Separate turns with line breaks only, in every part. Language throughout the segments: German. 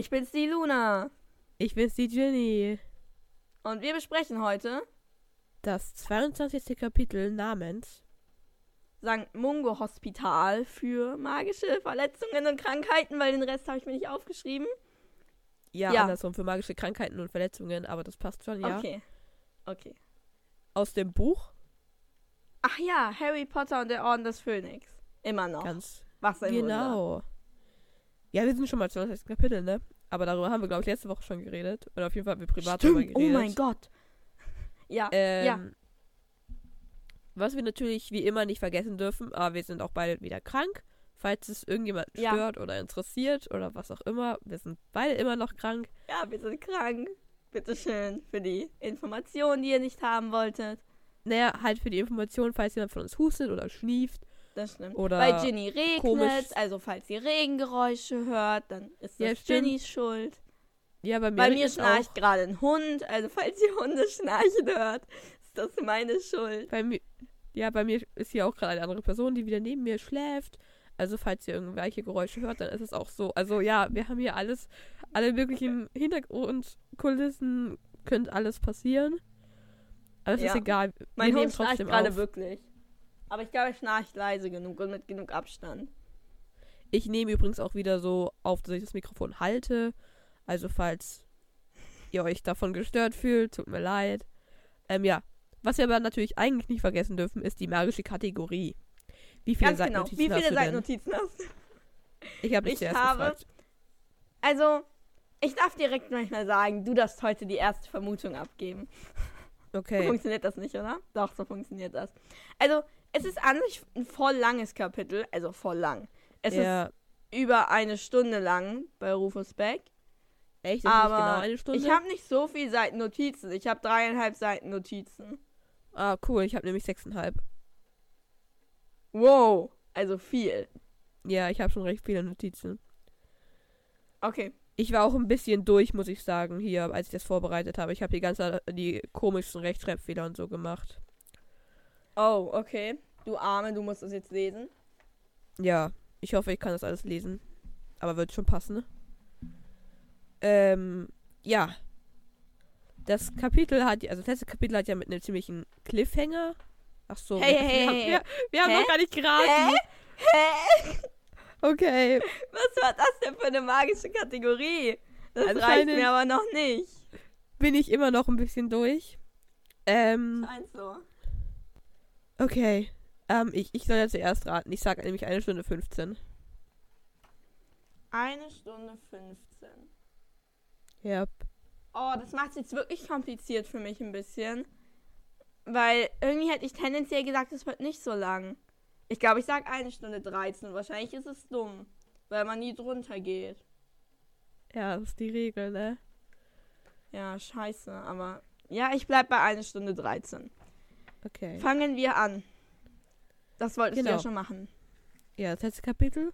Ich bin's die Luna.
Ich bin's die Ginny.
Und wir besprechen heute
Das 22. Kapitel namens
St. Mungo Hospital für magische Verletzungen und Krankheiten, weil den Rest habe ich mir nicht aufgeschrieben.
ja,
Ja.
andersrum für magische Krankheiten und Verletzungen, aber das passt schon, ja.
Okay. Okay.
Aus dem Buch
Ach ja, Harry Potter und der Orden des Phönix. Immer noch.
ganz
Was ein Wunder.
Ja, wir sind schon mal 22. Kapitel, ne? Aber darüber haben wir glaube ich letzte Woche schon geredet oder auf jeden Fall haben wir privat darüber
Stimmt.
geredet.
Oh mein Gott. Ja,
Ähm,
ja.
Was wir natürlich wie immer nicht vergessen dürfen, aber wir sind auch beide wieder krank. Falls es irgendjemand
Ja.
stört oder interessiert oder was auch immer, wir sind beide immer noch krank.
Ja, wir sind krank. Bitteschön für die Informationen, die ihr nicht haben wolltet.
Naja, halt für die Information, falls jemand von uns hustet oder schnieft.
Das stimmt.
Oder
Bei Ginny regnet also falls ihr Regengeräusche hört, dann ist
Ja,
das
stimmt.
Ginnys Schuld.
Ja, bei mir,
Bei mir schnarcht gerade ein Hund, also falls ihr Hunde schnarchen hört, ist das meine Schuld.
Bei mir, ja, bei mir ist hier auch gerade eine andere Person, die wieder neben mir schläft. Also falls ihr irgendwelche Geräusche hört, dann ist es auch so. Also ja, wir haben hier alles, alle möglichen Hintergrundkulissen, könnte alles passieren. Aber es
Ja.
ist egal. Wir
Mein Hund schnarcht
trotzdem
gerade wirklich. Aber ich glaube, er schnarcht leise genug und mit genug Abstand.
Ich nehme übrigens auch wieder so auf, dass ich das Mikrofon halte. Also falls ihr euch davon gestört fühlt, tut mir leid. Ähm, ja. Was wir aber natürlich eigentlich nicht vergessen dürfen, ist die magische Kategorie. Wie viele
Ganz genau.
Seitennotizen
Wie
hast
viele? Seitennotizen hast du?
Ich habe dich
Ich habe-
gefragt.
Also, ich darf direkt manchmal sagen, du darfst heute die erste Vermutung abgeben. So
Okay.
funktioniert das nicht, oder? Doch, so funktioniert das. Also, es ist an sich ein voll langes Kapitel, also voll lang. Es
ja,
ist über eine Stunde lang bei Rufus Beck.
echt? Das ist
Aber
genau eine Stunde?
ich habe nicht so viel Seiten Notizen. Ich habe dreieinhalb Seiten Notizen.
ah, cool. Ich habe nämlich sechseinhalb.
Wow, also viel.
Ja, ich habe schon recht viele Notizen.
Okay.
Ich war auch ein bisschen durch, muss ich sagen, hier, als ich das vorbereitet habe. Ich habe die ganze die komischsten Rechtschreibfehler und so gemacht.
Oh, okay. Du Arme, du musst es jetzt lesen.
Ja, ich hoffe, ich kann das alles lesen. Aber wird schon passen. ne? Ähm, ja. Das Kapitel hat, also das letzte Kapitel hat ja mit einem ziemlichen Cliffhanger. Ach so.
Hey,
wir,
hey,
haben,
hey.
wir, wir haben noch gar nicht geraten.
Hä? Hä?
Okay.
Was war das denn für eine magische Kategorie? Das reicht
Anscheinend-
mir aber noch nicht.
Bin ich immer noch ein bisschen durch. Ähm,
Scheint so.
Okay. Ähm, ich, ich soll ja zuerst raten. Ich sage nämlich eine Stunde 15.
Eine Stunde 15.
Ja.
Oh, das macht es jetzt wirklich kompliziert für mich ein bisschen. Weil irgendwie hätte ich tendenziell gesagt, es wird nicht so lang. Ich glaube, ich sage eine Stunde 13 und wahrscheinlich ist es dumm, weil man nie drunter geht.
Ja, das ist die Regel, ne?
Ja, scheiße, aber ja, ich bleib bei eine Stunde 13.
Okay.
Fangen wir an. Das wolltest du
Genau.
ja schon machen.
Ja, das letzte Kapitel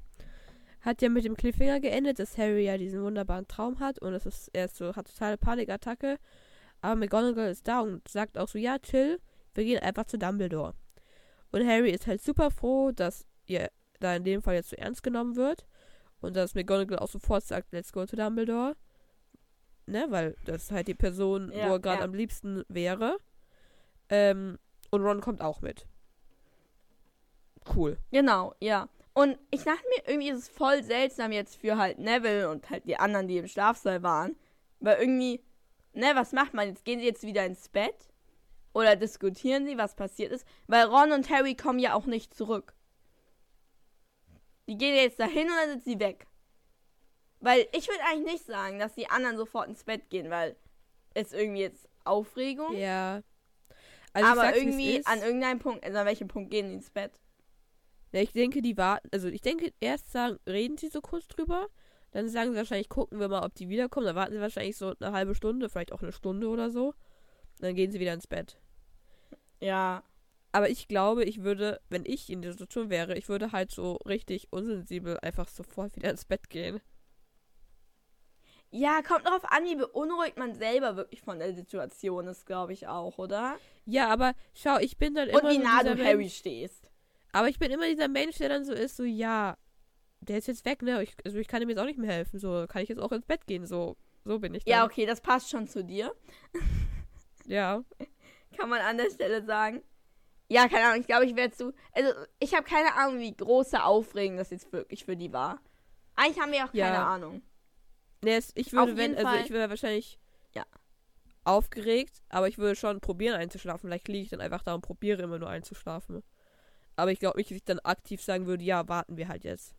hat ja mit dem Cliffhanger geendet, dass Harry ja diesen wunderbaren Traum hat und es ist, er ist so, hat totale Panikattacke. Aber McGonagall ist da und sagt auch so, ja, chill, wir gehen einfach zu Dumbledore. Und Harry ist halt super froh, dass ihr da in dem Fall jetzt so ernst genommen wird. Und dass McGonagall auch sofort sagt, let's go to Dumbledore. Ne, weil das ist halt die Person,
Ja,
wo er gerade
ja.
am liebsten wäre. Ähm, und Ron kommt auch mit. Cool.
Genau, ja. Und ich dachte mir, irgendwie ist es voll seltsam jetzt für halt Neville und halt die anderen, die im Schlafsaal waren. Weil irgendwie, ne, was macht man jetzt? Gehen sie jetzt wieder ins Bett? Oder diskutieren sie, was passiert ist? Weil Ron und Harry kommen ja auch nicht zurück. Die gehen jetzt dahin und dann sind sie weg. Weil ich würde eigentlich nicht sagen, dass die anderen sofort ins Bett gehen, weil es irgendwie jetzt Aufregung.
Ja. Also
aber irgendwie an irgendeinem Punkt, also an welchem Punkt gehen die ins Bett?
Ja, ich denke, die warten, also ich denke, erst sagen, reden sie so kurz drüber, dann sagen sie wahrscheinlich, gucken wir mal, ob die wiederkommen. Dann warten sie wahrscheinlich so eine halbe Stunde, vielleicht auch eine Stunde oder so. Dann gehen sie wieder ins Bett.
Ja,
Aber ich glaube, ich würde, wenn ich in der Situation wäre, ich würde halt so richtig unsensibel einfach sofort wieder ins Bett gehen.
Ja, kommt drauf an, wie beunruhigt man selber wirklich von der Situation ist, glaube ich auch, oder?
Ja, aber schau, ich bin dann immer
Und wie
so
nah
dieser
du Harry
Mensch,
stehst.
Aber ich bin immer dieser Mensch, der dann so ist, so ja, der ist jetzt weg, ne? Ich, also ich kann ihm jetzt auch nicht mehr helfen. So kann ich jetzt auch ins Bett gehen. So, so bin ich. Dann.
Ja, okay, das passt schon zu dir.
Ja.
Kann man an der Stelle sagen. Ja, keine Ahnung, ich glaube, ich werde zu. Also, ich habe keine Ahnung, wie große Aufregung das jetzt wirklich für die war. Eigentlich haben wir auch keine
Ja.
Ahnung.
Ne, es, ich würde, wenn, also
Fall-
ich wäre wahrscheinlich
Ja.
aufgeregt, aber ich würde schon probieren einzuschlafen. Vielleicht liege ich dann einfach da und probiere immer nur einzuschlafen. Aber ich glaube nicht, dass ich dann aktiv sagen würde, ja, warten wir halt jetzt.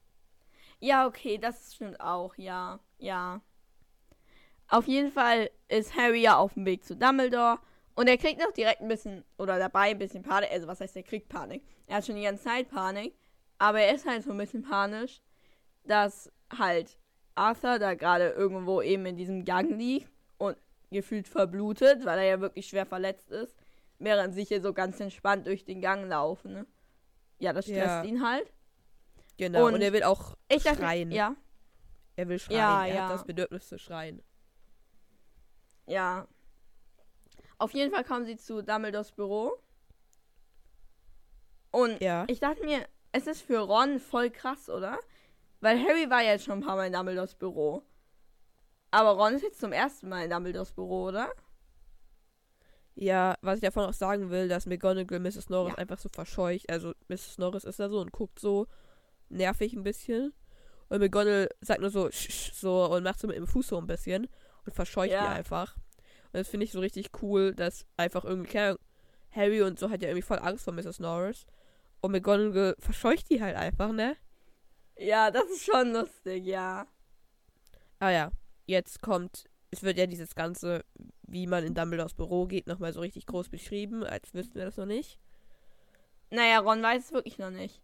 Ja, okay, das stimmt auch, ja, ja. Auf jeden Fall ist Harry ja auf dem Weg zu Dumbledore und er kriegt noch direkt ein bisschen, oder dabei ein bisschen Panik, also was heißt, er kriegt Panik? Er hat schon die ganze Zeit Panik, aber er ist halt so ein bisschen panisch, dass halt Arthur da gerade irgendwo eben in diesem Gang liegt und gefühlt verblutet, weil er ja wirklich schwer verletzt ist, während sie hier so ganz entspannt durch den Gang laufen, ne? Ja, das stresst
Ja.
ihn halt.
Genau. Und,
Und
er will auch
Ich dachte,
schreien.
ja.
Er will schreien.
Ja,
er
ja.
hat das Bedürfnis zu schreien.
Ja. Auf jeden Fall kommen sie zu Dumbledores Büro. Und
Ja.
ich dachte mir, es ist für Ron voll krass, oder? Weil Harry war ja jetzt schon ein paar Mal in Dumbledores Büro. Aber Ron ist jetzt zum ersten Mal in Dumbledores Büro, oder?
Ja, was ich davon auch sagen will, dass McGonagall Mrs. Norris
Ja.
einfach so verscheucht. Also Mrs. Norris ist da so und guckt so nervig ein bisschen. Und McGonagall sagt nur so, so und macht so mit dem Fuß so ein bisschen und verscheucht
Ja.
die einfach. Und das finde ich so richtig cool, dass einfach irgendwie, keine Ahnung, Harry und so hat ja irgendwie voll Angst vor Mrs. Norris. Und McGonagall verscheucht die halt einfach, ne?
Ja, das ist schon lustig, ja.
Ah ja, jetzt kommt, es wird ja dieses ganze, wie man in Dumbledores Büro geht, nochmal so richtig groß beschrieben, als wüssten wir das noch nicht.
Naja, Ron weiß es wirklich noch nicht.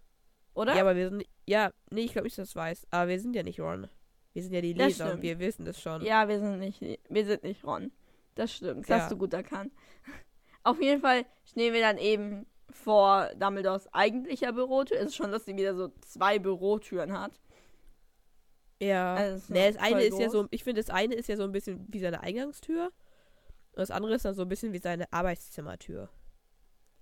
Oder?
Ja, aber wir sind. Ja, nee, ich glaube nicht, dass das weiß. Aber wir sind ja nicht Ron. Wir sind ja die Leser und wir wissen das schon.
Ja, wir sind nicht, wir sind nicht Ron. Das stimmt, das
Ja.
hast du gut erkannt. Auf jeden Fall stehen wir dann eben vor Dumbledores eigentlicher Bürotür. Es ist schon, dass sie wieder so zwei Bürotüren hat.
Ja.
Also,
nee, das eine
voll
ist ja
groß.
so. Ich finde, das eine ist ja so ein bisschen wie seine Eingangstür. Und das andere ist dann so ein bisschen wie seine Arbeitszimmertür.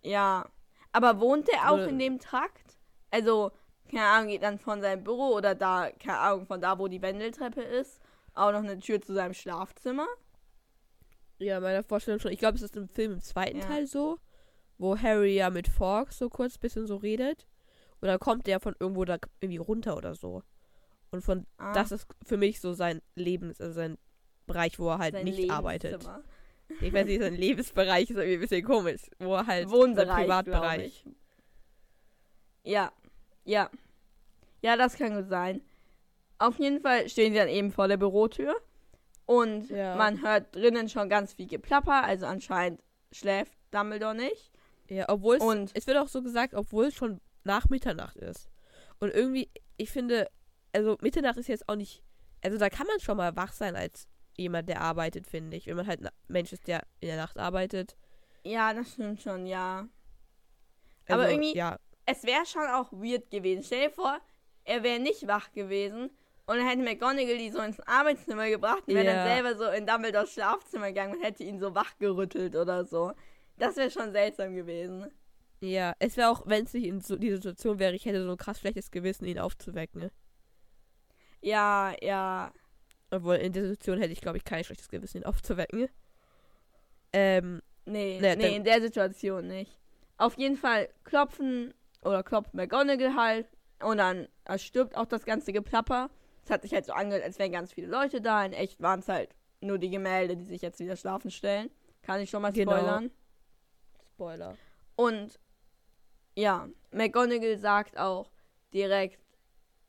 Ja. Aber wohnt der auch
Oder-
in dem Trakt? Also, keine Ahnung, geht dann von seinem Büro oder da, keine Ahnung, von da, wo die Wendeltreppe ist, auch noch eine Tür zu seinem Schlafzimmer?
Ja, meiner Vorstellung schon. Ich glaube, es ist im Film im zweiten
Ja.
Teil so, wo Harry ja mit Fawkes so kurz bisschen so redet. Und dann kommt der von irgendwo da irgendwie runter oder so. Und von
Ah,
das ist für mich so sein Lebens, also sein Bereich, wo er halt
sein
nicht arbeitet. Ich weiß nicht, sein Lebensbereich ist irgendwie ein bisschen komisch. Wo er halt
Wohnbereich,
sein Privatbereich.
Ja, ja. Ja, das kann gut sein. Auf jeden Fall stehen sie dann eben vor der Bürotür und
Ja.
man hört drinnen schon ganz viel Geplapper, also anscheinend schläft Dumbledore nicht.
Ja, obwohl es,
Und-
es wird auch so gesagt, obwohl es schon nach Mitternacht ist. Und irgendwie, ich finde, also Mitternacht ist jetzt auch nicht, also da kann man schon mal wach sein als jemand, der arbeitet, finde ich. Wenn man halt ein Mensch ist, der in der Nacht arbeitet.
Ja, das stimmt schon, ja.
Also,
Aber irgendwie-
Ja,
Es wäre schon auch weird gewesen. Stell dir vor, er wäre nicht wach gewesen und dann hätte McGonagall die so ins Arbeitszimmer gebracht und wäre
Ja.
dann selber so in Dumbledores Schlafzimmer gegangen und hätte ihn so wachgerüttelt oder so. Das wäre schon seltsam gewesen.
ja. Es wäre auch, wenn es nicht in so die Situation wäre, ich hätte so ein krass schlechtes Gewissen, ihn aufzuwecken. Ne?
Ja, ja.
Obwohl, in der Situation hätte ich, glaube ich, kein schlechtes Gewissen, ihn aufzuwecken. Ähm,
Nee,
Nee,
nee, in der Situation nicht. Auf jeden Fall klopfen oder klopft McGonagall halt und dann erstirbt auch das ganze Geplapper. Es hat sich halt so angehört, als wären ganz viele Leute da. In echt waren es halt nur die Gemälde, die sich jetzt wieder schlafen stellen. Kann ich schon mal
Genau. Spoiler.
Und ja, McGonagall sagt auch direkt,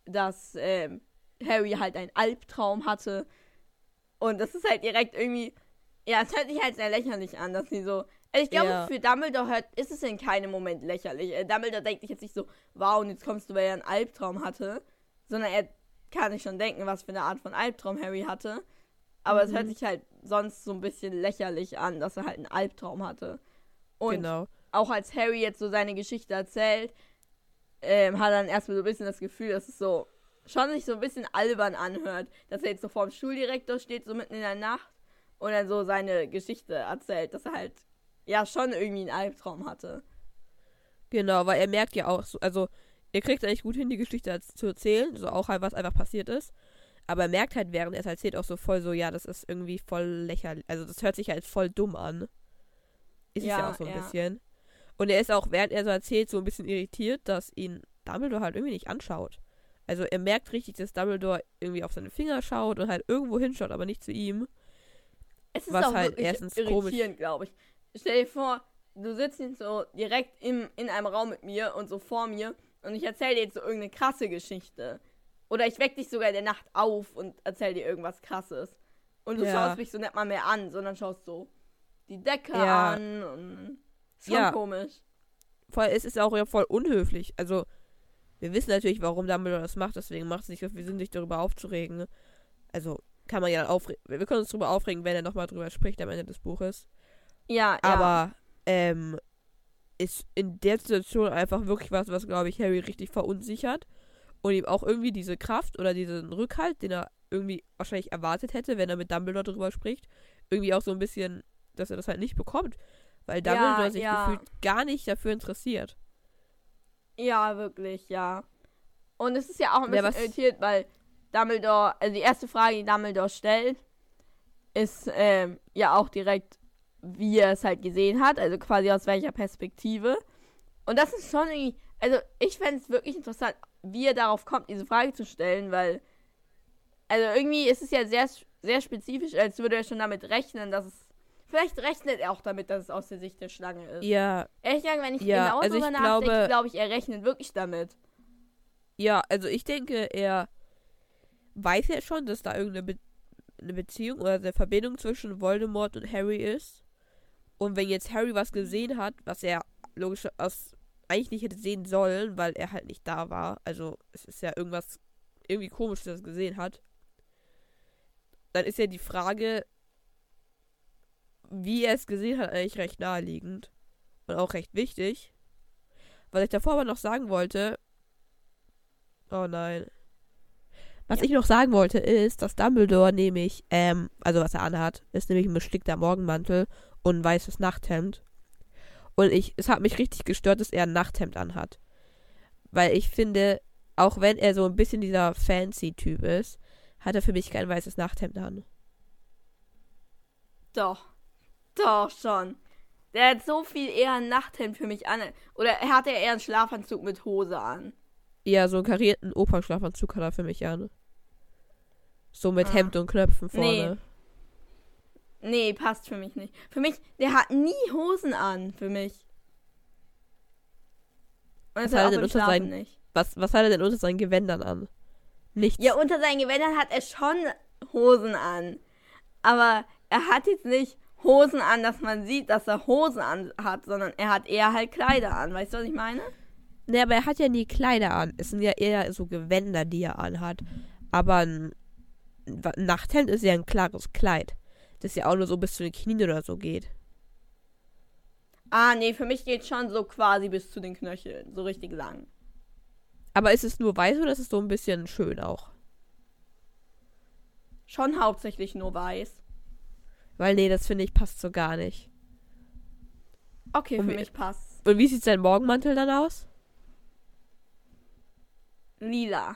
dass ähm, Harry halt einen Albtraum hatte. Und das ist halt direkt irgendwie. Ja, es hört sich halt sehr lächerlich an, dass sie so. Also ich glaube,
Ja.
für Dumbledore hört, ist es in keinem Moment lächerlich. Äh, Dumbledore denkt sich jetzt nicht so, wow, und jetzt kommst du, weil er einen Albtraum hatte. Sondern er kann sich schon denken, was für eine Art von Albtraum Harry hatte. Aber es hört
Mhm.
sich halt sonst so ein bisschen lächerlich an, dass er halt einen Albtraum hatte. Und
genau.
auch als Harry jetzt so seine Geschichte erzählt, ähm, hat er dann erstmal so ein bisschen das Gefühl, dass es so schon sich so ein bisschen albern anhört, dass er jetzt so vor dem Schuldirektor steht, so mitten in der Nacht und dann so seine Geschichte erzählt, dass er halt ja schon irgendwie einen Albtraum hatte.
Genau, weil er merkt ja auch so, also er kriegt eigentlich gut hin, die Geschichte zu erzählen, so auch halt, was einfach passiert ist. Aber er merkt halt, während er es erzählt, auch so voll so, ja, das ist irgendwie voll lächerlich. Also das hört sich halt voll dumm an. Ist ja, es ja auch so ein ja. bisschen. Und er ist auch, während er so erzählt, so ein bisschen irritiert, dass ihn Dumbledore halt irgendwie nicht anschaut. Also er merkt richtig, dass Dumbledore irgendwie auf seine Finger schaut und halt irgendwo hinschaut, aber nicht zu ihm.
Es ist was auch halt erstens irritierend, glaube ich. Stell dir vor, du sitzt jetzt so direkt im, in einem Raum mit mir und so vor mir und ich erzähle dir jetzt so irgendeine krasse Geschichte. Oder ich weck dich sogar in der Nacht auf und erzähl dir irgendwas krasses. Und du ja. schaust mich so nicht mal mehr an, sondern schaust so die Decke ja. an und ist schon ja. komisch.
Voll, es ist auch ja voll unhöflich. Also, wir wissen natürlich, warum Dumbledore das macht, deswegen macht es nicht so viel Sinn, sich darüber aufzuregen. Also, kann man ja aufregen. Wir können uns darüber aufregen, wenn er nochmal drüber spricht am Ende des Buches.
Ja,
Aber, ja. ähm, ist in der Situation einfach wirklich was, was, glaube ich, Harry richtig verunsichert. Und ihm auch irgendwie diese Kraft oder diesen Rückhalt, den er irgendwie wahrscheinlich erwartet hätte, wenn er mit Dumbledore drüber spricht, irgendwie auch so ein bisschen, dass er das halt nicht bekommt. Weil Dumbledore ja, sich ja. gefühlt gar nicht dafür interessiert.
Ja, wirklich, ja. Und es ist ja auch ein bisschen ja, irritiert, weil Dumbledore, also die erste Frage, die Dumbledore stellt, ist ähm, ja auch direkt, wie er es halt gesehen hat, also quasi aus welcher Perspektive. Und das ist schon irgendwie, also ich fände es wirklich interessant, wie er darauf kommt, diese Frage zu stellen, weil, also irgendwie ist es ja sehr, sehr spezifisch, als würde er schon damit rechnen, dass es, vielleicht rechnet er auch damit, dass es aus der Sicht der Schlange ist.
Ja.
Ehrlich gesagt, wenn ich ja, genau also darüber nachdenke, glaube glaub ich, er rechnet wirklich damit.
Ja, also ich denke, er weiß ja schon, dass da irgendeine Be eine Beziehung oder eine Verbindung zwischen Voldemort und Harry ist. Und wenn jetzt Harry was gesehen hat, was er logisch aus eigentlich nicht hätte sehen sollen, weil er halt nicht da war. Also es ist ja irgendwas irgendwie komisch, dass er es gesehen hat. Dann ist ja die Frage, wie er es gesehen hat, eigentlich recht naheliegend. Und auch recht wichtig. Was ich davor aber noch sagen wollte. Oh nein. Was ja. ich noch sagen wollte, ist, dass Dumbledore nämlich, ähm, also was er anhat, ist nämlich ein bestickter Morgenmantel und ein weißes Nachthemd. Und ich, es hat mich richtig gestört, dass er ein Nachthemd anhat. Weil ich finde, auch wenn er so ein bisschen dieser Fancy-Typ ist, hat er für mich kein weißes Nachthemd an.
Doch. Doch schon. Der hat so viel eher ein Nachthemd für mich an. Oder er hatte eher einen Schlafanzug mit Hose an.
Ja, so einen karierten Opernschlafanzug hat er für mich an. So mit ah. Hemd und Knöpfen vorne.
Nee. Nee, passt für mich nicht. Für mich, der hat nie Hosen an, für mich.
Und was hat, er denn unter seinen, nicht. Was, was hat er denn unter seinen Gewändern an? Nichts.
Ja, unter seinen Gewändern hat er schon Hosen an. Aber er hat jetzt nicht Hosen an, dass man sieht, dass er Hosen an hat, sondern er hat eher halt Kleider an. Weißt du, was ich meine?
Ne, aber er hat ja nie Kleider an. Es sind ja eher so Gewänder, die er anhat. Aber ein Nachthemd ist ja ein klares Kleid das ja auch nur so bis zu den Knien oder so geht.
Ah, nee, für mich geht schon so quasi bis zu den Knöcheln, so richtig lang.
Aber ist es nur weiß oder ist es so ein bisschen schön auch?
Schon hauptsächlich nur weiß.
Weil, nee, das finde ich passt so gar nicht.
Okay, und für mich passt.
Und wie sieht sein Morgenmantel dann aus?
Lila.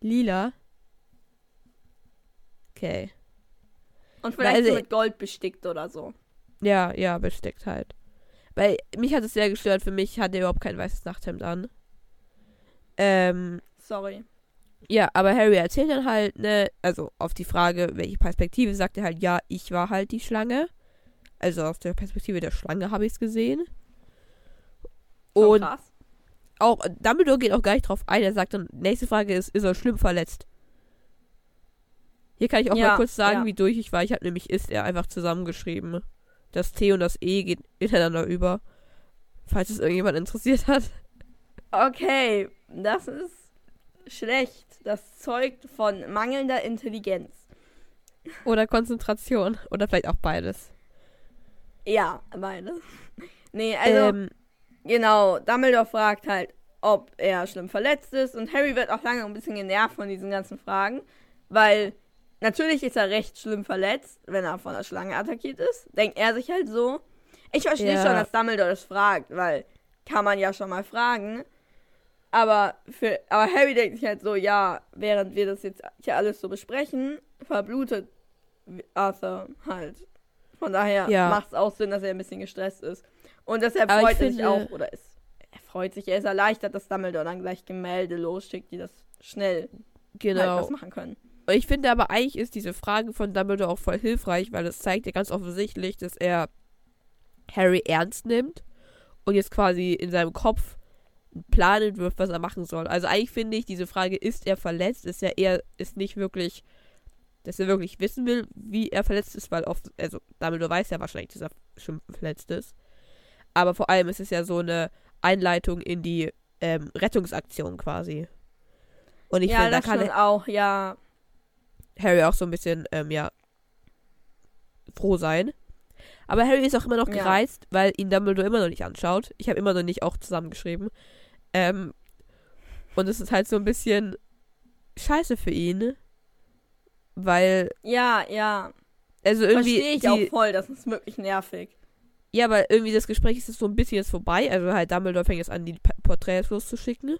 Lila? Okay.
Und vielleicht also, so mit Gold bestickt oder so.
Ja, ja, bestickt halt. Weil mich hat es sehr gestört. Für mich hat er überhaupt kein weißes Nachthemd an. Ähm.
Sorry.
Ja, aber Harry erzählt dann halt, ne, also auf die Frage, welche Perspektive, sagt er halt, ja, ich war halt die Schlange. Also aus der Perspektive der Schlange habe ich es gesehen. Und krass. auch Dumbledore geht auch gar nicht drauf ein. Er sagt dann, nächste Frage ist, ist er schlimm verletzt? Hier kann ich auch ja, mal kurz sagen, ja. wie durch ich war. Ich habe nämlich ist er einfach zusammengeschrieben. Das T und das E geht ineinander über. Falls es irgendjemand interessiert hat.
Okay, das ist schlecht. Das zeugt von mangelnder Intelligenz.
Oder Konzentration. Oder vielleicht auch beides.
Ja, beides. Nee, also. Ähm, genau, Dumbledore fragt halt, ob er schlimm verletzt ist. Und Harry wird auch lange ein bisschen genervt von diesen ganzen Fragen. Weil Natürlich ist er recht schlimm verletzt, wenn er von der Schlange attackiert ist. Denkt er sich halt so. Ich verstehe ja. schon, dass Dumbledore das fragt, weil kann man ja schon mal fragen. Aber für aber Harry denkt sich halt so, ja, während wir das jetzt hier alles so besprechen, verblutet Arthur halt. Von daher
Ja.
macht es auch Sinn, dass er ein bisschen gestresst ist. Und deshalb
Aber
freut er sich auch, oder ist, er freut sich, er ist erleichtert, dass Dumbledore dann gleich Gemälde losschickt, die das schnell halt
Genau.
was machen können.
Ich finde aber eigentlich ist diese Frage von Dumbledore auch voll hilfreich, weil es zeigt ja ganz offensichtlich, dass er Harry ernst nimmt und jetzt quasi in seinem Kopf Plan entwirft, was er machen soll. Also eigentlich finde ich, diese Frage, ist er verletzt, ist ja eher, ist nicht wirklich, dass er wirklich wissen will, wie er verletzt ist, weil oft, also Dumbledore weiß ja wahrscheinlich, dass er schon verletzt ist. Aber vor allem ist es ja so eine Einleitung in die ähm, Rettungsaktion quasi. Und ich
ja,
finde, da kann er,
auch, ja.
Harry auch so ein bisschen, ähm, ja, froh sein. Aber Harry ist auch immer noch
Ja.
gereizt, weil ihn Dumbledore immer noch nicht anschaut. Ich habe immer noch nicht auch zusammengeschrieben. Ähm, und es ist halt so ein bisschen scheiße für ihn. Weil,
Ja, ja.
also irgendwie.
Verstehe ich
die,
auch voll, das ist wirklich nervig.
Ja, weil irgendwie das Gespräch ist jetzt so ein bisschen jetzt vorbei. Also halt Dumbledore fängt jetzt an, die Porträts loszuschicken.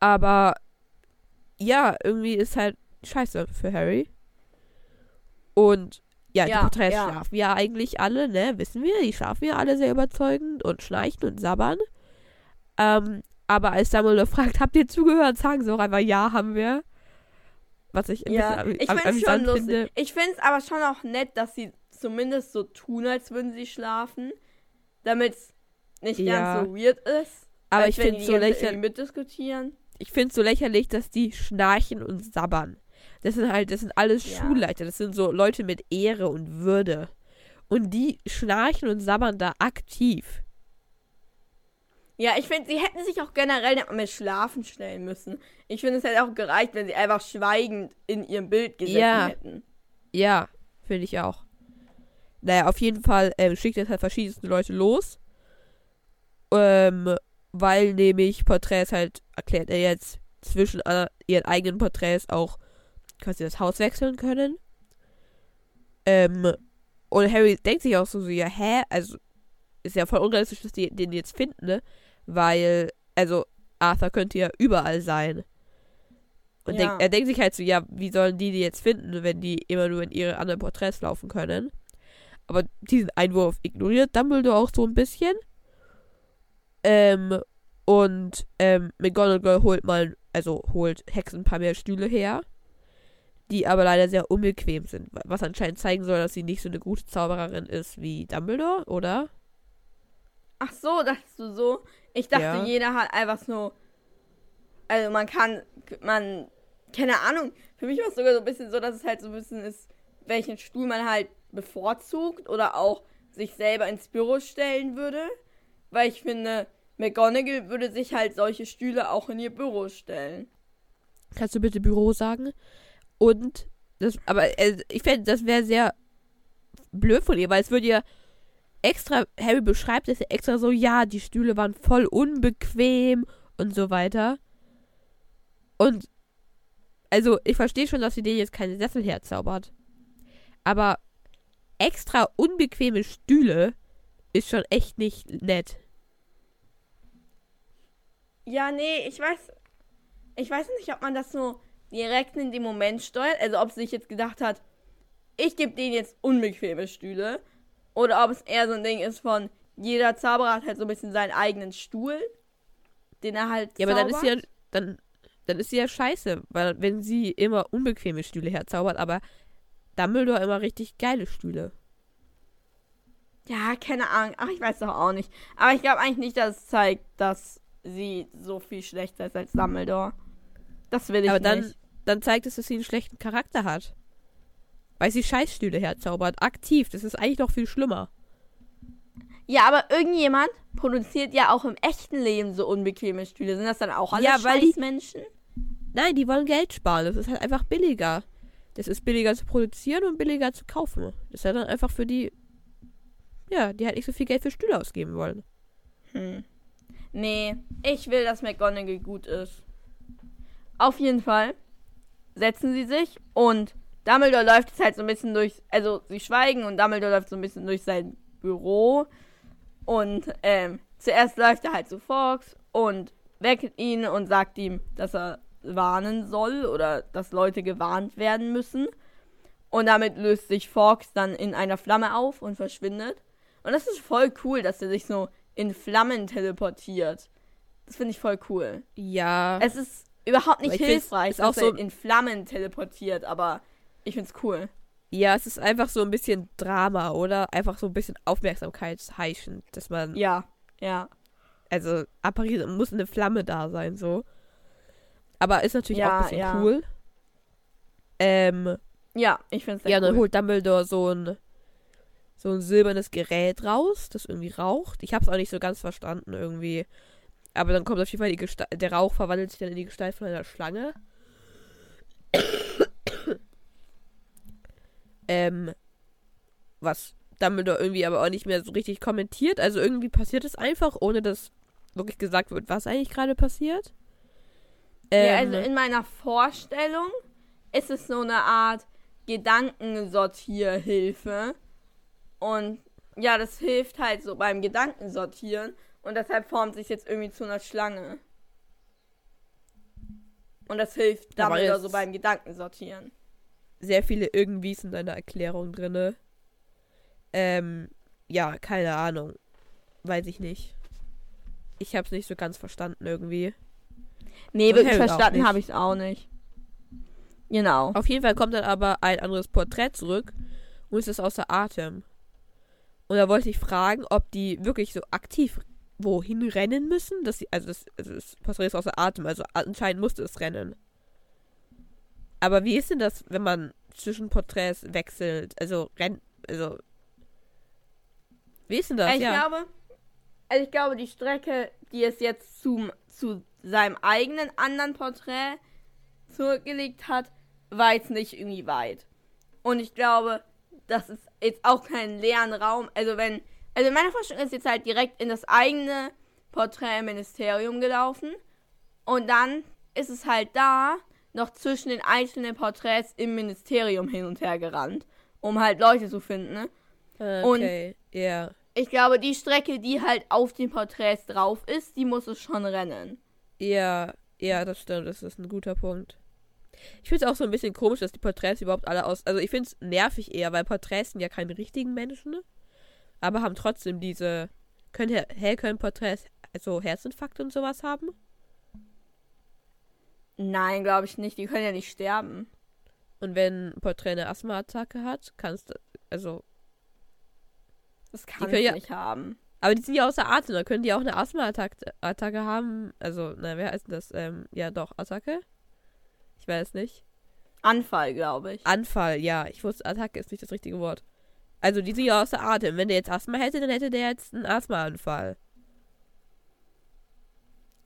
Aber ja, irgendwie ist halt scheiße für Harry. Und ja,
Ja,
die Porträts
ja.
schlafen ja eigentlich alle, ne? Wissen wir, die schlafen ja alle sehr überzeugend und schnarchen und sabbern. Ähm, aber als Dumbledore fragt, habt ihr zugehört, sagen sie auch einfach, ja, haben wir. Was ich
Ja, ich
am- am-
finde es schon lustig.
finde.
Ich finde es aber schon auch nett, dass sie zumindest so tun, als würden sie schlafen, damit es nicht
Ja.
ganz so weird ist.
Aber ich finde
die
so lächerlich.
mitdiskutieren.
ich finde es so lächerlich, dass die schnarchen und sabbern. Das sind halt, das sind alles
Ja.
Schulleiter, das sind so Leute mit Ehre und Würde. Und die schnarchen und sabbern da aktiv.
Ja, ich finde, sie hätten sich auch generell mit Schlafen stellen müssen. Ich finde, es hätte auch gereicht, wenn sie einfach schweigend in ihrem Bild gesessen
Ja.
hätten.
Ja, finde ich auch. Naja, auf jeden Fall ähm, schickt er halt verschiedenste Leute los. Ähm, weil nämlich Porträts halt, erklärt er jetzt, zwischen äh, ihren eigenen Porträts auch quasi das Haus wechseln können. Ähm, und Harry denkt sich auch so, so, ja, hä? Also, ist ja voll unrealistisch, dass die den jetzt finden, ne? Weil, also, Arthur könnte ja überall sein. Und
Ja.
denk, er denkt sich halt so, ja, wie sollen die die jetzt finden, wenn die immer nur in ihre anderen Porträts laufen können? Aber diesen Einwurf ignoriert Dumbledore auch so ein bisschen. Ähm, und ähm, McGonagall holt mal, also holt Hexen ein paar mehr Stühle her, die aber leider sehr unbequem sind, wa- was anscheinend zeigen soll, dass sie nicht so eine gute Zaubererin ist wie Dumbledore, oder?
Ach so, dachtest du so? Ich dachte,
Ja.
jeder hat einfach so. Also man kann, man, keine Ahnung. Für mich war es sogar so ein bisschen so, dass es halt so ein bisschen ist, welchen Stuhl man halt bevorzugt oder auch sich selber ins Büro stellen würde. Weil ich finde, McGonagall würde sich halt solche Stühle auch in ihr Büro stellen.
Kannst du bitte Büro sagen? Und das, aber äh, ich fände, das wäre sehr blöd von ihr, weil es würde ja extra, Harry beschreibt es ja extra so, ja, die Stühle waren voll unbequem und so weiter. Und also, ich verstehe schon, dass sie denen jetzt keine Sessel herzaubert. Aber extra unbequeme Stühle ist schon echt nicht nett.
Ja, nee, ich weiß. Ich weiß nicht, ob man das so direkt in dem Moment steuert. Also ob sie sich jetzt gedacht hat, ich gebe denen jetzt unbequeme Stühle. Oder ob es eher so ein Ding ist von, jeder Zauberer hat halt so ein bisschen seinen eigenen Stuhl, den er halt
Ja, aber dann ist sie ja,
zaubert.
dann, dann ist sie ja scheiße, weil wenn sie immer unbequeme Stühle herzaubert, aber Dumbledore immer richtig geile Stühle.
Ja, keine Ahnung. Ach, ich weiß doch auch nicht. Aber ich glaube eigentlich nicht, dass es zeigt, dass sie so viel schlechter ist als Dumbledore. Das will ich
aber dann,
nicht.
dann zeigt es, dass sie einen schlechten Charakter hat. Weil sie Scheißstühle herzaubert, aktiv. Das ist eigentlich noch viel schlimmer.
Ja, aber irgendjemand produziert ja auch im echten Leben so unbequeme Stühle. Sind das dann auch alle
Ja,
Scheißmenschen?
Nein, die wollen Geld sparen. Das ist halt einfach billiger. Das ist billiger zu produzieren und billiger zu kaufen. Das ist ja dann einfach für die, ja, die halt nicht so viel Geld für Stühle ausgeben wollen.
Hm. Nee, ich will, dass McGonagall gut ist. Auf jeden Fall setzen sie sich und Dumbledore läuft jetzt halt so ein bisschen durch, also sie schweigen und Dumbledore läuft so ein bisschen durch sein Büro und ähm, zuerst läuft er halt zu Fox und weckt ihn und sagt ihm, dass er warnen soll oder dass Leute gewarnt werden müssen. Und damit löst sich Fox dann in einer Flamme auf und verschwindet. Und das ist voll cool, dass er sich so in Flammen teleportiert. Das finde ich voll cool.
Ja.
Es ist überhaupt nicht hilfreich,
ist auch
dass er
so-
in Flammen teleportiert, aber ich find's cool.
Ja, es ist einfach so ein bisschen Drama, oder? Einfach so ein bisschen Aufmerksamkeitsheischend, dass man,
Ja, ja.
also appariert, muss eine Flamme da sein, so. Aber ist natürlich auch
Ja,
ein bisschen
ja.
cool. Ähm,
Ja, ich find's
ja, dann
cool.
holt Dumbledore so ein, so ein silbernes Gerät raus, das irgendwie raucht. Ich hab's auch nicht so ganz verstanden irgendwie. Aber dann kommt auf jeden Fall die Gestalt, der Rauch verwandelt sich dann in die Gestalt von einer Schlange. Ähm, was Dumbledore irgendwie aber auch nicht mehr so richtig kommentiert. Also irgendwie passiert es einfach, ohne dass wirklich gesagt wird, was eigentlich gerade passiert.
ja,
Ähm,
also in meiner Vorstellung ist es so eine Art Gedankensortierhilfe. Und ja, das hilft halt so beim Gedankensortieren. Und deshalb formt sich jetzt irgendwie zu einer Schlange. Und das hilft Dumbledore so beim Gedankensortieren.
Sehr viele Irgendwies in deiner Erklärung drinne. Ähm, ja, keine Ahnung. Weiß ich nicht. Ich hab's nicht so ganz verstanden irgendwie.
Nee,
Und
wirklich verstanden habe ich es auch nicht. Genau.
Auf jeden Fall kommt dann aber ein anderes Porträt zurück und es ist außer Atem. Und da wollte ich fragen, ob die wirklich so aktiv wohin rennen müssen. Dass sie, also das, also das Porträt ist außer Atem, also anscheinend musste es rennen. Aber wie ist denn das, wenn man zwischen Porträts wechselt? Also rennt, also wie ist denn das?
ich
ja.
glaube, also ich glaube, die Strecke, die es jetzt zum, zu seinem eigenen anderen Porträt zurückgelegt hat, war jetzt nicht irgendwie weit. Und ich glaube, das ist jetzt auch kein leeren Raum. Also wenn, also in meiner Vorstellung ist jetzt halt direkt in das eigene Porträt im Ministerium gelaufen. Und dann ist es halt da noch zwischen den einzelnen Porträts im Ministerium hin und her gerannt, um halt Leute zu finden. Ne? und-
Okay, ja.
Ich glaube, die Strecke, die halt auf den Porträts drauf ist, die muss es schon rennen.
Ja, ja, das stimmt, das ist ein guter Punkt. Ich finde es auch so ein bisschen komisch, dass die Porträts überhaupt alle aus. Also ich finde es nervig eher, weil Porträts sind ja keine richtigen Menschen, ne? aber haben trotzdem diese. Können hell können Porträts also Herzinfarkt und sowas haben?
Nein, glaube ich nicht. Die können ja nicht sterben.
Und wenn Porträt eine Asthma-Attacke hat, kannst du. Also.
Das kann ich
ja-
nicht haben.
Aber die sind ja außer Atem, da können die auch eine Asthma-Attacke Attacke haben. Also, na, wer heißt denn das? Ähm, ja, doch, Attacke? Ich weiß nicht.
Anfall, glaube ich.
Anfall, ja. Ich wusste, Attacke ist nicht das richtige Wort. Also, die sind ja außer Atem. Wenn der jetzt Asthma hätte, dann hätte der jetzt einen Asthmaanfall.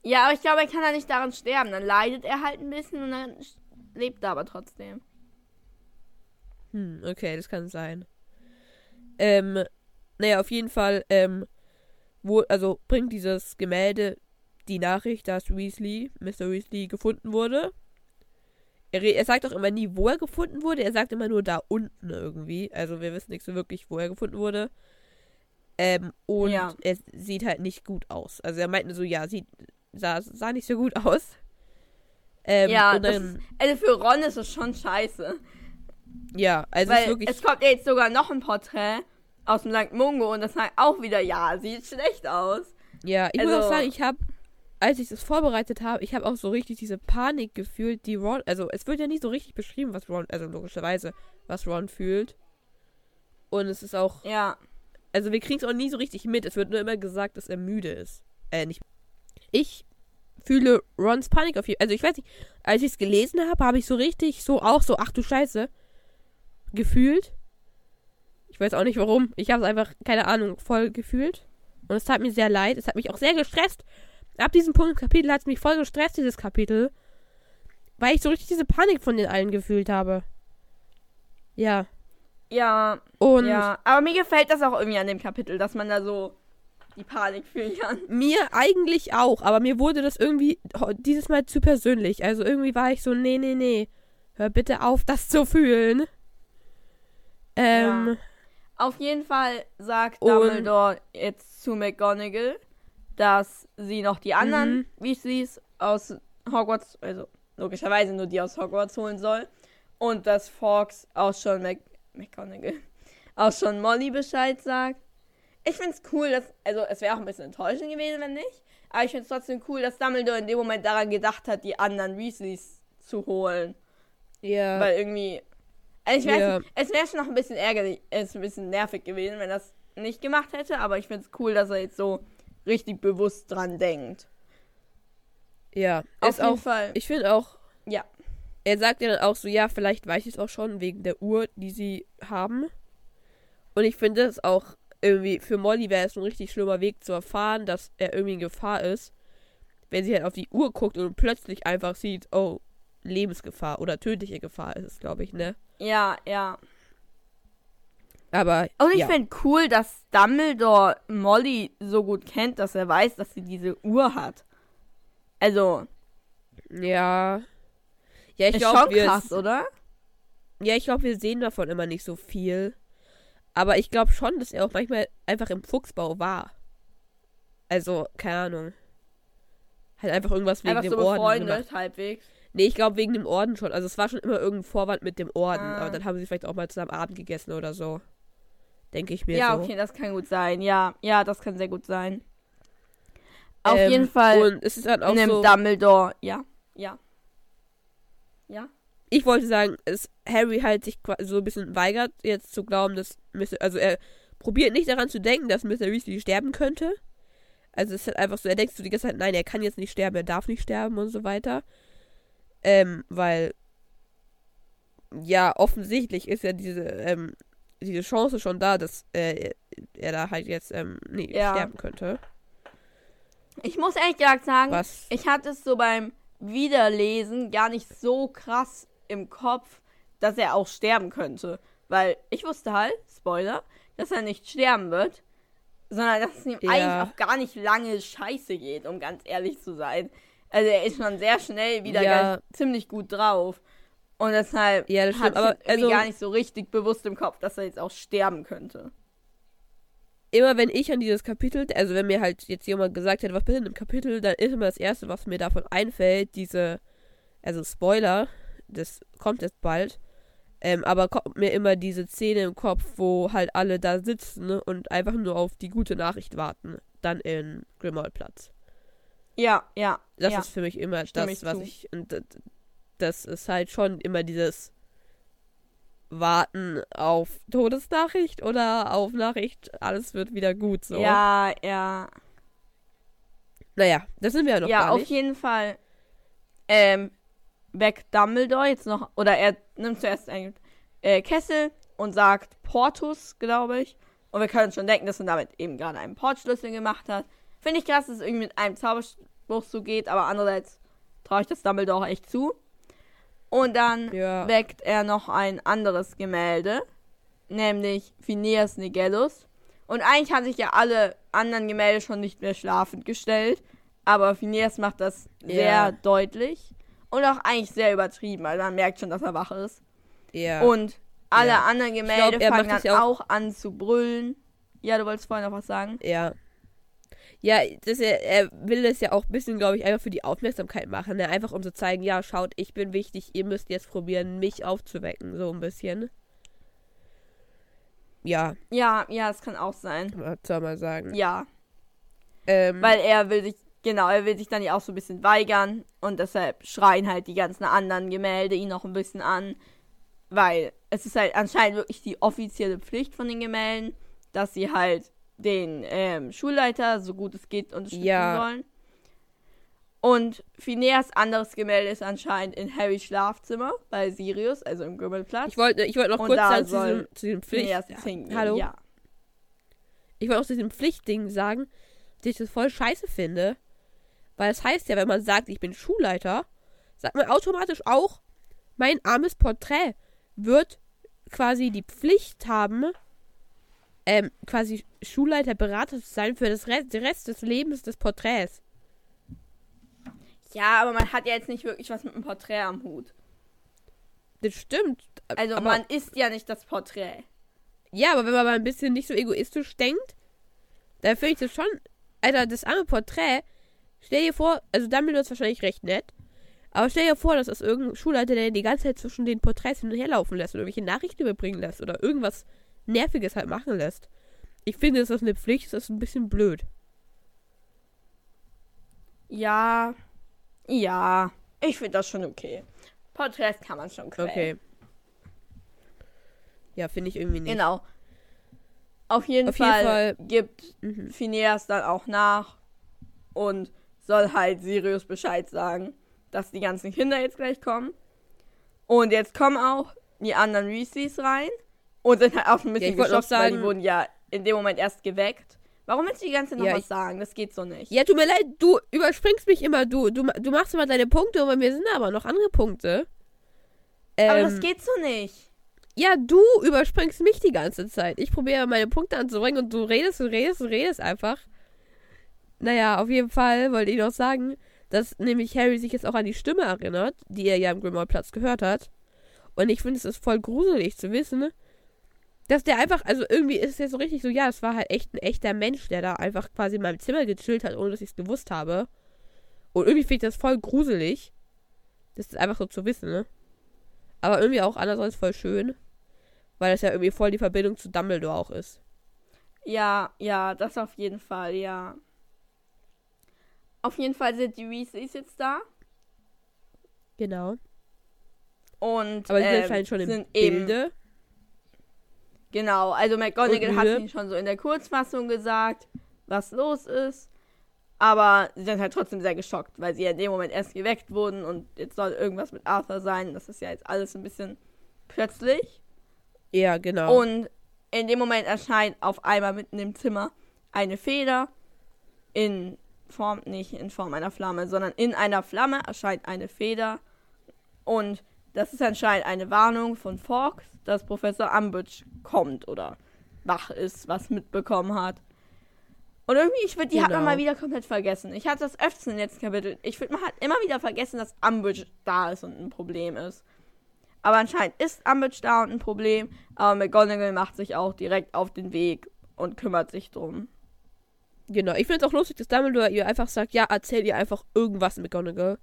Ja, aber ich glaube, er kann ja nicht daran sterben. Dann leidet er halt ein bisschen und dann lebt er aber trotzdem.
Hm, okay, das kann sein. Ähm, naja, auf jeden Fall, ähm, wo, also bringt dieses Gemälde die Nachricht, dass Weasley, Mr. Weasley, gefunden wurde. Er, er sagt auch immer nie, wo er gefunden wurde. Er sagt immer nur da unten irgendwie. Also wir wissen nicht so wirklich, wo er gefunden wurde. Ähm, und
Ja.
es sieht halt nicht gut aus. Also er meinte so, ja, sieht, sah, sah nicht so gut aus. Ähm,
ja,
dann,
ist, also für Ron ist es schon scheiße.
ja, also es
weil
wirklich.
es kommt ja jetzt sogar noch ein Porträt aus dem St. Mungo und das sagt auch wieder, ja, sieht schlecht aus.
Ja, ich muss
Also-
auch sagen, ich habe, als ich das vorbereitet habe, ich habe auch so richtig diese Panik gefühlt, die Ron, also es wird ja nie so richtig beschrieben, was Ron, also logischerweise, was Ron fühlt. Und es ist auch,
Ja.
also wir kriegen es auch nie so richtig mit. Es wird nur immer gesagt, dass er müde ist. Äh, nicht. Ich fühle Rons Panik auf jeden Also ich weiß nicht, als ich es gelesen habe, habe ich so richtig so auch so, ach du Scheiße, gefühlt. Ich weiß auch nicht warum. Ich habe es einfach, keine Ahnung, voll gefühlt. Und es tat mir sehr leid. Es hat mich auch sehr gestresst. Ab diesem Punkt im Kapitel hat es mich voll gestresst, dieses Kapitel. Weil ich so richtig diese Panik von den allen gefühlt habe. Ja.
Ja,
Und
ja. Aber mir gefällt das auch irgendwie an dem Kapitel, dass man da so die Panik fühlen kann.
Mir eigentlich auch, aber mir wurde das irgendwie dieses Mal zu persönlich. Also irgendwie war ich so, nee, nee, nee. Hör bitte auf, das zu fühlen. Ähm,
Auf jeden Fall sagt Dumbledore jetzt zu McGonagall, dass sie noch die anderen
Mhm.
Weasleys aus Hogwarts, also logischerweise nur die aus Hogwarts holen soll. Und dass Fox auch schon Mac McGonagall, auch schon Molly Bescheid sagt. Ich find's cool, dass, also es wäre auch ein bisschen enttäuschend gewesen, wenn nicht. Aber ich find's trotzdem cool, dass Dumbledore in dem Moment daran gedacht hat, die anderen Weasleys zu holen.
Ja.
Weil irgendwie. Also ich weiß
Ja.
nicht, es wäre schon noch ein bisschen ärgerlich, es ist ein bisschen nervig gewesen, wenn das nicht gemacht hätte, aber ich finde es cool, dass er jetzt so richtig bewusst dran denkt.
ja.
Auf jeden
auch,
Fall.
ich finde auch,
Ja.
er sagt ja dann auch so, ja, vielleicht weiß ich es auch schon wegen der Uhr, die sie haben. Und ich finde es auch irgendwie, für Molly wäre es ein richtig schlimmer Weg zu erfahren, dass er irgendwie in Gefahr ist, wenn sie halt auf die Uhr guckt und plötzlich einfach sieht, oh, Lebensgefahr oder tödliche Gefahr ist es, glaube ich, ne?
Ja, ja.
Aber
Und ich
ja.
finde cool, dass Dumbledore Molly so gut kennt, dass er weiß, dass sie diese Uhr hat. Also,
ja. Ja, ich
ist
glaube,
schon
wir
krass, oder?
Ja, ich glaube, wir sehen davon immer nicht so viel. Aber ich glaube schon, dass er auch manchmal einfach im Fuchsbau war. Also, keine Ahnung. Halt einfach irgendwas wegen
Einfach
dem
so
Orden
befreundet,
gemacht.
halbwegs.
Nee, ich glaube wegen dem Orden schon. Also es war schon immer irgendein Vorwand mit dem Orden.
Ah.
Aber dann haben sie vielleicht auch mal zusammen Abend gegessen oder so. Denke ich mir
Ja,
so.
okay, das kann gut sein. Ja, ja, das kann sehr gut sein. Auf
Ähm,
jeden Fall
Und es ist dann auch
nimmt
so.
Dumbledore, ja, ja.
Ich wollte sagen, dass Harry halt sich so ein bisschen weigert, jetzt zu glauben, dass Mr. Also er probiert nicht daran zu denken, dass Mr. Weasley sterben könnte. Also es ist halt einfach so, er denkt so die ganze Zeit, nein, er kann jetzt nicht sterben, er darf nicht sterben und so weiter. Ähm, weil ja, offensichtlich ist ja diese, ähm, diese Chance schon da, dass äh, er da halt jetzt ähm, nee,
Ja.
sterben könnte.
Ich muss ehrlich gesagt sagen,
Was?
ich hatte es so beim Wiederlesen gar nicht so krass im Kopf, dass er auch sterben könnte. Weil ich wusste halt, Spoiler, dass er nicht sterben wird, sondern dass es ihm
Ja.
eigentlich auch gar nicht lange scheiße geht, um ganz ehrlich zu sein. Also er ist schon sehr schnell wieder
Ja.
ziemlich gut drauf. Und deshalb
Ja, das
ich
aber also-
gar nicht so richtig bewusst im Kopf, dass er jetzt auch sterben könnte.
immer wenn ich an dieses Kapitel, also wenn mir halt jetzt jemand gesagt hat, was bitte in dem Kapitel, dann ist immer das Erste, was mir davon einfällt, diese, also Spoiler, das kommt jetzt bald, ähm, aber kommt mir immer diese Szene im Kopf, wo halt alle da sitzen ne, und einfach nur auf die gute Nachricht warten, dann in Grimmauld-Platz.
Ja, ja.
Das
ja.
ist für mich immer
Stimme
das,
ich
was
zu.
ich, und das, ist halt schon immer dieses Warten auf Todesnachricht oder auf Nachricht, alles wird wieder gut, so.
Ja, ja.
Naja, das sind wir ja noch
ja, auf jeden Fall. Ähm, weckt Dumbledore jetzt noch, oder er nimmt zuerst einen äh, Kessel und sagt Portus, glaube ich. Und wir können schon denken, dass er damit eben gerade einen Portschlüssel gemacht hat. Finde ich krass, dass es irgendwie mit einem Zauberspruch so geht, aber andererseits traue ich das Dumbledore auch echt zu. Und dann
Ja.
weckt er noch ein anderes Gemälde, nämlich Phineas Nigellus. Und eigentlich haben sich ja alle anderen Gemälde schon nicht mehr schlafend gestellt, aber Phineas macht das sehr
Ja.
deutlich und auch eigentlich sehr übertrieben, also man merkt schon, dass er wach ist.
Ja.
Und alle
Ja.
anderen Gemälde
glaub,
fangen dann
ja
auch an zu brüllen. Ja, du wolltest vorhin noch was sagen?
ja. Ja, das, er, er will das ja auch ein bisschen, glaube ich, einfach für die Aufmerksamkeit machen. Ne? Einfach um zu zeigen, ja, schaut, ich bin wichtig, ihr müsst jetzt probieren, mich aufzuwecken. So ein bisschen. Ja,
Ja, ja, das kann auch sein.
was soll man sagen.
Ja,
Ähm,
weil er will sich, genau, er will sich dann ja auch so ein bisschen weigern und deshalb schreien halt die ganzen anderen Gemälde ihn noch ein bisschen an, weil es ist halt anscheinend wirklich die offizielle Pflicht von den Gemälden, dass sie halt den ähm, Schulleiter so gut es geht unterstützen
Ja.
sollen. Und Phineas anderes Gemälde ist anscheinend in Harrys Schlafzimmer bei Sirius, also im Grimmelplatz.
ich wollte ich wollte noch kurz sagen zu diesem, zu diesem Pflicht.
Hingehen.
Hallo?
Ja.
Ich wollte auch zu diesem Pflichtding sagen, dass ich das voll scheiße finde. Weil es heißt ja, wenn man sagt, ich bin Schulleiter, sagt man automatisch auch, mein armes Porträt wird quasi die Pflicht haben, ähm, quasi Schulleiter, Berater zu sein für das Rest, den Rest des Lebens des Porträts.
ja, aber man hat ja jetzt nicht wirklich was mit dem Porträt am Hut.
Das stimmt.
Also man ist ja nicht das Porträt.
Ja, aber wenn man mal ein bisschen nicht so egoistisch denkt, dann finde ich das schon Alter, das arme Porträt, stell dir vor, also Dumbledore ist wahrscheinlich recht nett, aber stell dir vor, dass das irgendein Schulleiter, der die ganze Zeit zwischen den Porträts hin und her laufen lässt oder irgendwelche Nachrichten überbringen lässt oder irgendwas Nerviges halt machen lässt. Ich finde, das ist eine Pflicht, das ist ein bisschen blöd.
Ja. Ja. Ich finde das schon okay. Porträts kann man schon quälen.
Okay. Ja, finde ich irgendwie nicht.
Genau. Auf jeden,
Auf jeden
Fall,
Fall-
gibt
Mhm.
Phineas dann auch nach und soll halt Sirius Bescheid sagen, dass die ganzen Kinder jetzt gleich kommen. Und jetzt kommen auch die anderen Weasleys rein und sind halt auch ein bisschen
noch
geschockt, weil die
sagen-
wurden ja in dem Moment erst geweckt. Warum willst du die ganze Zeit noch
Ja,
was sagen? Das geht so nicht.
Ja, tut mir leid, du überspringst mich immer, du. Du, du machst immer deine Punkte und bei mir sind aber noch andere Punkte. Ähm,
Aber das geht so nicht.
ja, du überspringst mich die ganze Zeit. Ich probiere meine Punkte anzubringen und du redest und redest und redest einfach. Naja, auf jeden Fall wollte ich noch sagen, dass nämlich Harry sich jetzt auch an die Stimme erinnert, die er ja im Grimmauld-Platz gehört hat. Und ich finde, es ist voll gruselig zu wissen, dass der einfach, also irgendwie ist es jetzt so richtig so, ja, es war halt echt ein echter Mensch, der da einfach quasi in meinem Zimmer gechillt hat, ohne dass ich es gewusst habe. Und irgendwie finde ich das voll gruselig. Das ist einfach so zu wissen, ne? Aber irgendwie auch andererseits voll schön. Weil das ja irgendwie voll die Verbindung zu Dumbledore auch ist.
Ja, ja, das auf jeden Fall, ja. Auf jeden Fall sind die Weasleys jetzt da.
Genau.
Und
Aber sie sind
ähm,
anscheinend schon im
sind eben
Bilde.
Genau, also McGonagall hat ihnen schon so in der Kurzfassung gesagt, was los ist. Aber sie sind halt trotzdem sehr geschockt, weil sie ja in dem Moment erst geweckt wurden und jetzt soll irgendwas mit Arthur sein. Das ist ja jetzt alles ein bisschen plötzlich.
Ja, genau.
Und in dem Moment erscheint auf einmal mitten im Zimmer eine Feder in Form, nicht in Form einer Flamme, sondern in einer Flamme erscheint eine Feder. Und das ist anscheinend eine Warnung von Fawkes, dass Professor Umbridge kommt oder wach ist, was mitbekommen hat. Und irgendwie, ich finde, die hat man
Genau.
mal wieder komplett vergessen. Ich hatte das öfters im letzten Kapitel. Ich finde, man hat immer wieder vergessen, dass Umbridge da ist und ein Problem ist. Aber anscheinend ist Umbridge da und ein Problem. Aber McGonagall macht sich auch direkt auf den Weg und kümmert sich drum.
Genau. Ich finde es auch lustig, dass Dumbledore ihr einfach sagt, ja, erzähl ihr einfach irgendwas, McGonagall.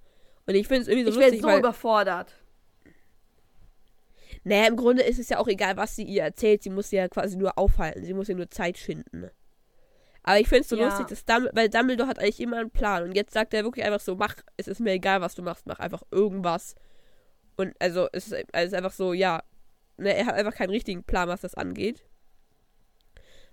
Und ich finde es irgendwie so
ich werde
lustig,
so
weil,
überfordert.
naja, im Grunde ist es ja auch egal, was sie ihr erzählt. Sie muss sie ja quasi nur aufhalten. Sie muss ihr nur Zeit schinden. Aber ich finde es so
Ja.
lustig, dass Dumbledore, weil Dumbledore hat eigentlich immer einen Plan. Und jetzt sagt er wirklich einfach so, mach, es ist mir egal, was du machst, mach einfach irgendwas. Und also es ist, also es ist einfach so, ja, ne, er hat einfach keinen richtigen Plan, was das angeht.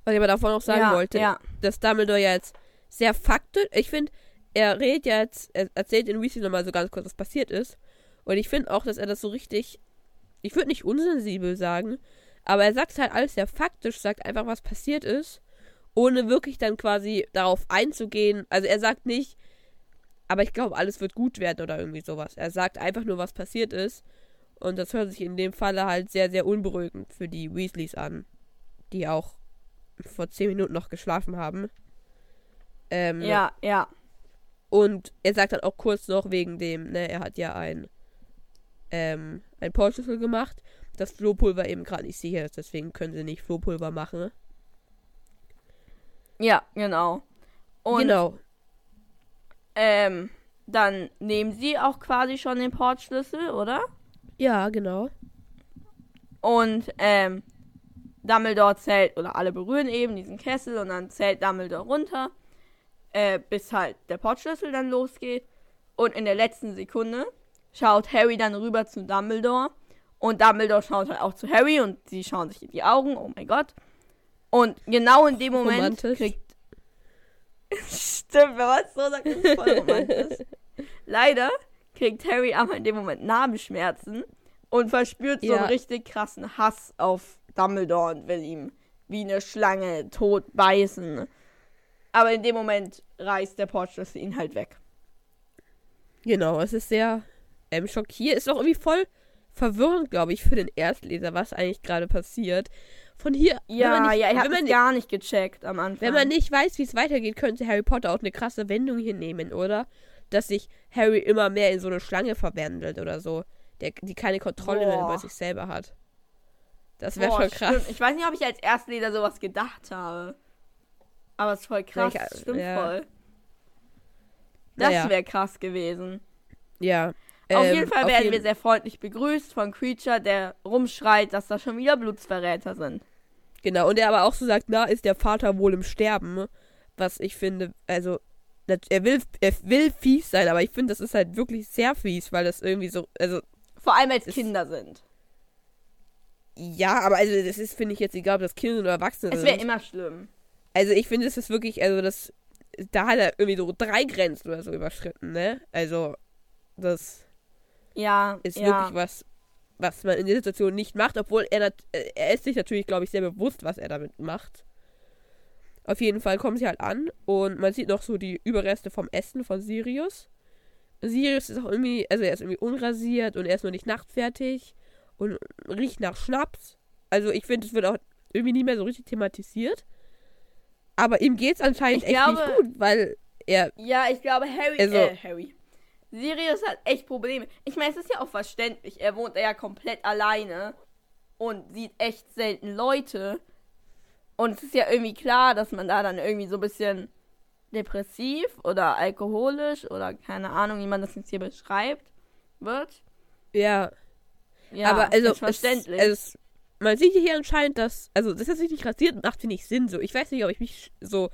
Was ich aber davon noch sagen
ja,
wollte,
Ja,
dass Dumbledore ja jetzt sehr faktisch, ich finde, er redet ja jetzt, er erzählt in Weasley nochmal so ganz kurz, was passiert ist. Und ich finde auch, dass er das so richtig, ich würde nicht unsensibel sagen, aber er sagt halt alles sehr faktisch, sagt einfach, was passiert ist, ohne wirklich dann quasi darauf einzugehen. Also er sagt nicht, aber ich glaube, alles wird gut werden oder irgendwie sowas. Er sagt einfach nur, was passiert ist. Und das hört sich in dem Falle halt sehr, sehr unberuhigend für die Weasleys an, die auch vor zehn Minuten noch geschlafen haben. Ähm,
ja, ja.
Und er sagt dann auch kurz noch wegen dem, ne, er hat ja ein, ähm, ein Portschlüssel gemacht, dass Flohpulver eben gerade nicht sicher ist, deswegen können sie nicht Flohpulver machen.
Ja, genau. Und
genau.
ähm, dann nehmen sie auch quasi schon den Portschlüssel, oder?
Ja, genau.
Und ähm, Dumbledore zählt, oder alle berühren eben diesen Kessel und dann zählt Dumbledore runter, äh, bis halt der Portschlüssel dann losgeht. Und in der letzten Sekunde schaut Harry dann rüber zu Dumbledore. Und Dumbledore schaut halt auch zu Harry und sie schauen sich in die Augen, oh mein Gott. Und genau in dem Moment
Romantisch.
kriegt. Stimmt, wenn man es so sagt, ist es voll romantisch. Leider kriegt Harry aber in dem Moment Nabelschmerzen und verspürt so
Ja.
einen richtig krassen Hass auf Dumbledore und will ihm wie eine Schlange tot beißen. Aber in dem Moment reißt der Portschlüssel ihn halt weg.
Genau, es ist sehr ähm, schockierend. Ist auch irgendwie voll verwirrend, glaube ich, für den Erstleser, was eigentlich gerade passiert. Von hier,
Ja,
nicht,
ja, ich
wenn
habe es gar nicht gecheckt am Anfang.
wenn man nicht weiß, wie es weitergeht, könnte Harry Potter auch eine krasse Wendung hier nehmen, oder? Dass sich Harry immer mehr in so eine Schlange verwandelt oder so, der, die keine Kontrolle mehr
Boah.
über sich selber hat. Das wäre schon krass.
stimmt. Ich weiß nicht, ob ich als Erstleser sowas gedacht habe. Aber es ist voll krass,
Welche-
stimmt
ja.
voll. Das
Naja.
wäre krass gewesen.
Ja.
auf
ähm,
jeden Fall werden
jeden-
wir sehr freundlich begrüßt von Creature, der rumschreit, dass da schon wieder Blutsverräter sind.
Genau, und er aber auch so sagt, na, ist der Vater wohl im Sterben? Was ich finde, also, er will, er will fies sein, aber ich finde, das ist halt wirklich sehr fies, weil das irgendwie so, also,
Vor allem als
Es-
Kinder sind.
Ja, aber also, das ist, finde ich jetzt egal, ob das Kinder oder Erwachsene
Es wäre
sind.
immer schlimm.
Also, ich finde, es ist wirklich, also, das, da hat er irgendwie so drei Grenzen oder so überschritten, ne? Also, das
Ja,
ist
ja.
wirklich was, was man in der Situation nicht macht, obwohl er, er ist sich natürlich, glaube ich, sehr bewusst, was er damit macht. Auf jeden Fall kommen sie halt an und man sieht noch so die Überreste vom Essen von Sirius. Sirius ist auch irgendwie, also er ist irgendwie unrasiert und er ist noch nicht nachtfertig und riecht nach Schnaps. Also ich finde, es wird auch irgendwie nie mehr so richtig thematisiert. Aber ihm geht's anscheinend
Ich
echt
glaube-
nicht gut, weil er,
Ja, ich glaube, Harry,
Also-
äh, Harry. Sirius hat echt Probleme. Ich meine, es ist ja auch verständlich. Er wohnt ja komplett alleine und sieht echt selten Leute. Und es ist ja irgendwie klar, dass man da dann irgendwie so ein bisschen depressiv oder alkoholisch oder keine Ahnung, wie man das jetzt hier beschreibt, wird.
ja,
Ja,
aber also,
ist verständlich.
Es, es, man sieht hier anscheinend, dass, also, er sich nicht rasiert, macht finde ich Sinn. So, ich weiß nicht, ob ich mich so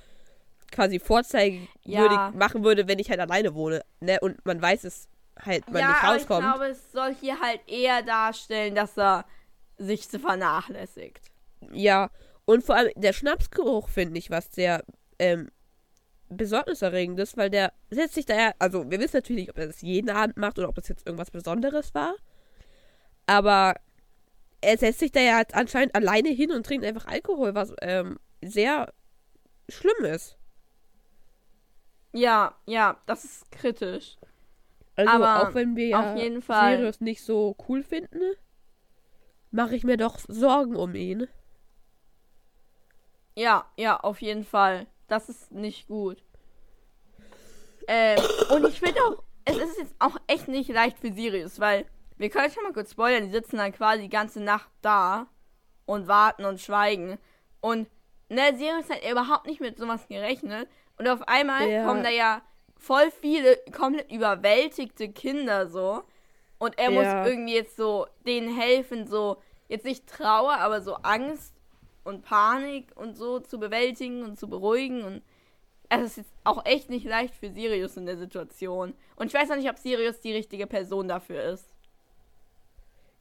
quasi vorzeigewürdig
Ja.
machen würde, wenn ich halt alleine wohne, ne? Und man weiß es halt, man
ja,
nicht
aber ich
rauskommt.
glaube, es soll hier halt eher darstellen, dass er sich so vernachlässigt.
Ja, und vor allem der Schnapsgeruch finde ich was sehr ähm, besorgniserregendes, weil der setzt sich da ja, also wir wissen natürlich nicht, ob er das jeden Abend macht oder ob das jetzt irgendwas Besonderes war, aber er setzt sich da ja halt anscheinend alleine hin und trinkt einfach Alkohol, was ähm, sehr schlimm ist.
Ja, ja, das ist kritisch.
Also
Aber
auch wenn wir ja
auf jeden Fall.
Sirius nicht so cool finden, mache ich mir doch Sorgen um ihn.
Ja, ja, auf jeden Fall. Das ist nicht gut. Ähm, und ich finde auch, es ist jetzt auch echt nicht leicht für Sirius, weil wir können schon mal kurz spoilern, die sitzen dann quasi die ganze Nacht da und warten und schweigen. Und ne, Sirius hat überhaupt nicht mit sowas gerechnet. Und auf einmal
Ja.
kommen da ja voll viele komplett überwältigte Kinder so. Und er muss
Ja.
irgendwie jetzt so denen helfen, so jetzt nicht Trauer, aber so Angst und Panik und so zu bewältigen und zu beruhigen. Und es ist jetzt auch echt nicht leicht für Sirius in der Situation. Und ich weiß auch nicht, ob Sirius die richtige Person dafür ist.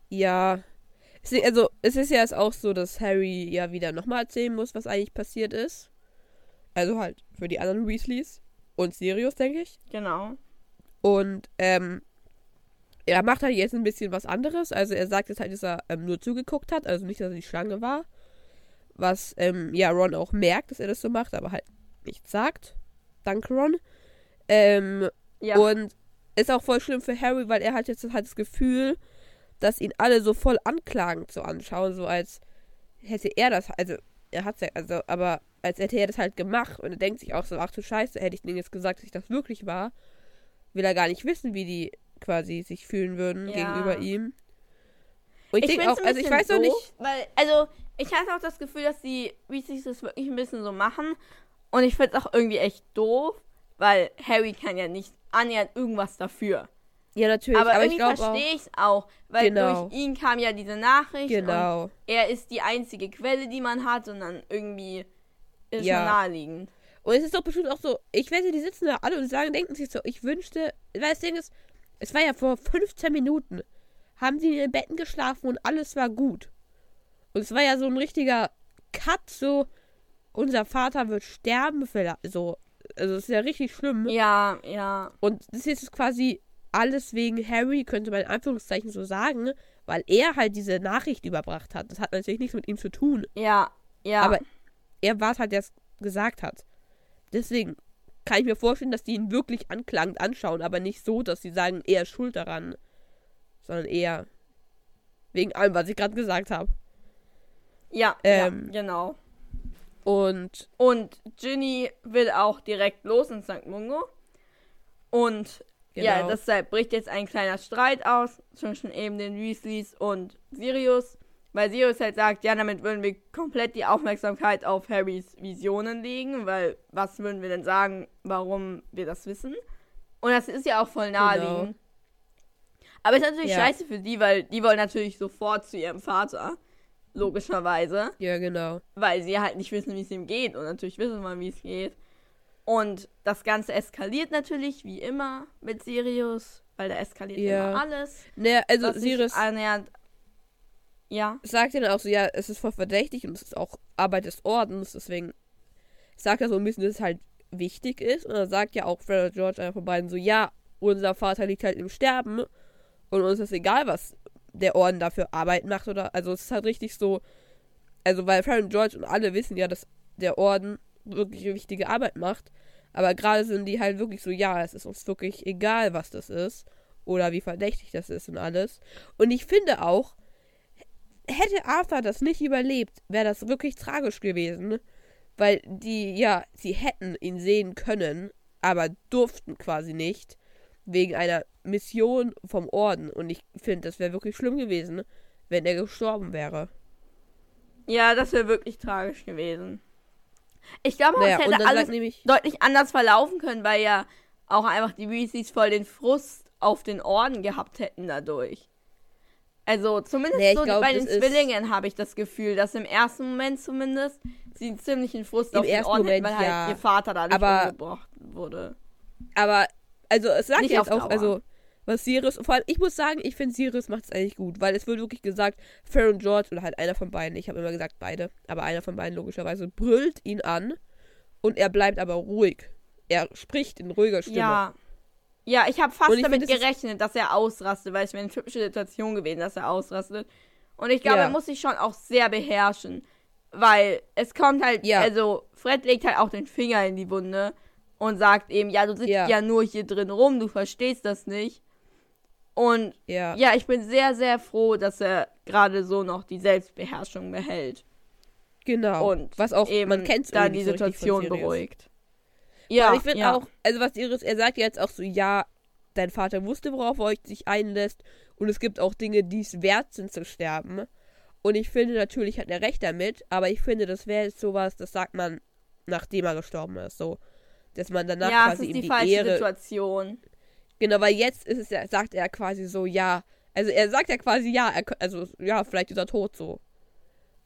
Ja. Es, also, es ist ja jetzt auch so, dass Harry ja wieder nochmal erzählen muss, was eigentlich passiert ist. Also halt für die anderen Weasleys und Sirius, denke ich.
Genau.
Und ähm, er macht halt jetzt ein bisschen was anderes. Also er sagt jetzt halt, dass er ähm, nur zugeguckt hat, also nicht, dass er die Schlange war. Was ähm, ja Ron auch merkt, dass er das so macht, aber halt nichts sagt. Danke, Ron. Ähm,
Ja.
und ist auch voll schlimm für Harry, weil er hat jetzt halt das Gefühl, dass ihn alle so voll anklagend so anschauen, so als hätte er das, also er hat's ja, also, aber als hätte er das halt gemacht und er denkt sich auch so, ach du Scheiße, hätte ich denen jetzt gesagt, dass ich das wirklich war, will er gar nicht wissen, wie die quasi sich fühlen würden
Ja.
gegenüber ihm. Und ich, denke
find's
auch, also ich weiß noch nicht,
doof, Weil, also, ich hatte auch das Gefühl, dass die Weasleys das wirklich ein bisschen so machen. Und ich finde es auch irgendwie echt doof, weil Harry kann ja nicht annähernd irgendwas dafür.
Ja natürlich,
Aber,
aber, ich
irgendwie verstehe ich es auch, weil
Genau.
durch ihn kam ja diese Nachricht und
genau.
er ist die einzige Quelle, die man hat und dann irgendwie ist
Ja.
schon naheliegend.
Und es ist doch bestimmt auch so, ich wette, die sitzen da alle und sagen, denken sich so, ich wünschte, weil das Ding ist, es war ja vor 15 Minuten, haben sie in ihren Betten geschlafen und alles war gut. Und es war ja so ein richtiger Cut, so, unser Vater wird sterben, vielleicht, so, also es ist ja richtig schlimm.
Ja, ja.
Und das ist jetzt quasi alles wegen Harry, könnte man in Anführungszeichen so sagen, weil er halt diese Nachricht überbracht hat. Das hat natürlich nichts mit ihm zu tun.
Ja, ja.
Aber er war es halt, der es gesagt hat. Deswegen kann ich mir vorstellen, dass die ihn wirklich anklagend anschauen, aber nicht so, dass sie sagen, er ist schuld daran, sondern eher wegen allem, was ich gerade gesagt habe.
ja,
ähm,
ja, genau.
Und
Und Ginny will auch direkt los in St. Mungo. Und ja,
genau.
deshalb bricht jetzt ein kleiner Streit aus zwischen eben den Weasleys und Sirius. Weil Sirius halt sagt, ja, damit würden wir komplett die Aufmerksamkeit auf Harrys Visionen legen, weil was würden wir denn sagen, warum wir das wissen? Und das ist ja auch voll naheliegend. Genau. Aber ist natürlich ja. scheiße für die, weil die wollen natürlich sofort zu ihrem Vater. Logischerweise.
Ja, genau.
Weil sie halt nicht wissen, wie es ihm geht. Und natürlich wissen wir, wie es geht. Und das Ganze eskaliert natürlich, wie immer, mit Sirius. Weil da eskaliert ja. immer alles.
Naja, also Sirius.
Annähernd ja.
Sagt er dann auch so, ja, es ist voll verdächtig und es ist auch Arbeit des Ordens, deswegen sagt er so ein bisschen, dass es halt wichtig ist. Und dann sagt ja auch Fred und George einer von beiden so, ja, unser Vater liegt halt im Sterben und uns ist egal, was der Orden dafür Arbeit macht oder, also es ist halt richtig so, also weil Fred und George und alle wissen ja, dass der Orden wirklich wichtige Arbeit macht, aber gerade sind die halt wirklich so, ja, es ist uns wirklich egal, was das ist oder wie verdächtig das ist und alles. Und ich finde auch, hätte Arthur das nicht überlebt, wäre das wirklich tragisch gewesen. Weil die, ja, sie hätten ihn sehen können, aber durften quasi nicht. Wegen einer Mission vom Orden. Und ich finde, das wäre wirklich schlimm gewesen, wenn er gestorben wäre.
Ja, das wäre wirklich tragisch gewesen. Ich glaube, naja, es hätte alles deutlich anders verlaufen können, weil ja auch einfach die Weasleys voll den Frust auf den Orden gehabt hätten dadurch. Also zumindest nee, so glaub, bei den Zwillingen habe ich das Gefühl, dass im ersten Moment zumindest sie einen ziemlichen Frust
auf den Ort Moment,
weil halt
ja.
ihr Vater da
aber,
umgebracht wurde.
Aber, also es sagt jetzt auch, also was Sirius, vor allem, ich muss sagen, ich finde Sirius macht es eigentlich gut, weil es wird wirklich gesagt, Fair und George, oder halt einer von beiden, ich habe immer gesagt beide, aber einer von beiden logischerweise, brüllt ihn an und er bleibt aber ruhig. Er spricht in ruhiger Stimme.
Ja. Ja, ich habe fast damit find, gerechnet, dass er ausrastet, weil es wäre eine typische Situation gewesen, dass er ausrastet. Und ich glaube, ja. er muss sich schon auch sehr beherrschen. Weil es kommt halt, ja. also Fred legt halt auch den Finger in die Wunde und sagt eben, ja, du sitzt ja, ja nur hier drin rum, du verstehst das nicht. Und ja, ja ich bin sehr, sehr froh, dass er gerade so noch die Selbstbeherrschung behält.
Genau.
Und was auch eben man kennt da die Situation so beruhigt.
Ja, ich finde ja. auch, also was Iris, er sagt jetzt auch so, ja, dein Vater wusste, worauf er euch sich einlässt und es gibt auch Dinge, die es wert sind zu sterben. Und ich finde, natürlich hat er recht damit, aber ich finde, das wäre jetzt sowas, das sagt man, nachdem er gestorben ist, so. Dass man danach ja, quasi ihm die, die falsche Ehre...
Situation.
Genau, weil jetzt ist es ja, sagt er quasi so, ja, also er sagt ja quasi, ja, er, also, ja, vielleicht ist er tot, so.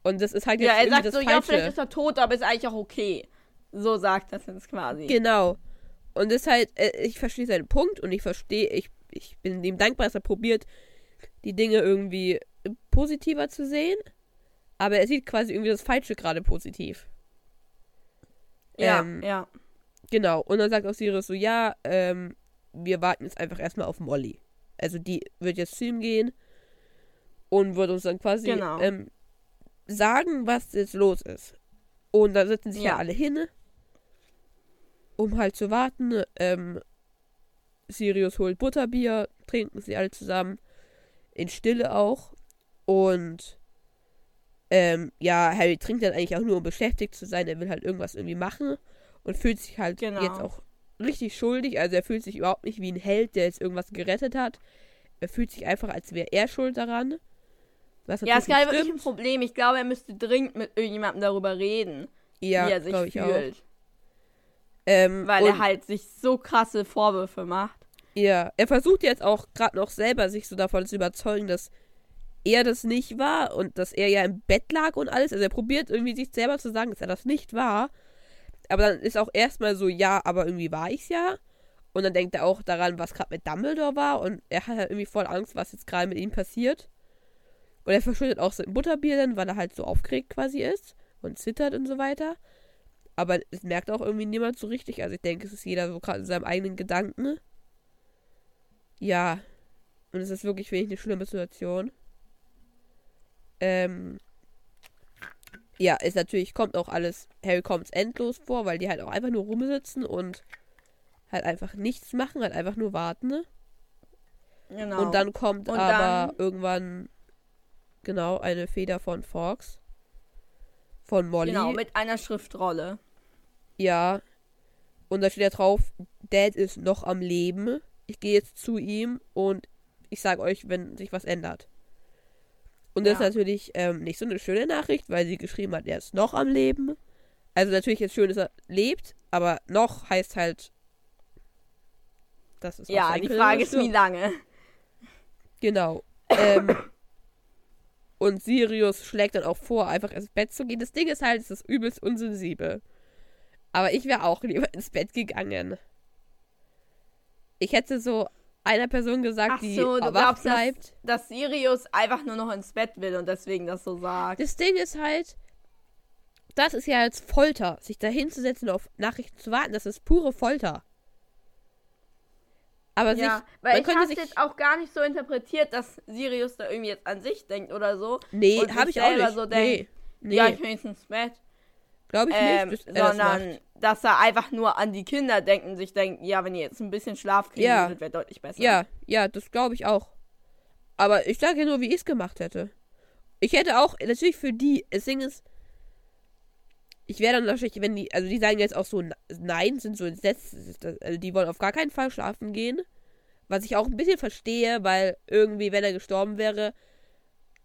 Und das ist halt jetzt
Ja, er sagt
so,
Falsche. ja, vielleicht ist er tot, aber ist eigentlich auch okay. So sagt das jetzt quasi.
Genau. Und das ist halt, äh, ich verstehe seinen Punkt und ich verstehe, ich, ich bin ihm dankbar, dass er probiert, die Dinge irgendwie positiver zu sehen. Aber er sieht quasi irgendwie das Falsche gerade positiv.
Ja, ähm, ja.
Genau. Und dann sagt auch Sirius so, ja, ähm, wir warten jetzt einfach erstmal auf Molly. Also die wird jetzt zu ihm gehen und wird uns dann quasi genau. ähm, sagen, was jetzt los ist. Und dann sitzen sich ja, ja alle hin um halt zu warten. Ähm, Sirius holt Butterbier, trinken sie alle zusammen. In Stille auch. Und ähm, ja, Harry trinkt dann eigentlich auch nur, um beschäftigt zu sein. Er will halt irgendwas irgendwie machen und fühlt sich halt genau. jetzt auch richtig schuldig. Also er fühlt sich überhaupt nicht wie ein Held, der jetzt irgendwas gerettet hat. Er fühlt sich einfach, als wäre er schuld daran.
Was ja, es ist gerade wirklich ein Problem. Ich glaube, er müsste dringend mit irgendjemandem darüber reden, ja, wie er sich fühlt. Auch. Ähm, Weil er halt sich so krasse Vorwürfe macht.
Ja, er versucht jetzt auch gerade noch selber sich so davon zu überzeugen, dass er das nicht war und dass er ja im Bett lag und alles. Also er probiert irgendwie sich selber zu sagen, dass er das nicht war. Aber dann ist auch erstmal so, ja, aber irgendwie war ich's ja. Und dann denkt er auch daran, was gerade mit Dumbledore war. Und er hat halt irgendwie voll Angst, was jetzt gerade mit ihm passiert. Und er verschuldet auch sein Butterbier dann, weil er halt so aufgeregt quasi ist und zittert und so weiter. Aber es merkt auch irgendwie niemand so richtig. Also ich denke, es ist jeder so gerade in seinem eigenen Gedanken. Ja. Und es ist wirklich wenig eine schlimme Situation. Ähm. Ja, ist natürlich, kommt auch alles, Harry kommt endlos vor, weil die halt auch einfach nur rumsitzen und halt einfach nichts machen, halt einfach nur warten. Ne? Genau. Und dann kommt und aber dann... irgendwann, genau, eine Feder von Fox von Molly.
Genau, mit einer Schriftrolle.
Ja. Und da steht ja drauf, Dad ist noch am Leben. Ich gehe jetzt zu ihm und ich sage euch, wenn sich was ändert. Und das
Ja.
ist natürlich ähm, nicht so eine schöne Nachricht, weil sie geschrieben hat, er ist noch am Leben. Also natürlich ist schön, dass er lebt, aber noch heißt halt, dass es
Ja, die Frage ist, wie lange.
Genau. ähm, und Sirius schlägt dann auch vor, einfach ins Bett zu gehen. Das Ding ist halt, es ist übelst unsensibel. Aber ich wäre auch lieber ins Bett gegangen. Ich hätte so einer Person gesagt,
Ach
die
so, du
wach
glaubst, dass-
bleibt.
Dass Sirius einfach nur noch ins Bett will und deswegen das so sagt.
Das Ding ist halt, das ist ja als Folter. Sich da hinzusetzen und auf Nachrichten zu warten, das ist pure Folter. Aber
Ja,
sich,
weil ich habe
sich-
jetzt auch gar nicht so interpretiert, dass Sirius da irgendwie jetzt an sich denkt oder so.
nee, habe ich auch nicht.
so
nee,
denkt,
nee,
Ja, ich will jetzt ins Bett.
Glaube ich
Ähm,
nicht, dass er das
sondern,
macht.
dass er einfach nur an die Kinder denkt und sich denkt, ja, wenn ihr jetzt ein bisschen Schlaf kriegen
Ja.
würdet, wäre deutlich besser.
Ja, ja, das glaube ich auch. Aber ich sage ja nur, wie ich es gemacht hätte. Ich hätte auch, natürlich für die, das Ding ist, ich wäre dann wahrscheinlich, wenn die, also die sagen jetzt auch so nein, sind so entsetzt, also die wollen auf gar keinen Fall schlafen gehen. Was ich auch ein bisschen verstehe, weil irgendwie, wenn er gestorben wäre,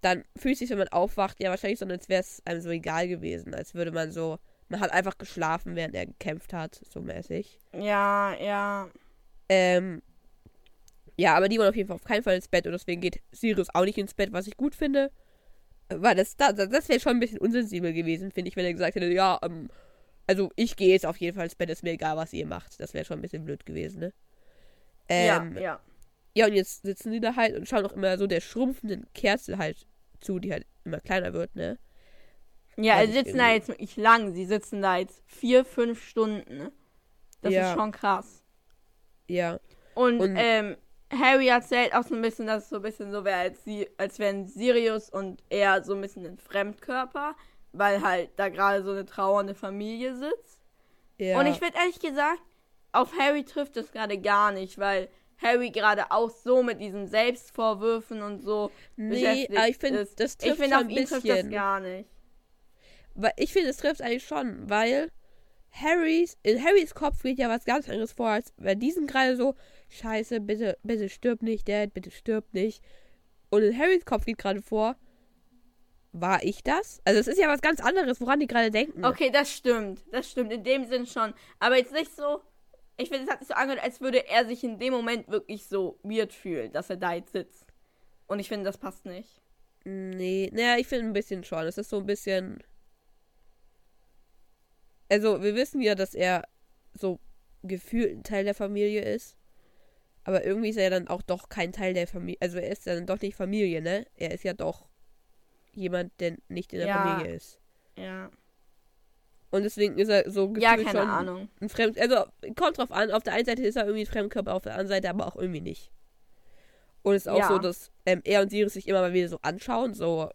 dann fühlt sich, wenn man aufwacht, ja wahrscheinlich so, als wäre es einem so egal gewesen. Als würde man so, man hat einfach geschlafen, während er gekämpft hat, so mäßig.
Ja, ja.
Ähm, ja, aber die wollen auf jeden Fall auf keinen Fall ins Bett und deswegen geht Sirius auch nicht ins Bett, was ich gut finde. Weil das, das, das wäre schon ein bisschen unsensibel gewesen, finde ich, wenn er gesagt hätte, ja, ähm, also ich gehe jetzt auf jeden Fall ins Bett, ist mir egal, was ihr macht. Das wäre schon ein bisschen blöd gewesen, ne? Ähm,
ja, ja.
Ja, und jetzt sitzen die da halt und schauen auch immer so der schrumpfenden Kerze halt zu, die halt immer kleiner wird, ne?
Ja, sie sitzen da
irgendwie-
jetzt wirklich lang. Sie sitzen da jetzt vier, fünf Stunden. ne? Das
Ja.
ist schon krass.
Ja.
Und,
Und-
ähm, Harry erzählt auch so ein bisschen, dass es so ein bisschen so wäre, als, sie, als wären Sirius und er so ein bisschen ein Fremdkörper, weil halt da gerade so eine trauernde Familie sitzt.
Ja.
Und ich finde ehrlich gesagt, auf Harry trifft es gerade gar nicht, weil Harry gerade auch so mit diesen Selbstvorwürfen und so
nee, aber ich finde, das
Ich
trifft
finde,
schon
auf ihn trifft das gar nicht.
Weil ich finde, es trifft eigentlich schon, weil Harrys, in Harrys Kopf geht ja was ganz anderes vor, als bei diesem gerade so, scheiße, bitte, bitte stirb nicht, Dad, bitte stirb nicht. Und in Harrys Kopf geht gerade vor, war ich das? Also es ist ja was ganz anderes, woran die gerade denken.
Okay, das stimmt. Das stimmt in dem Sinn schon. Aber jetzt nicht so. Ich finde, es hat sich so angehört, als würde er sich in dem Moment wirklich so weird fühlen, dass er da jetzt sitzt. Und ich finde, das passt nicht.
Nee, naja, ich finde ein bisschen schon. Es ist so ein bisschen. Also, wir wissen ja, dass er so gefühlt ein Teil der Familie ist. Aber irgendwie ist er dann auch doch kein Teil der Familie. Also, er ist dann doch nicht Familie, ne? Er ist ja doch jemand, der nicht in der
Ja.
Familie ist.
Ja.
Und deswegen ist er so gefühlt
Ja, keine
schon
Ahnung.
ein Fremd. Also, kommt drauf an. Auf der einen Seite ist er irgendwie ein Fremdkörper, auf der anderen Seite aber auch irgendwie nicht. Und es ist auch
Ja.
so, dass ähm, er und Sirius sich immer mal wieder so anschauen, so,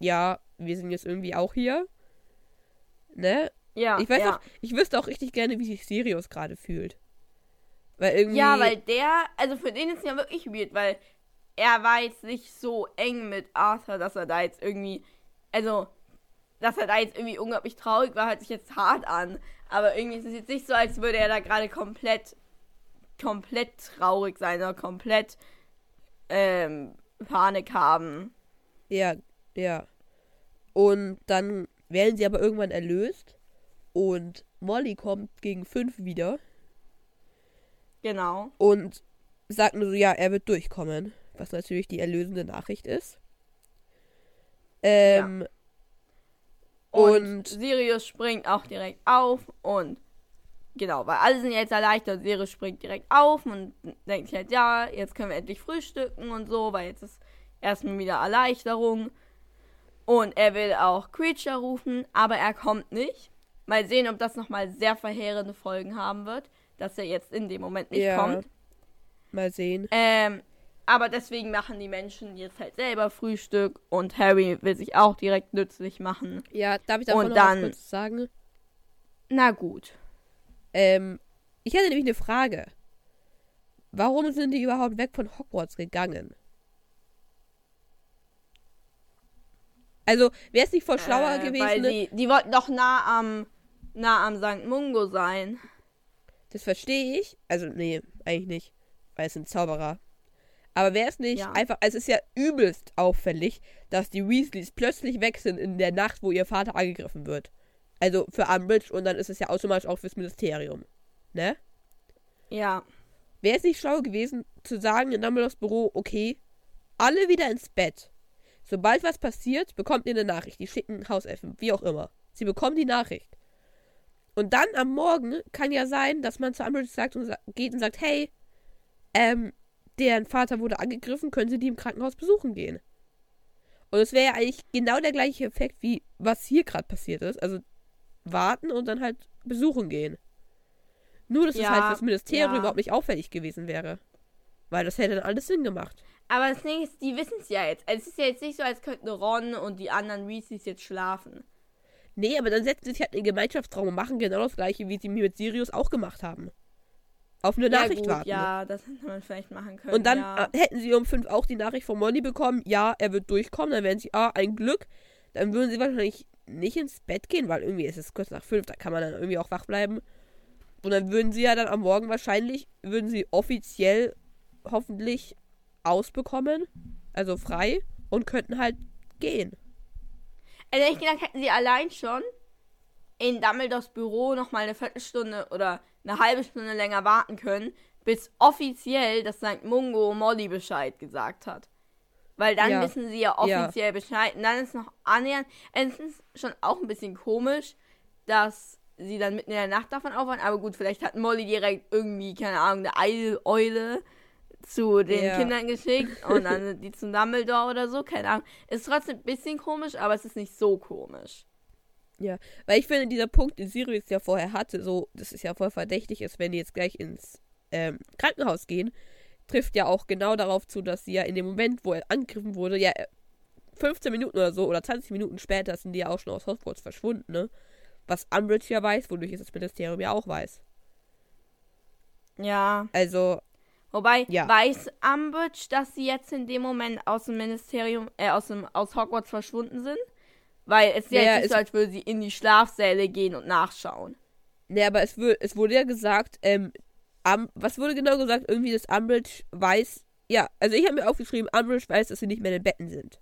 ja, wir sind jetzt irgendwie auch hier. Ne?
Ja.
ich weiß
ja.
auch, ich wüsste auch richtig gerne, wie sich Sirius gerade fühlt. Weil irgendwie.
Ja, weil der, also für den ist es ja wirklich weird, weil er war jetzt nicht so eng mit Arthur, dass er da jetzt irgendwie, also, dass er da jetzt irgendwie unglaublich traurig war, hört sich jetzt hart an. Aber irgendwie ist es jetzt nicht so, als würde er da gerade komplett, komplett traurig sein oder komplett ähm, Panik haben.
Ja, ja. Und dann werden sie aber irgendwann erlöst. Und Molly kommt gegen fünf wieder.
Genau.
und sagt nur so, ja, er wird durchkommen. Was natürlich die erlösende Nachricht ist. Ähm,
Und,
Und-
Sirius springt auch direkt auf und genau, weil alle sind jetzt erleichtert. Sirius springt direkt auf und denkt sich halt, ja, jetzt können wir endlich frühstücken und so, weil jetzt ist erstmal wieder Erleichterung. Und er will auch Creature rufen, aber er kommt nicht. Mal sehen, ob das nochmal sehr verheerende Folgen haben wird, dass er jetzt in dem Moment nicht
Ja.
kommt.
mal sehen.
Ähm, aber deswegen machen die Menschen jetzt halt selber Frühstück und Harry will sich auch direkt nützlich machen.
Ja, darf ich davon
Und
noch
dann-
was kurz sagen?
Na gut.
Ähm, ich hätte nämlich eine Frage. Warum sind die überhaupt weg von Hogwarts gegangen? Also, wäre es nicht voll schlauer
Äh,
gewesen?
Weil
ne?
die, die wollten doch nah am, nah am St. Mungo sein.
Das verstehe ich. Also, nee, eigentlich nicht. Weil es sind Zauberer. Aber wäre es nicht
Ja.
einfach, es ist ja übelst auffällig, dass die Weasleys plötzlich weg sind in der Nacht, wo ihr Vater angegriffen wird. Also für Umbridge und dann ist es ja automatisch auch fürs Ministerium. Ne?
Ja.
Wäre es nicht schlau gewesen, zu sagen in Dumbledores Büro, okay, alle wieder ins Bett. Sobald was passiert, bekommt ihr eine Nachricht. Die schicken Hauselfen, wie auch immer. Sie bekommen die Nachricht. Und dann am Morgen kann ja sein, dass man zu Umbridge sagt und sa geht und sagt, hey, ähm, deren Vater wurde angegriffen, können Sie die im Krankenhaus besuchen gehen? Und es wäre ja eigentlich genau der gleiche Effekt, wie was hier gerade passiert ist. Also warten und dann halt besuchen gehen. Nur, dass es
Ja,
halt fürs Ministerium
ja.
überhaupt nicht auffällig gewesen wäre. Weil das hätte dann alles Sinn gemacht.
Aber das Ding ist, die wissen es ja jetzt. Also es ist ja jetzt nicht so, als könnten Ron und die anderen Weasleys jetzt schlafen.
Nee, aber dann setzen sie sich halt in den Gemeinschaftsraum und machen genau das gleiche, wie sie mit Sirius auch gemacht haben. Auf eine Nachricht
ja, gut,
warten.
Ja, das hätte man vielleicht machen können.
Und dann
ja.
äh, hätten sie um fünf auch die Nachricht von Molly bekommen, ja, er wird durchkommen, dann wären sie, ah, ein Glück. Dann würden sie wahrscheinlich nicht ins Bett gehen, weil irgendwie ist es kurz nach fünf, da kann man dann irgendwie auch wach bleiben. Und dann würden sie ja dann am Morgen wahrscheinlich, würden sie offiziell hoffentlich ausbekommen, also frei, und könnten halt gehen.
Also ich gedacht, hätten sie allein schon in Dumbledores Büro noch mal eine Viertelstunde oder eine halbe Stunde länger warten können, bis offiziell das St. Mungo Molly Bescheid gesagt hat. Weil dann
Ja.
wissen sie ja
Ja.
offiziell Bescheid. Und dann ist noch annähernd, es ist schon auch ein bisschen komisch, dass sie dann mitten in der Nacht davon aufwachen. Aber gut, vielleicht hat Molly direkt irgendwie, keine Ahnung, eine Eule zu den
Ja.
Kindern geschickt und dann die zum Dumbledore oder so, keine Ahnung. Ist trotzdem ein bisschen komisch, aber es ist nicht so komisch.
Weil ich finde, dieser Punkt, den Sirius ja vorher hatte, so, das ist ja voll verdächtig ist, wenn die jetzt gleich ins ähm, Krankenhaus gehen, trifft ja auch genau darauf zu, dass sie ja in dem Moment, wo er angegriffen wurde, ja äh, 15 Minuten oder so oder 20 Minuten später sind die ja auch schon aus Hogwarts verschwunden, ne? Was Umbridge ja weiß, wodurch es das Ministerium ja auch weiß.
Ja.
Also,
Wobei,
Ja.
weiß Umbridge, dass sie jetzt in dem Moment aus dem Ministerium, äh, aus, dem, aus Hogwarts verschwunden sind? Weil es ist ja
Naja,
jetzt nicht so, als würde sie in die Schlafsäle gehen und nachschauen.
ne, aber es, wür- es wurde ja gesagt, ähm, Am was wurde genau gesagt? Irgendwie, dass Umbridge weiß, ja, also ich habe mir aufgeschrieben, Umbridge weiß, dass sie nicht mehr in den Betten sind.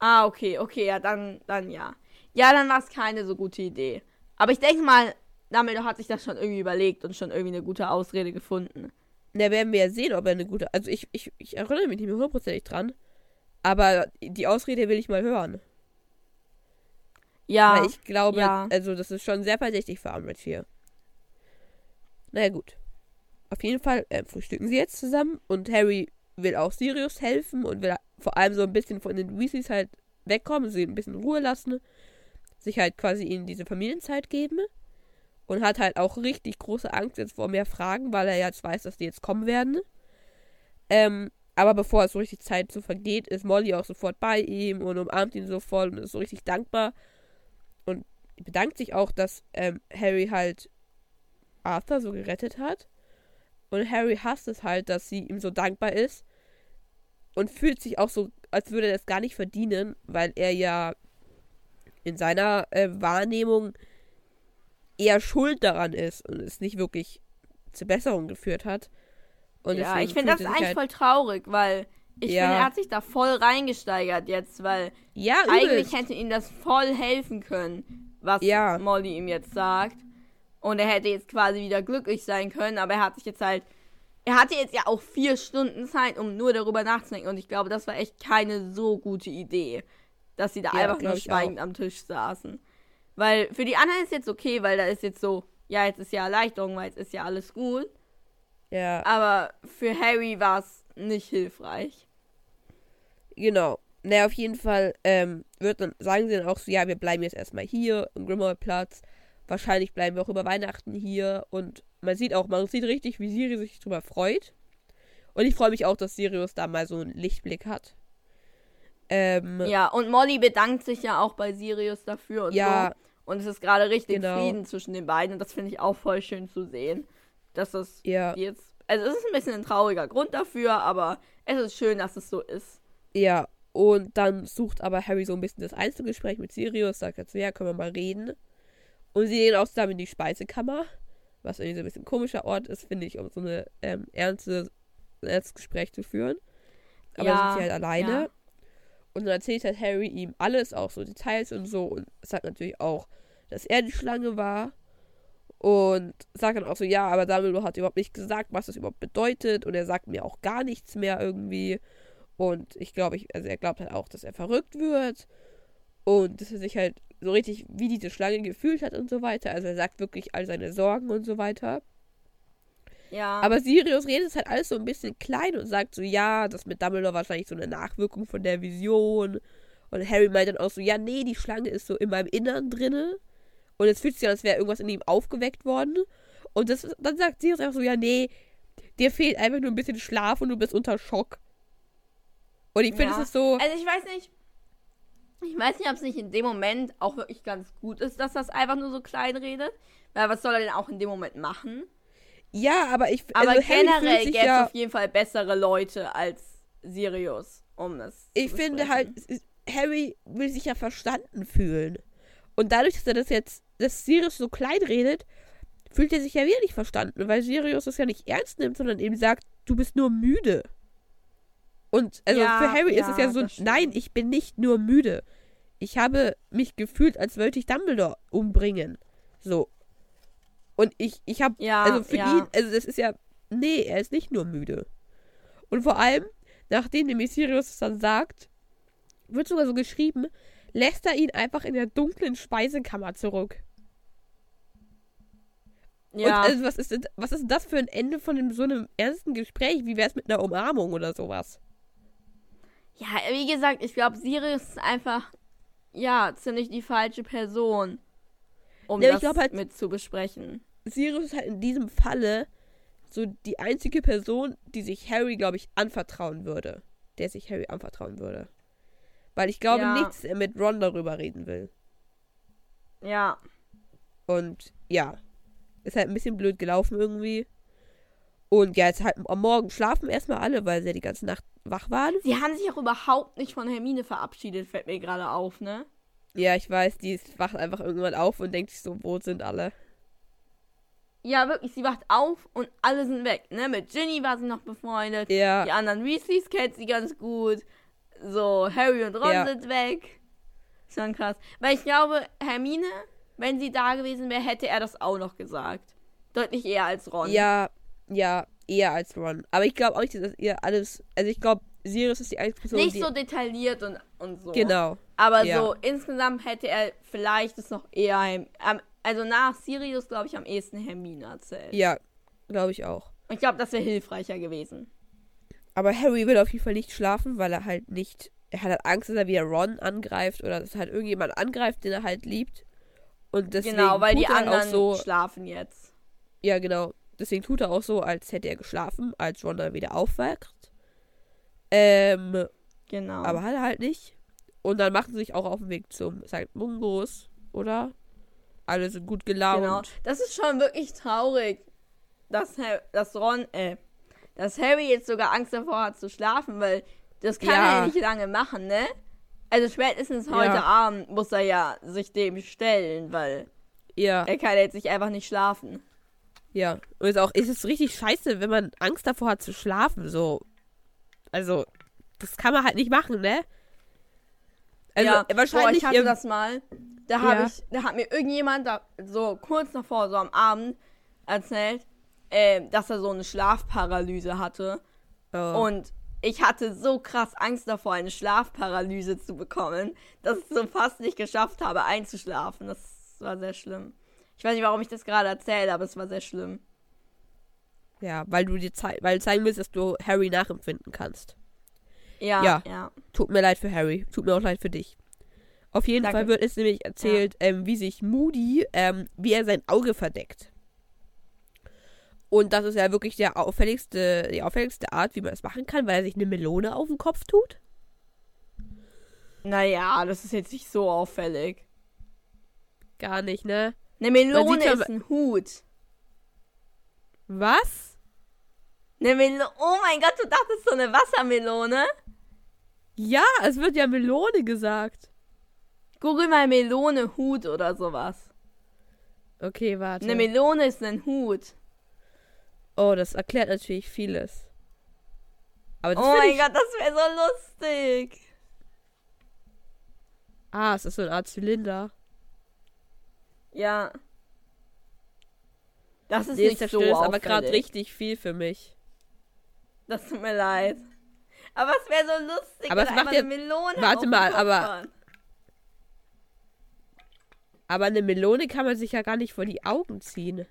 Ah, okay, okay, ja, dann, dann ja. Ja, dann war es keine so gute Idee. Aber ich denke mal, Dumbledore hat sich das schon irgendwie überlegt und schon irgendwie eine gute Ausrede gefunden.
Da werden wir ja sehen, ob er eine gute. Also ich, ich, ich erinnere mich nicht mehr hundertprozentig dran. Aber die Ausrede will ich mal hören.
Ja,
Weil ich glaube,
ja.
also das ist schon sehr verdächtig für Umbridge hier. Naja, gut. Auf jeden Fall äh, frühstücken sie jetzt zusammen und Harry will auch Sirius helfen und will vor allem so ein bisschen von den Weasleys halt wegkommen, sie ein bisschen Ruhe lassen, sich halt quasi ihnen diese Familienzeit geben und hat halt auch richtig große Angst jetzt vor mehr Fragen, weil er jetzt weiß, dass die jetzt kommen werden. Ähm, aber bevor es so richtig Zeit so vergeht, ist Molly auch sofort bei ihm und umarmt ihn so voll und ist so richtig dankbar bedankt sich auch, dass ähm, Harry halt Arthur so gerettet hat. Und Harry hasst es halt, dass sie ihm so dankbar ist. Und fühlt sich auch so, als würde er das gar nicht verdienen, weil er ja in seiner äh, Wahrnehmung eher schuld daran ist und es nicht wirklich zur Besserung geführt hat. Und
ja, ich finde das eigentlich
halt,
voll traurig, weil ich
Ja.
finde, er hat sich da voll reingesteigert jetzt, weil
Ja,
eigentlich hätte ihm das voll helfen können, was
Ja.
Molly ihm jetzt sagt. Und er hätte jetzt quasi wieder glücklich sein können, aber er hat sich jetzt halt. Er hatte jetzt ja auch vier Stunden Zeit, um nur darüber nachzudenken. Und ich glaube, das war echt keine so gute Idee, dass sie da
Ja,
einfach nur schweigend am Tisch saßen. Weil für die anderen ist jetzt okay, weil da ist jetzt so, ja, jetzt ist ja Erleichterung, weil jetzt ist ja alles gut.
Ja,
Aber für Harry war es nicht hilfreich.
Genau. Naja, auf jeden Fall ähm, wird dann, sagen sie dann auch so, ja, wir bleiben jetzt erstmal hier im Grimmauld-Platz. Wahrscheinlich bleiben wir auch über Weihnachten hier. Und man sieht auch, man sieht richtig, wie Sirius sich drüber freut. Und ich freue mich auch, dass Sirius da mal so einen Lichtblick hat. Ähm,
Ja, und Molly bedankt sich ja auch bei Sirius dafür und
Ja.
so. Und es ist gerade richtig
Genau.
Frieden zwischen den beiden. Und das finde ich auch voll schön zu sehen. Dass das
ja,
jetzt. Also es ist ein bisschen ein trauriger Grund dafür, aber es ist schön, dass es so ist.
ja. Und dann sucht aber Harry so ein bisschen das Einzelgespräch mit Sirius, sagt er so, ja, können wir mal reden. Und sie gehen auch zusammen in die Speisekammer, was irgendwie so ein bisschen ein komischer Ort ist, finde ich, um so eine ähm, ernste, ein ernstes Gespräch zu führen. Aber
Ja,
dann sind sie halt alleine.
ja.
Und dann erzählt halt Harry ihm alles, auch so Details und so. Und sagt natürlich auch, dass er die Schlange war. Und sagt dann auch so, ja, aber Dumbledore hat überhaupt nicht gesagt, was das überhaupt bedeutet. Und er sagt mir auch gar nichts mehr irgendwie. Und ich glaube, ich, also er glaubt halt auch, dass er verrückt wird. Und dass er sich halt so richtig wie diese Schlange gefühlt hat und so weiter. Also er sagt wirklich all seine Sorgen und so weiter.
Ja.
Aber Sirius redet es halt alles so ein bisschen klein und sagt so, ja, das mit Dumbledore wahrscheinlich so eine Nachwirkung von der Vision. Und Harry meint dann auch so, ja, nee, die Schlange ist so in meinem Innern drinne. Und es fühlt sich an, als wäre irgendwas in ihm aufgeweckt worden. Und das, dann sagt Sirius einfach so, ja, nee, dir fehlt einfach nur ein bisschen Schlaf und du bist unter Schock. Und ich finde,
Ja.
es ist so,
Also ich weiß nicht. Ich weiß nicht, ob es nicht in dem Moment auch wirklich ganz gut ist, dass das einfach nur so klein redet. Weil was soll er denn auch in dem Moment machen?
ja, aber ich,
Aber
also
generell gäbe es
ja,
auf jeden Fall bessere Leute als Sirius, um das
ich finde
besprechen.
halt, Harry will sich ja verstanden fühlen. Und dadurch, dass er das jetzt, dass Sirius so klein redet, fühlt er sich ja wieder nicht verstanden, weil Sirius es ja nicht ernst nimmt, sondern eben sagt, du bist nur müde. Und also
Ja,
für Harry ist es
ja,
ja so, nein, ich bin nicht nur müde. Ich habe mich gefühlt, als wollte ich Dumbledore umbringen. So. Und ich, ich habe,
Ja,
also für
ja.
ihn, also das ist ja, nee, er ist nicht nur müde. Und vor allem, nachdem dem Sirius es dann sagt, wird sogar so geschrieben, lässt er ihn einfach in der dunklen Speisekammer zurück.
Ja,
Und also, was ist, denn- was ist das für ein Ende von so einem ernsten Gespräch? Wie wäre es mit einer Umarmung oder sowas?
Ja, wie gesagt, ich glaube, Sirius ist einfach, ja, ziemlich die falsche Person, um
Ja,
das
halt-
mit zu besprechen.
Sirius ist halt in diesem Falle so die einzige Person, die sich Harry, glaube ich, anvertrauen würde. Der sich Harry anvertrauen würde. Weil ich glaube
Ja.
nicht, dass er mit Ron darüber reden will.
Ja,
Und ja, ist halt ein bisschen blöd gelaufen irgendwie. Und ja, jetzt halt am Morgen schlafen erstmal alle, weil sie ja die ganze Nacht wach waren.
sie haben sich auch überhaupt nicht von Hermine verabschiedet, fällt mir gerade auf, ne?
Ja, ich weiß, die ist- wacht einfach irgendwann auf und denkt sich so, wo sind alle?
Ja, wirklich, sie wacht auf und alle sind weg, ne? Mit Ginny war sie noch befreundet.
Ja,
Die anderen Weasleys kennt sie ganz gut. So, Harry und Ron
Ja.
sind weg. Schon krass. Weil ich glaube, Hermine, wenn sie da gewesen wäre, hätte er das auch noch gesagt. Deutlich eher als Ron.
ja, ja, eher als Ron. Aber ich glaube auch nicht, dass ihr alles. Also ich glaube, Sirius ist die einzige Person,
Nicht so detailliert und, und so.
Genau.
Aber
ja.
so insgesamt hätte er vielleicht es noch eher. Am- Also nach Sirius, glaube ich, am ehesten Hermine erzählt.
Ja, glaube ich auch.
Und ich glaube, das wäre hilfreicher gewesen.
Aber Harry will auf jeden Fall nicht schlafen, weil er halt nicht. Er hat halt Angst, dass er wieder Ron angreift oder dass halt irgendjemand angreift, den er halt liebt. Und deswegen
genau, weil die anderen
so.
schlafen jetzt.
Ja, genau. Deswegen tut er auch so, als hätte er geschlafen, als Ron dann wieder aufwacht. Ähm,
Genau.
aber hat er halt nicht. Und dann machen sie sich auch auf den Weg zum St. Mungos, oder? Alle sind gut gelaunt.
Genau. Das ist schon wirklich traurig, dass, dass Ron, äh, dass Harry jetzt sogar Angst davor hat zu schlafen, weil das kann
Ja.
er ja nicht lange machen, ne? Also spätestens heute
Ja.
Abend muss er ja sich dem stellen, weil
Ja,
er kann jetzt nicht einfach nicht schlafen.
Ja. Und ist auch, ist es richtig scheiße, wenn man Angst davor hat zu schlafen, so. Also, das kann man halt nicht machen, ne? Also,
ja,
wahrscheinlich.
Boah, ich hatte das mal. Da habe
Ja.
ich, da hat mir irgendjemand da so kurz davor, so am Abend, erzählt, äh, dass er so eine Schlafparalyse hatte.
oh.
Und ich hatte so krass Angst davor, eine Schlafparalyse zu bekommen, dass ich es so fast nicht geschafft habe, einzuschlafen. Das war sehr schlimm. Ich weiß nicht, warum ich das gerade erzähle, aber es war sehr schlimm.
ja, weil du dir zei weil du zeigen willst, dass du Harry nachempfinden kannst.
Ja,
Ja.
ja.
Tut mir leid für Harry. Tut mir auch leid für dich. Auf jeden
Danke.
Fall wird es nämlich erzählt, ähm, wie sich Moody, ähm, wie er sein Auge verdeckt. Und das ist ja wirklich der auffälligste, die auffälligste Art, wie man das machen kann, weil er sich eine Melone auf den Kopf tut.
Naja, das ist jetzt nicht so auffällig.
Gar nicht, ne?
Eine Melone ist ein Hut.
Was?
Eine Melone. Oh mein Gott, du dachtest so eine Wassermelone?
Ja, es wird ja Melone gesagt.
Google mal Melone Hut oder sowas.
Okay, warte.
Eine Melone ist ein Hut.
oh, das erklärt natürlich vieles.
Oh mein
ich,
Gott, das wäre so lustig.
Ah, es ist so eine Art Zylinder.
Ja. Das ist
Nee,
nicht so
zerstört aber gerade
auffällig.
richtig viel für mich.
Das tut mir leid. Aber es wäre so lustig,
Aber es macht ja-
eine Melone
Warte mal, aber-. Aber eine Melone kann man sich ja gar nicht vor die Augen ziehen.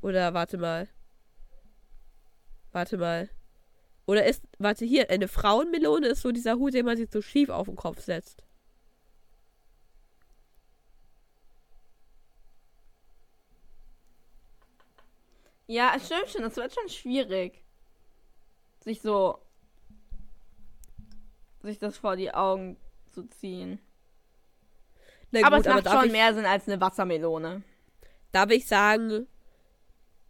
Oder warte mal. Warte mal. Oder ist, warte hier, eine Frauenmelone ist so dieser Hut, den man sich so schief auf den Kopf setzt.
Ja, es stimmt schon, das wird schon schwierig. Sich so. sich das vor die Augen zu ziehen.
Na
aber
gut,
es macht
darf
schon
ich,
mehr Sinn als eine Wassermelone.
darf ich sagen,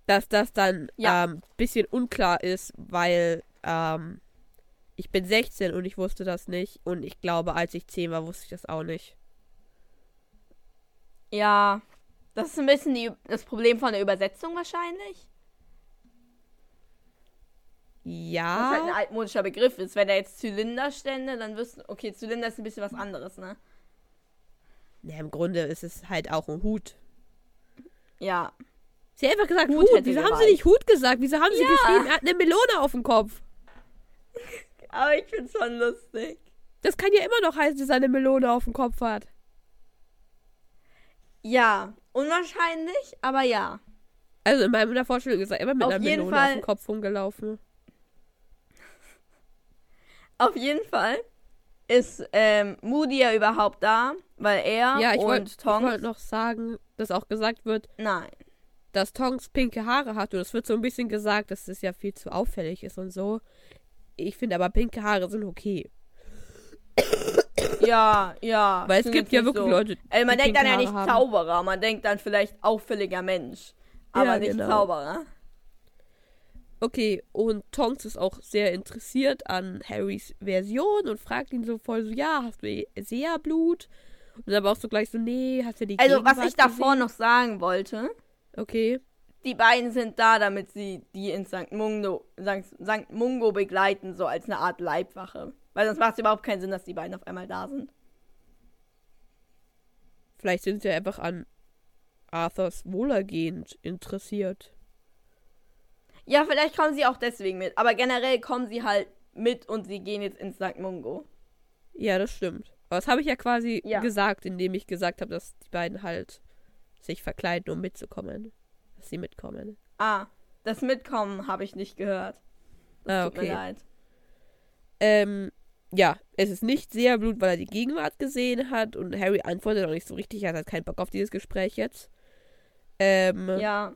dass das dann
Ja.
ähm, bisschen unklar ist, weil ähm, ich bin 16 und ich wusste das nicht. Und ich glaube, als ich 10 war, wusste ich das auch nicht.
Ja. Das ist ein bisschen die, das Problem von der Übersetzung wahrscheinlich. Was halt ein
Ja.
altmodischer Begriff ist. Wenn da jetzt Zylinder stände, dann wüssten, okay, Zylinder ist ein bisschen was anderes, ne?
ja. Im Grunde ist es halt auch ein Hut.
Ja.
Sie haben einfach gesagt
Hut
Hut. Wieso haben sie nicht Hut gesagt? Wieso haben sie
Ja.
geschrieben, er hat eine Melone auf dem Kopf?
Aber ich find's schon lustig.
Das kann ja immer noch heißen, dass er eine Melone auf dem Kopf hat.
Ja. Unwahrscheinlich, aber ja.
Also in meiner Vorstellung ist er immer mit
Auf
einer
jeden
Melone auf
Fall-
dem Kopf rumgelaufen.
Auf jeden Fall ist ähm, Moody ja überhaupt da, weil er
Ja, ich
und
wollte
Tonks.
wollt noch sagen, dass auch gesagt wird,
Nein.
dass Tonks pinke Haare hat. Und es wird so ein bisschen gesagt, dass das ja viel zu auffällig ist und so. Ich finde aber pinke Haare sind okay.
Ja, ja.
Weil es gibt ja wirklich
so.
Leute,
Ey, man denkt dann ja nicht
haben.
Zauberer, man denkt dann vielleicht auffälliger Mensch. Aber
Ja,
nicht
genau.
Zauberer.
Okay, und Tonks ist auch sehr interessiert an Harrys Version und fragt ihn so voll so, ja, hast du Seerblut? Und dann aber auch so gleich so, nee, hast du die
Also, was
Gegenwart
ich davor
gesehen?
noch sagen wollte,
Okay,
die beiden sind da, damit sie die in St. Mungo. St. Mungo begleiten, so als eine Art Leibwache. Weil sonst macht es überhaupt keinen Sinn, dass die beiden auf einmal da sind.
vielleicht sind sie einfach an Arthurs Wohlergehen interessiert.
Ja, vielleicht kommen sie auch deswegen mit. Aber generell kommen sie halt mit und sie gehen jetzt ins St. Mungo.
Ja, das stimmt. Aber das habe ich ja quasi
Ja.
gesagt, indem ich gesagt habe, dass die beiden halt sich verkleiden, um mitzukommen. Dass sie mitkommen.
Ah, das Mitkommen habe ich nicht gehört. Das
Ah,
tut mir
okay.
leid.
Ähm, ja, es ist nicht sehr Blut, weil er die Gegenwart gesehen hat und Harry antwortet auch nicht so richtig, er hat halt keinen Bock auf dieses Gespräch jetzt. Ähm,
Ja,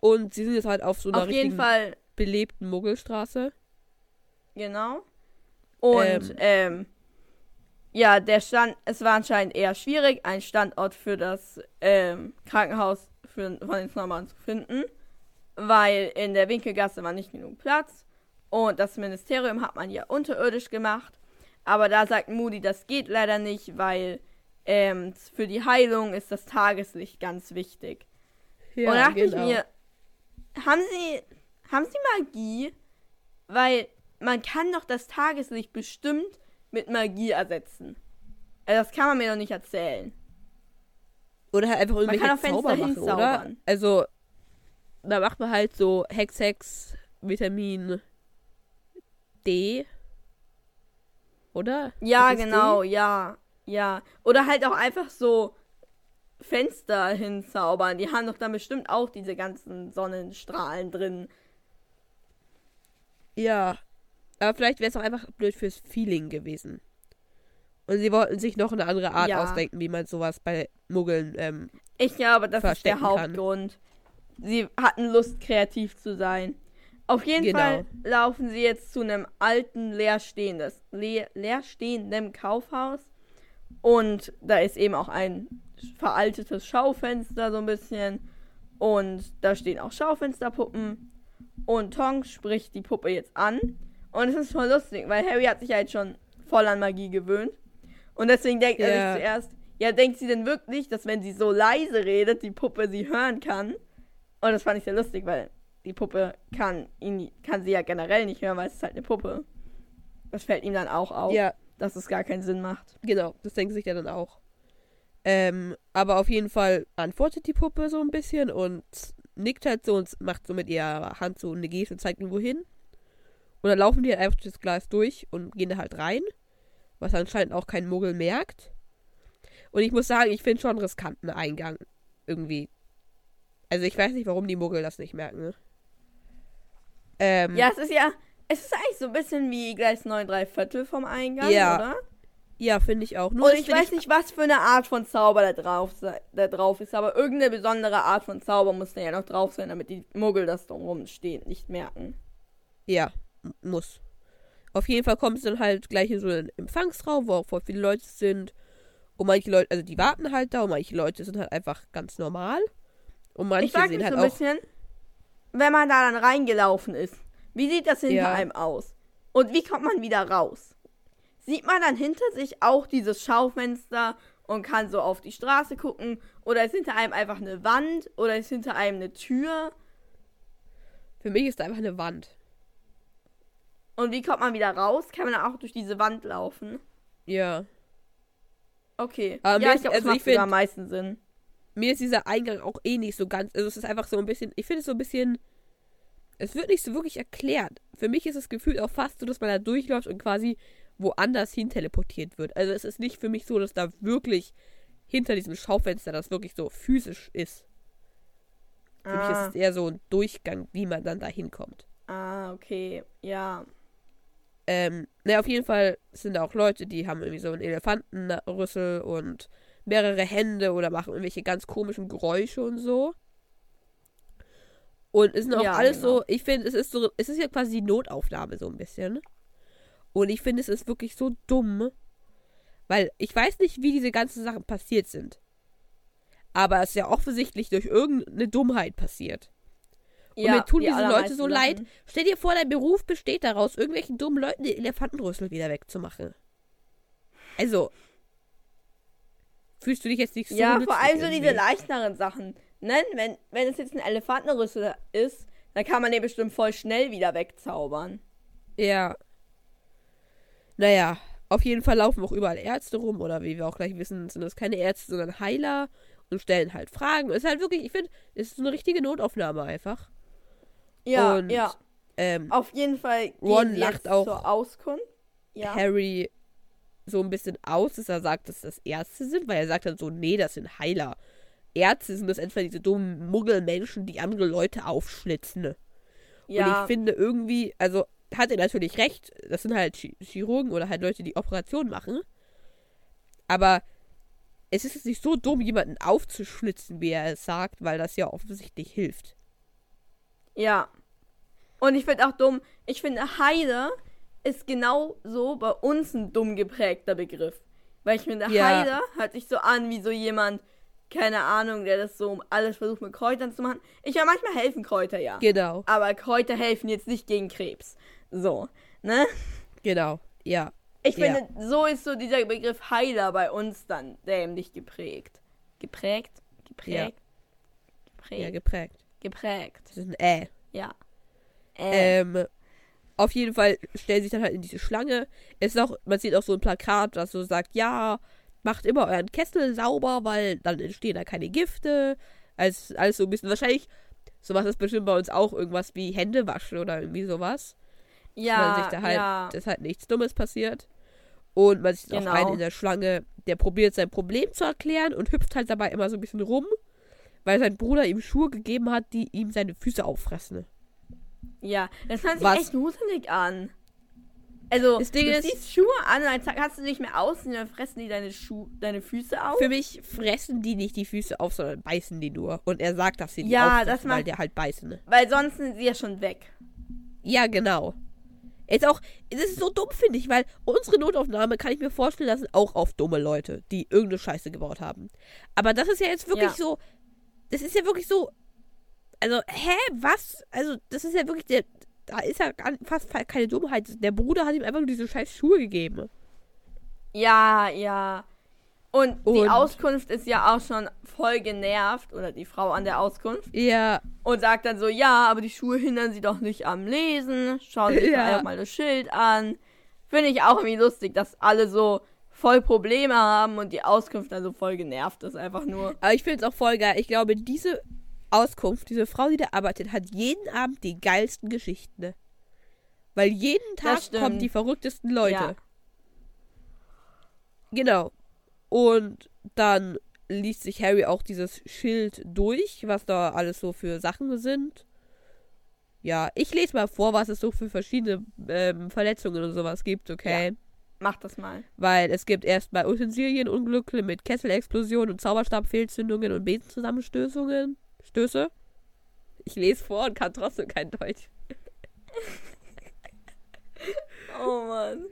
und sie sind jetzt halt auf so einer
auf jeden Fall,
belebten Muggelstraße.
genau. Und,
Ähm.
ähm, ja, der Stand, es war anscheinend eher schwierig, einen Standort für das ähm, Krankenhaus für, von den Snowman zu finden, weil in der Winkelgasse war nicht genug Platz und das Ministerium hat man ja unterirdisch gemacht, aber da sagt Moody, das geht leider nicht, weil ähm, für die Heilung ist das Tageslicht ganz wichtig.
Ja,
und da dachte
genau.
ich mir, haben Sie, haben Sie Magie? Weil man kann doch das Tageslicht bestimmt mit Magie ersetzen. Also das kann man mir doch nicht erzählen.
Oder halt einfach irgendwelche
kann auch Fenster
Zauber machen, oder? Also, da macht man halt so Hex Hex Vitamin D. Oder?
Ja, genau, ja, ja. Oder halt auch einfach so Fenster hinzaubern. Die haben doch dann bestimmt auch diese ganzen Sonnenstrahlen drin.
D? Ja. Aber vielleicht wäre es auch einfach blöd fürs Feeling gewesen. Und sie wollten sich noch eine andere Art
Ja.
ausdenken, wie man sowas bei Muggeln, ähm,
Ich glaube, das ist der
verstecken kann.
Hauptgrund. Sie hatten Lust, kreativ zu sein. Auf jeden
Genau.
Fall laufen sie jetzt zu einem alten, leerstehendes, leer, leerstehenden Kaufhaus. Und da ist eben auch ein veraltetes Schaufenster, so ein bisschen. Und da stehen auch Schaufensterpuppen. Und Tonks spricht die Puppe jetzt an. Und es ist voll lustig, weil Harry hat sich ja jetzt schon voll an Magie gewöhnt. Und deswegen denkt er
Ja.
sich zuerst, ja, denkt sie denn wirklich, dass wenn sie so leise redet, die Puppe sie hören kann? Und das fand ich sehr lustig, weil die Puppe kann ihn, kann sie ja generell nicht hören, weil es ist halt eine Puppe. Das fällt ihm dann auch auf,
Ja,
dass es gar keinen Sinn macht.
genau. Das denken sich ja dann auch. Ähm, aber auf jeden Fall antwortet die Puppe so ein bisschen und nickt halt so und macht so mit ihrer Hand so eine Geste und zeigt ihn wohin. Und dann laufen die halt einfach durch das Glas durch und gehen da halt rein. Was anscheinend auch kein Muggel merkt. Und ich muss sagen, ich finde schon einen riskanten Eingang. Irgendwie. Also ich weiß nicht, warum die Muggel das nicht merken. Ähm,
Ja, es ist ja, es ist eigentlich so ein bisschen wie Gleis 9 3 Viertel vom Eingang,
Ja.
oder?
ja finde ich auch. Nur
Und ich weiß nicht, was für eine Art von Zauber da drauf, da drauf ist, aber irgendeine besondere Art von Zauber muss da ja noch drauf sein, damit die Muggel das drumherum stehen, nicht merken.
Ja, muss. Auf jeden Fall kommt es dann halt gleich in so einen Empfangsraum, wo auch voll viele Leute sind. Und manche Leute, also die warten halt da und manche Leute sind halt einfach ganz normal. Und manche
ich
sehen halt
so ein
auch.
bisschen, wenn man da dann reingelaufen ist, wie sieht das hinter
Ja.
einem aus? Und wie kommt man wieder raus? Sieht man dann hinter sich auch dieses Schaufenster und kann so auf die Straße gucken? Oder ist hinter einem einfach eine Wand? Oder ist hinter einem eine Tür?
Für mich ist da einfach eine Wand.
Und wie kommt man wieder raus? Kann man dann auch durch diese Wand laufen?
Ja.
Okay.
Aber
ja, ich glaube, das
also
macht
ich
sogar am meisten Sinn.
Mir ist dieser Eingang auch eh nicht so ganz. Also es ist einfach so ein bisschen. Ich finde es so ein bisschen. Es wird nicht so wirklich erklärt. Für mich ist das Gefühl auch fast so, dass man da durchläuft und quasi woanders hin teleportiert wird. Also es ist nicht für mich so, dass da wirklich hinter diesem Schaufenster das wirklich so physisch ist. Für mich
Ah,
ist es eher so ein Durchgang, wie man dann da hinkommt.
ah, okay. Ja.
Ähm, ne, auf jeden Fall sind da auch Leute, die haben irgendwie so einen Elefantenrüssel und mehrere Hände oder machen irgendwelche ganz komischen Geräusche und so. Und es sind auch
Ja,
alles
genau.
so, ich finde, es ist so, es ist ja quasi die Notaufnahme so ein bisschen. Und ich finde, es ist wirklich so dumm, weil ich weiß nicht, wie diese ganzen Sachen passiert sind. Aber es ist ja offensichtlich durch irgendeine Dummheit passiert. Und
ja,
mir tun
die
diese Leute so leid. Stell dir vor, dein Beruf besteht daraus, irgendwelchen dummen Leuten den Elefantenrüssel wieder wegzumachen. Also. Fühlst du dich jetzt nicht so
Ja, vor allem so diese
irgendwie?
leichteren Sachen. Ne? Wenn, wenn es jetzt ein Elefantenrüssel ist, dann kann man den bestimmt voll schnell wieder wegzaubern.
Ja. Naja, auf jeden Fall laufen auch überall Ärzte rum, oder wie wir auch gleich wissen, sind das keine Ärzte, sondern Heiler und stellen halt Fragen. Es ist halt wirklich, ich finde, es ist eine richtige Notaufnahme einfach.
Ja,
und,
ja.
Ähm,
Auf jeden Fall gehen
Ron lacht auch.
zur Auskunft. Ja.
Harry so ein bisschen aus, dass er sagt, dass das Ärzte sind, weil er sagt dann so, nee, das sind Heiler. Ärzte sind das entweder diese dummen Muggelmenschen, die andere Leute aufschlitzen. Und
ja.
ich finde irgendwie, also hat er natürlich recht, das sind halt Chi- Chirurgen oder halt Leute, die Operationen machen. Aber es ist jetzt nicht so dumm, jemanden aufzuschlitzen, wie er es sagt, weil das ja offensichtlich hilft.
Ja. Und ich finde auch dumm, ich finde Heide ist genau so bei uns ein dumm geprägter Begriff. Weil ich finde,
Ja.
Heide hört sich so an wie so jemand, keine Ahnung, der das so alles versucht mit Kräutern zu machen. Ich meine, manchmal helfen Kräuter ja.
Genau,
aber Kräuter helfen jetzt nicht gegen Krebs. So, ne?
genau, ja.
Ich
Ja.
finde, so ist so dieser Begriff Heiler bei uns dann dämlich geprägt. Geprägt? Geprägt? Geprägt?
Ja, geprägt.
geprägt.
Das ist ein Äh.
Ja. Äh,
Ähm, auf jeden Fall stellen sich dann halt in diese Schlange. Es ist auch, man sieht auch so ein Plakat, das so sagt, ja, macht immer euren Kessel sauber, weil dann entstehen da keine Gifte. Alles, alles so ein bisschen, wahrscheinlich, sowas ist bestimmt bei uns auch irgendwas wie Hände waschen oder irgendwie sowas. Dass
ja,
sich da halt,
ja.
dass halt nichts Dummes passiert. Und man sieht
Genau.
auch einen in der Schlange, der probiert sein Problem zu erklären und hüpft halt dabei immer so ein bisschen rum, weil sein Bruder ihm Schuhe gegeben hat, die ihm seine Füße auffressen.
Ja, das hört sich echt gruselig an. Also,
Das Ding
du ziehst Schuhe an und dann kannst du nicht mehr ausziehen, dann fressen die deine, Schuh deine Füße auf.
Für mich fressen die nicht die Füße auf, sondern beißen die nur. Und er sagt, dass sie die
Ja, das
weil
macht-
der halt beißen. ne?
Weil sonst sind sie ja schon weg.
Ja, genau. Ist auch, das ist so dumm, finde ich, weil unsere Notaufnahme kann ich mir vorstellen, das sind auch auf dumme Leute, die irgendeine Scheiße gebaut haben. Aber das ist ja jetzt wirklich
Ja.
so, das ist ja wirklich so, also, hä, was? Also, das ist ja wirklich der, da ist ja fast keine Dummheit. Der Bruder hat ihm einfach nur diese scheiß Schuhe gegeben.
Ja, ja. Und die
Und-
Auskunft ist ja auch schon voll genervt, oder die Frau an der Auskunft,
Ja,
und sagt dann so, ja, aber die Schuhe hindern sie doch nicht am Lesen. Schauen Sie sich
Ja.
einfach mal das Schild an. Finde ich auch irgendwie lustig, dass alle so voll Probleme haben und die Auskunft dann so voll genervt ist, einfach nur.
aber ich finde es auch voll geil. Ich glaube, diese Auskunft, diese Frau, die da arbeitet, hat jeden Abend die geilsten Geschichten. Ne? Weil jeden Tag kommen die verrücktesten Leute.
Ja.
Genau. Und dann liest sich Harry auch dieses Schild durch, was da alles so für Sachen sind. Ja, ich lese mal vor, was es so für verschiedene ähm, Verletzungen und sowas gibt, okay?
Mach das mal.
Weil es gibt erstmal Utensilienunglücke mit Kesselexplosionen und Zauberstabfehlzündungen und Besenzusammenstößungen. Stöße. Ich lese vor und kann trotzdem kein Deutsch.
Oh Mann.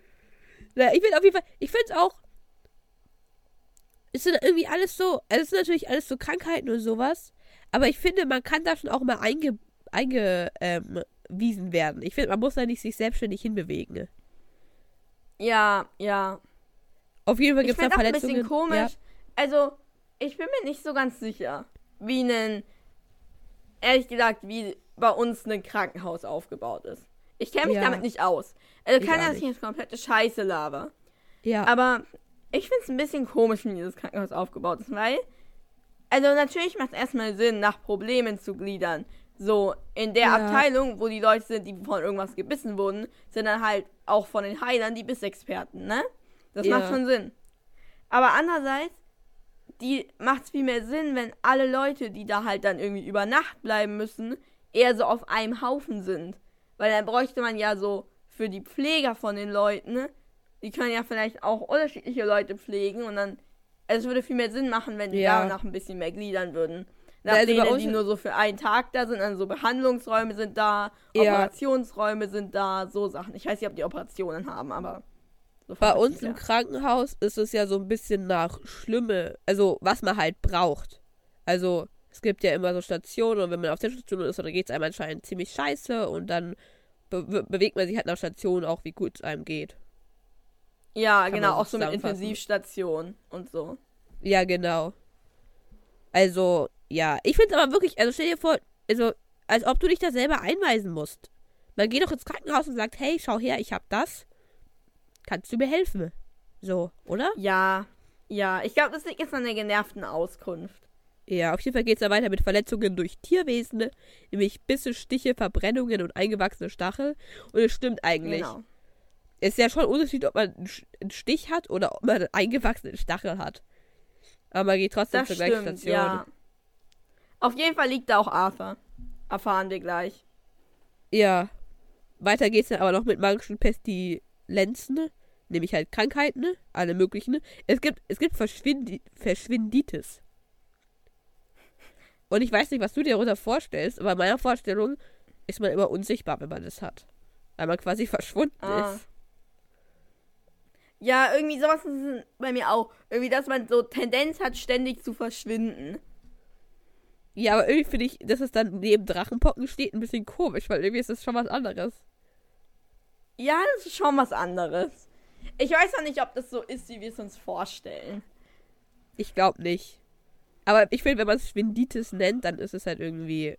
Ja, ich finde auf jeden Fall, ich finde es auch. Es sind irgendwie alles so, also es sind natürlich alles so Krankheiten und sowas, aber ich finde, man kann da schon auch mal einge, eingewiesen werden. Ich finde, man muss da nicht sich selbstständig hinbewegen.
Ja, ja.
Auf jeden Fall
Ich
gibt es da
finde auch ein
Verletzungen.
bisschen komisch.
Ja.
Also, ich bin mir nicht so ganz sicher, wie ein, ehrlich gesagt, wie bei uns ein Krankenhaus aufgebaut ist. Ich kenne mich
Ja.
damit nicht aus. Also kann ich jetzt komplette Scheiße laber.
ja.
Aber ich finde es ein bisschen komisch, wie dieses Krankenhaus aufgebaut ist, weil, also natürlich macht es erstmal Sinn, nach Problemen zu gliedern. So, in der
Ja.
Abteilung, wo die Leute sind, die von irgendwas gebissen wurden, sind dann halt auch von den Heilern die Bissexperten, ne? Das
Ja.
macht schon Sinn. Aber andererseits, die macht es viel mehr Sinn, wenn alle Leute, die da halt dann irgendwie über Nacht bleiben müssen, eher so auf einem Haufen sind. Weil dann bräuchte man ja so für die Pfleger von den Leuten, ne? die können ja vielleicht auch unterschiedliche Leute pflegen und dann, also es würde viel mehr Sinn machen, wenn die
Ja.
danach ein bisschen mehr gliedern würden. Nach
Also
denen, die nur so für einen Tag da sind, also so Behandlungsräume sind da,
Ja.
Operationsräume sind da, so Sachen. Ich weiß nicht, ob die Operationen haben, aber
Bei uns im. Krankenhaus ist es ja so ein bisschen nach Schlimme, also was man halt braucht. Also es gibt ja immer so Stationen und wenn man auf der Station ist, dann geht es einem anscheinend ziemlich scheiße und dann be be bewegt man sich halt nach Station auch, wie gut es einem geht.
Ja,
kann
genau,
so
auch so mit. Intensivstationen und so.
Ja, genau. Also, ja, ich finde es aber wirklich, also stell dir vor, also als ob du dich da selber einweisen musst. Man geht doch ins Krankenhaus und sagt, hey, schau her, ich hab das. Kannst du mir helfen? So, oder?
Ja, ja, ich glaube, das liegt jetzt an der genervten Auskunft.
Ja, auf jeden Fall geht es da weiter mit Verletzungen durch Tierwesen, nämlich Bisse, Stiche, Verbrennungen und eingewachsene Stachel. Und es stimmt eigentlich.
Genau.
Es ist ja schon ein Unterschied, ob man einen Stich hat oder ob man einen eingewachsenen Stachel hat. Aber man geht trotzdem
Das
zur gleichen
stimmt,
Station.
ja. Auf jeden Fall liegt da auch Arthur. Erfahren wir gleich.
Ja. Weiter geht's dann aber noch mit magischen Pestilenzen, nämlich halt Krankheiten, ne? alle möglichen. Es gibt, es gibt Verschwindi Verschwinditis. Und ich weiß nicht, was du dir darunter vorstellst, aber in meiner Vorstellung ist man immer unsichtbar, wenn man das hat. Weil man quasi verschwunden
Ah.
ist.
Ja, irgendwie sowas ist bei mir auch. Irgendwie, dass man so Tendenz hat, ständig zu verschwinden.
Ja, aber irgendwie finde ich, dass es dann neben Drachenpocken steht, ein bisschen komisch, weil irgendwie ist das schon was anderes.
Ja, das ist schon was anderes. Ich weiß noch nicht, ob das so ist, wie wir es uns vorstellen.
Ich glaube nicht. Aber ich finde, wenn man es Schwinditis nennt, dann ist es halt irgendwie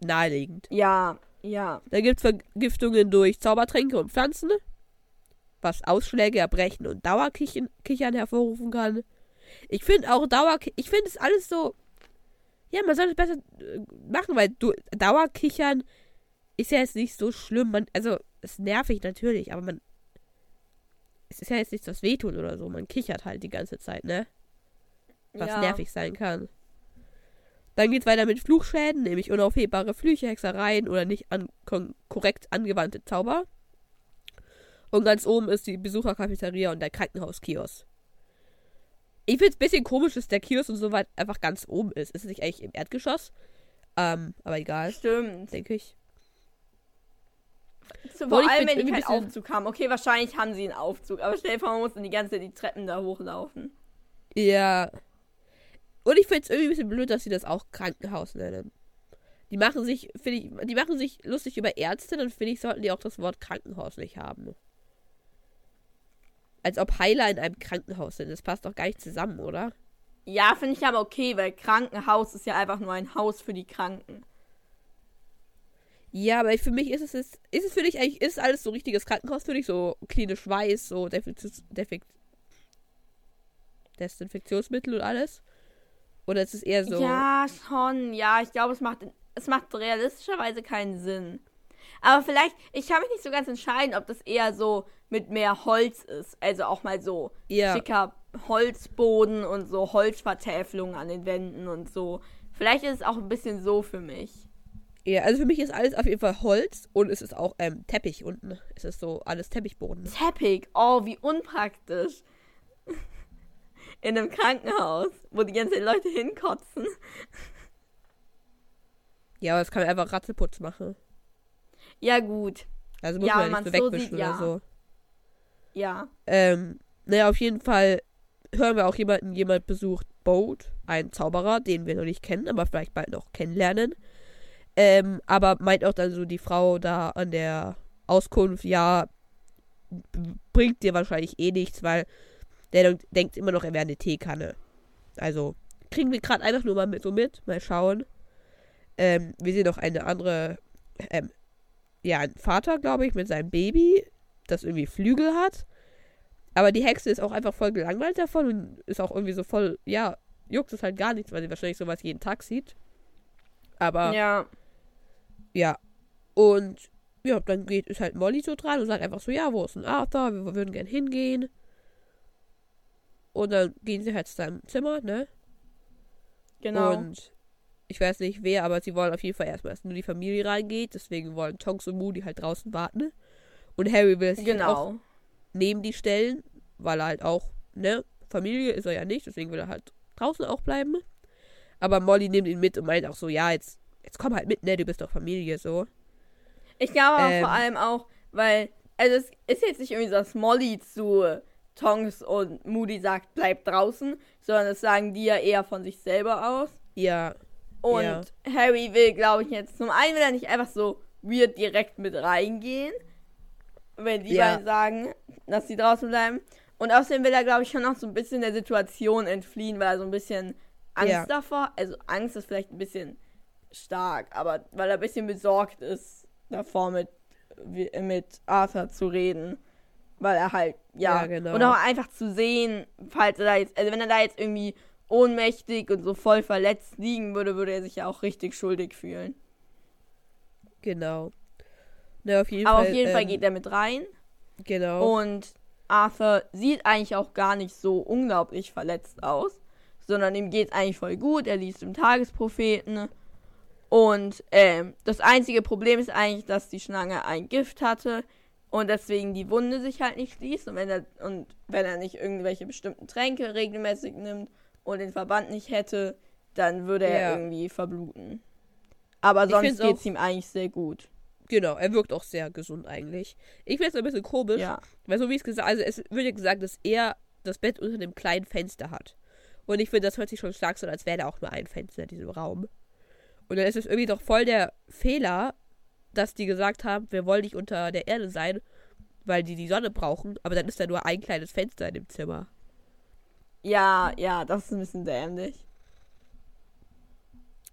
naheliegend.
Ja, ja.
Da gibt es Vergiftungen durch Zaubertränke und Pflanzen, was Ausschläge, Erbrechen und Dauerkichern Kichern hervorrufen kann. Ich finde auch Dauer, ich finde es alles so, ja, man sollte es besser äh, machen, weil du, Dauerkichern ist ja jetzt nicht so schlimm. Man, also, ist nervig natürlich, aber man, es ist ja jetzt nichts, was wehtut oder so. Man kichert halt die ganze Zeit, ne? Was
ja.
nervig sein kann. Dann geht's weiter mit Fluchschäden, nämlich unaufhebbare Flüche, Hexereien oder nicht an, korrekt angewandte Zauber. Und ganz oben ist die Besuchercafeteria und der Krankenhauskiosk. Ich find's ein bisschen komisch, dass der Kiosk und so weit einfach ganz oben ist. Ist es nicht eigentlich im Erdgeschoss? Ähm, aber egal,
Stimmt.
denke ich. Obwohl,
vor allem, wenn die keinen Aufzug haben. Okay, wahrscheinlich haben sie einen Aufzug. Aber stell dir vor, man muss dann die ganze Zeit die Treppen da hochlaufen.
Ja. Und ich find's irgendwie ein bisschen blöd, dass sie das auch Krankenhaus nennen. Die machen sich, finde ich, die machen sich lustig über Ärzte, dann finde ich, sollten die auch das Wort Krankenhaus nicht haben. als ob Heiler in einem Krankenhaus sind. Das passt doch gar nicht zusammen, oder?
Ja, finde ich aber okay, weil Krankenhaus ist ja einfach nur ein Haus für die Kranken.
Ja, aber für mich ist es, ist, ist es für dich eigentlich, ist alles so richtiges Krankenhaus für dich? So klinisch weiß, so Defekt, Desinfektionsmittel und alles? Oder ist es eher so.
Ja, schon. Ja, ich glaube, es macht, es macht realistischerweise keinen Sinn. Aber vielleicht, ich kann mich nicht so ganz entscheiden, ob das eher so mit mehr Holz ist. Also auch mal so
Ja.
schicker Holzboden und so Holzvertäfelungen an den Wänden und so. Vielleicht ist es auch ein bisschen so für mich.
Ja, also für mich ist alles auf jeden Fall Holz und es ist auch ähm, Teppich unten. Es ist so alles Teppichboden.
Teppich, oh, wie unpraktisch. In einem Krankenhaus, wo die ganzen Leute hinkotzen.
Ja, aber das kann man einfach Ratzelputz machen.
Ja, gut.
Also muss
Ja,
man ja nicht so wegwischen
sieht, ja.
oder so.
Ja.
Ähm, naja, auf jeden Fall hören wir auch jemanden, jemand besucht Boat, einen Zauberer, den wir noch nicht kennen, aber vielleicht bald noch kennenlernen. Ähm, aber meint auch dann so die Frau da an der Auskunft, ja, bringt dir wahrscheinlich eh nichts, weil der denk- denkt immer noch, er wäre eine Teekanne. Also, kriegen wir gerade einfach nur mal mit, so mit, mal schauen. Ähm, wir sehen noch eine andere, ähm, ja, ein Vater, glaube ich, mit seinem Baby, das irgendwie Flügel hat. Aber die Hexe ist auch einfach voll gelangweilt davon und ist auch irgendwie so voll, ja, juckt es halt gar nichts, weil sie wahrscheinlich sowas jeden Tag sieht. Aber ja.
Ja.
Und ja, dann geht ist halt Molly so dran und sagt einfach so, ja, wo ist denn Arthur? Wir würden gern hingehen. Und dann gehen sie halt zu seinem Zimmer, ne?
Genau.
Und ich weiß nicht wer, aber sie wollen auf jeden Fall erstmal, dass nur die Familie reingeht. Deswegen wollen Tonks und Moody halt draußen warten. Und Harry will sich halt auch
genau.
neben die stellen, weil er halt auch, ne, Familie ist er ja nicht, deswegen will er halt draußen auch bleiben. Aber Molly nimmt ihn mit und meint auch so, ja, jetzt, jetzt komm halt mit, ne, du bist doch Familie, so.
Ich glaube aber
Ähm.
vor allem auch, weil, also es ist jetzt nicht irgendwie so, dass Molly zu Tongs und Moody sagt, bleib draußen, sondern das sagen die ja eher von sich selber aus.
Ja,
Und
Ja.
Harry will, glaube ich, jetzt zum einen will er nicht einfach so weird direkt mit reingehen, wenn die
Ja.
beiden sagen, dass sie draußen bleiben. Und außerdem will er, glaube ich, schon noch so ein bisschen der Situation entfliehen, weil er so ein bisschen Angst
Ja.
davor, also Angst ist vielleicht ein bisschen stark, aber weil er ein bisschen besorgt ist davor mit, mit Arthur zu reden. Weil er halt, ja,
Ja, genau.
und auch einfach zu sehen, falls er da jetzt, also wenn er da jetzt irgendwie ohnmächtig und so voll verletzt liegen würde, würde er sich ja auch richtig schuldig fühlen.
genau. Ne, auf jeden
Aber
Fall.
auf jeden Fall
ähm,
geht er mit rein
Genau.
und Arthur sieht eigentlich auch gar nicht so unglaublich verletzt aus, sondern ihm geht's eigentlich voll gut. Er liest im Tagespropheten und ähm, das einzige Problem ist eigentlich, dass die Schlange ein Gift hatte und deswegen die Wunde sich halt nicht schließt und wenn er und wenn er nicht irgendwelche bestimmten Tränke regelmäßig nimmt und den Verband nicht hätte, dann würde er
Ja.
irgendwie verbluten. Aber sonst geht's
auch-
ihm eigentlich sehr gut.
Genau, er wirkt auch sehr gesund eigentlich. Ich finde es ein bisschen komisch,
Ja.
weil so wie es gesagt, also es wird ja gesagt, dass er das Bett unter dem kleinen Fenster hat. Und ich finde, das hört sich schon stark so, an, als wäre da auch nur ein Fenster in diesem Raum. Und dann ist es irgendwie doch voll der Fehler, dass die gesagt haben, wir wollen nicht unter der Erde sein, weil die die Sonne brauchen, aber dann ist da nur ein kleines Fenster in dem Zimmer.
Ja, ja, das ist ein bisschen dämlich.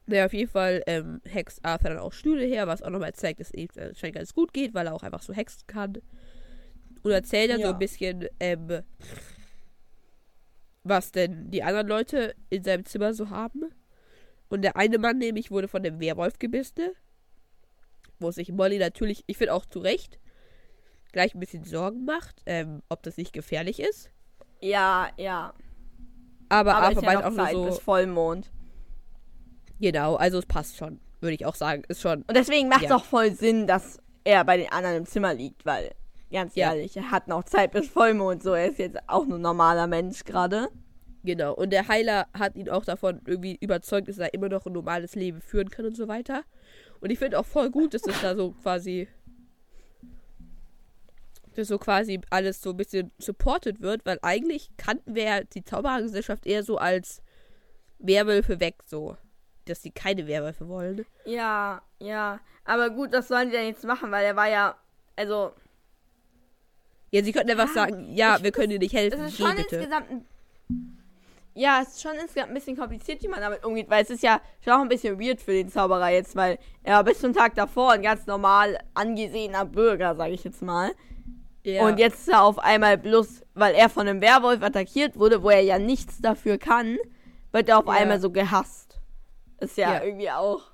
Naja, auf jeden Fall ähm, hext Arthur dann auch Stühle her, was auch nochmal zeigt, dass ihm anscheinend ganz gut geht, weil er auch einfach so hexen kann. Und erzählt dann so
Ja.
ein bisschen, ähm, was denn die anderen Leute in seinem Zimmer so haben. Und der eine Mann nämlich wurde von dem Werwolf gebissen. Wo sich Molly natürlich, ich finde auch zu Recht, gleich ein bisschen Sorgen macht, ähm, ob das nicht gefährlich ist.
Ja, ja.
Aber,
Aber
Arthur
ist ja noch
auch
Zeit
so,
bis Vollmond.
genau, also es passt schon, würde ich auch sagen. Ist schon,
Und deswegen macht es
Ja.
auch voll Sinn, dass er bei den anderen im Zimmer liegt, weil, ganz
Ja.
ehrlich, er hat noch Zeit bis Vollmond, so er ist jetzt auch nur ein normaler Mensch gerade.
Genau, und der Heiler hat ihn auch davon irgendwie überzeugt, dass er immer noch ein normales Leben führen kann und so weiter. Und ich finde auch voll gut, dass das da so quasi. dass so quasi alles so ein bisschen supported wird, weil eigentlich kannten wir ja die Zauberergesellschaft eher so als Werwölfe weg, so. Dass sie keine Werwölfe wollen.
Ja, ja. Aber gut, das sollen die dann jetzt machen, weil er war ja, also,
Ja, sie könnten einfach
Ja,
sagen, ja, wir können dir nicht helfen.
Es ist schon
bitte.
insgesamt ein ja, es ist schon insgesamt ein bisschen kompliziert, wie man damit umgeht, weil es ist ja schon auch ein bisschen weird für den Zauberer jetzt, weil er war bis zum Tag davor ein ganz normal angesehener Bürger, sage ich jetzt mal.
Ja.
Und jetzt ist er auf einmal bloß, weil er von einem Werwolf attackiert wurde, wo er ja nichts dafür kann, wird er auf
Ja.
einmal so gehasst. Ist ja,
Ja.
irgendwie auch.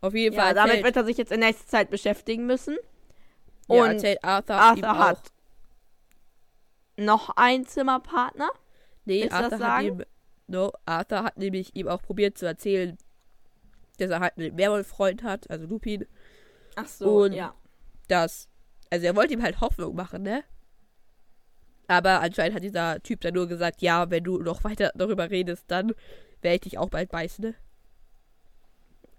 Auf jeden Fall
damit
erzählt,
wird er sich jetzt in nächster Zeit beschäftigen müssen. Und
Arthur,
Arthur hat noch einen Zimmerpartner.
Nee,
Willst das
Arthur hat, ihm, no, Arthur hat nämlich ihm auch probiert zu erzählen, dass er halt einen Werwolf-Freund hat, also Lupin,
Ach so,
Und-
ja.
dass, also er wollte ihm halt Hoffnung machen, ne? Aber anscheinend hat dieser Typ dann nur gesagt, ja, wenn du noch weiter darüber redest, dann werde ich dich auch bald beißen, ne?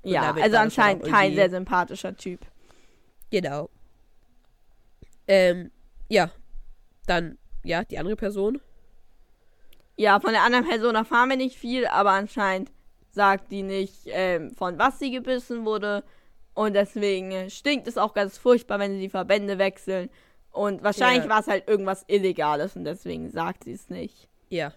Und
Ja, also
das
anscheinend kein sehr sympathischer Typ.
Genau. Ähm, ja. Dann, ja, die andere Person.
Ja, von der anderen Person erfahren wir nicht viel, aber anscheinend sagt die nicht, ähm, von was sie gebissen wurde. Und deswegen stinkt es auch ganz furchtbar, wenn sie die Verbände wechseln. Und wahrscheinlich
Ja.
war es halt irgendwas Illegales und deswegen sagt sie es nicht.
Ja.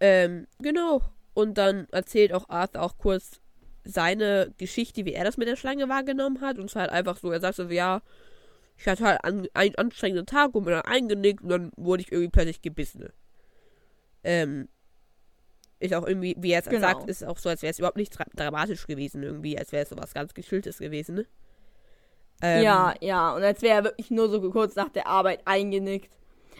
Ähm, genau. Und dann erzählt auch Arthur auch kurz seine Geschichte, wie er das mit der Schlange wahrgenommen hat. Und zwar halt einfach so, er sagt so, ja, ich hatte halt an, einen anstrengenden Tag und bin dann eingenickt und dann wurde ich irgendwie plötzlich gebissen. Ähm, ist auch irgendwie, wie er es
Genau.
sagt, ist auch so, als wäre es überhaupt nicht dra dramatisch gewesen irgendwie, als wäre es so was ganz Geschiltes gewesen. Ne? Ähm,
ja, ja. Und als wäre er wirklich nur so kurz nach der Arbeit eingenickt.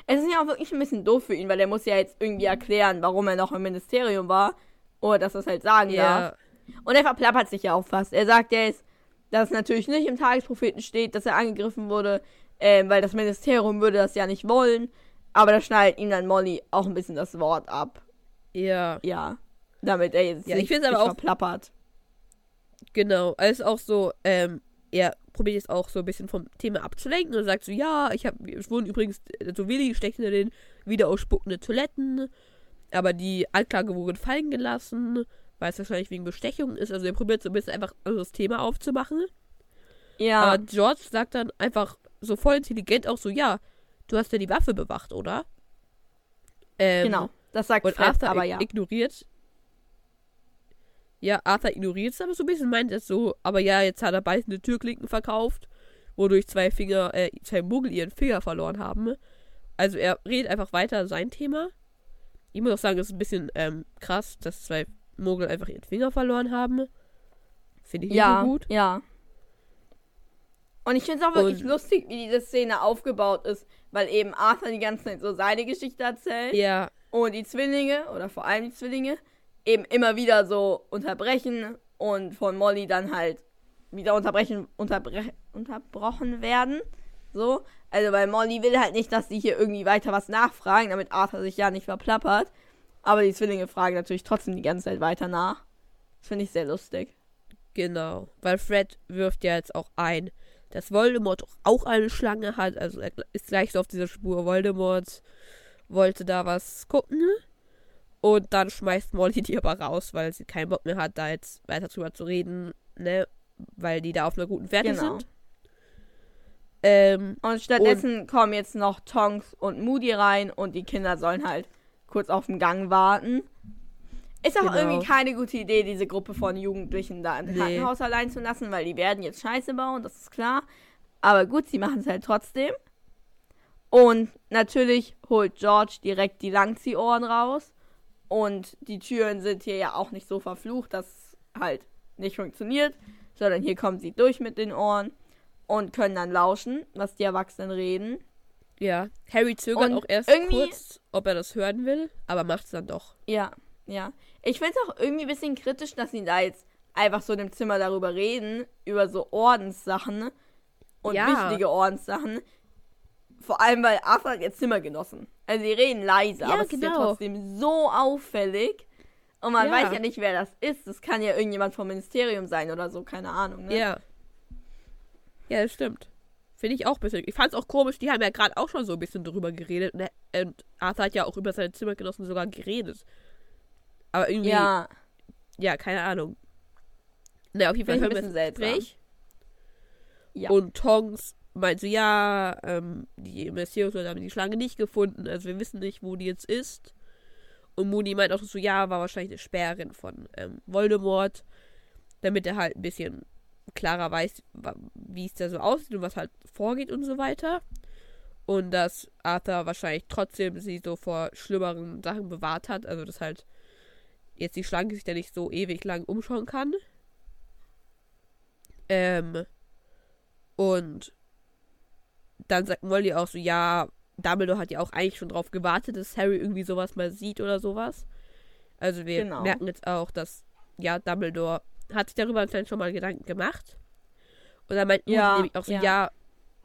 Es ist ja auch wirklich ein bisschen doof für ihn, weil er muss ja jetzt irgendwie erklären, warum er noch im Ministerium war. Oder dass er es halt sagen darf.
Ja,
Und er verplappert sich ja auch fast. Er sagt ja jetzt, dass es natürlich nicht im Tagespropheten steht, dass er angegriffen wurde, ähm, weil das Ministerium würde das ja nicht wollen. Aber da schneidet ihm dann Molly auch ein bisschen das Wort ab.
ja.
Ja. Damit er jetzt
Ja, ich
nicht
aber auch-
verplappert.
Genau, also auch so, ähm, er probiert jetzt auch so ein bisschen vom Thema abzulenken und sagt so, ja, ich habe, es wurden übrigens, äh, so Willi steckt hinter den wieder ausspuckende Toiletten, aber die Anklage wurde fallen gelassen, weil es wahrscheinlich wegen Bestechung ist. Also er probiert so ein bisschen einfach also das Thema aufzumachen.
Ja.
Aber George sagt dann einfach so voll intelligent auch so, ja, du hast ja die Waffe bewacht, oder? Ähm,
genau. Das sagt
und
Fred,
Arthur
aber ja.
ignoriert. Ja, Arthur ignoriert es aber so ein bisschen, meint es so, aber ja, jetzt hat er beißende Türklinken verkauft, wodurch zwei Finger, äh, zwei Muggel ihren Finger verloren haben. Also er redet einfach weiter sein Thema. Ich muss auch sagen, es ist ein bisschen ähm, krass, dass zwei Muggel einfach ihren Finger verloren haben. Finde ich
Ja,
nicht so gut.
ja. Und ich finde es auch wirklich
Und-
lustig, wie diese Szene aufgebaut ist, weil eben Arthur die ganze Zeit so seine Geschichte erzählt.
Ja,
und die Zwillinge, oder vor allem die Zwillinge, eben immer wieder so unterbrechen und von Molly dann halt wieder unterbrechen, unterbre unterbrochen werden. So. Also, weil Molly will halt nicht, dass die hier irgendwie weiter was nachfragen, damit Arthur sich ja nicht verplappert. Aber die Zwillinge fragen natürlich trotzdem die ganze Zeit weiter nach. Das finde ich sehr lustig.
Genau, weil Fred wirft ja jetzt auch ein, dass Voldemort doch auch eine Schlange hat. Also er ist gleich so auf dieser Spur. Voldemort wollte da was gucken. Und dann schmeißt Molly die aber raus, weil sie keinen Bock mehr hat, da jetzt weiter drüber zu reden, ne? Weil die da auf einer guten Fährte
Genau.
sind. Ähm,
Und stattdessen kommen jetzt noch Tonks und Moody rein und die Kinder sollen halt kurz auf den Gang warten. Ist auch
Genau.
irgendwie keine gute Idee, diese Gruppe von Jugendlichen da im
Nee.
Krankenhaus allein zu lassen, weil die werden jetzt Scheiße bauen, das ist klar. Aber gut, sie machen es halt trotzdem. Und natürlich holt George direkt die Langziehohren raus. Und die Türen sind hier ja auch nicht so verflucht, dass halt nicht funktioniert, sondern hier kommen sie durch mit den Ohren und können dann lauschen, was die Erwachsenen reden.
ja, Harry zögert
Und
auch erst kurz, ob er das hören will, aber macht's dann doch.
Ja, ja. Ich finde es auch irgendwie ein bisschen kritisch, dass sie da jetzt einfach so in dem Zimmer darüber reden, über so Ordenssachen und
Ja.
wichtige Ordenssachen. Vor allem, weil Arthur hat ihr Zimmer genossen. Also sie reden leise,
Ja,
aber es ist ja
genau.
trotzdem so auffällig. Und man
Ja.
weiß ja nicht, wer das ist. Das kann ja irgendjemand vom Ministerium sein oder so, keine Ahnung. Ne?
Ja. Ja, das stimmt. Finde ich auch ein bisschen. Ich fand es auch komisch, die haben ja gerade auch schon so ein bisschen drüber geredet. Und, er- und Arthur hat ja auch über seine Zimmergenossen sogar geredet. Aber irgendwie, ja,
Ja,
keine Ahnung. Na, auf jeden Fall hören wir das. Gespräch.
Ja.
Und Tongs meint so, ja, ähm, die Mysteriumsleute haben die Schlange nicht gefunden, also wir wissen nicht, wo die jetzt ist. Und Moody meint auch so, ja, war wahrscheinlich eine Sperrin von ähm, Voldemort, damit er halt ein bisschen klarer weiß, wie es da so aussieht und was halt vorgeht und so weiter. Und dass Arthur wahrscheinlich trotzdem sie so vor schlimmeren Sachen bewahrt hat, also dass halt jetzt die Schlange sich da nicht so ewig lang umschauen kann. Ähm, und dann sagt Molly auch so, ja, Dumbledore hat ja auch eigentlich schon drauf gewartet, dass Harry irgendwie sowas mal sieht oder sowas. Also wir genau. merken jetzt auch, dass, ja, Dumbledore hat sich darüber anscheinend schon mal Gedanken gemacht. Und dann meint ja, nämlich auch so, ja, ja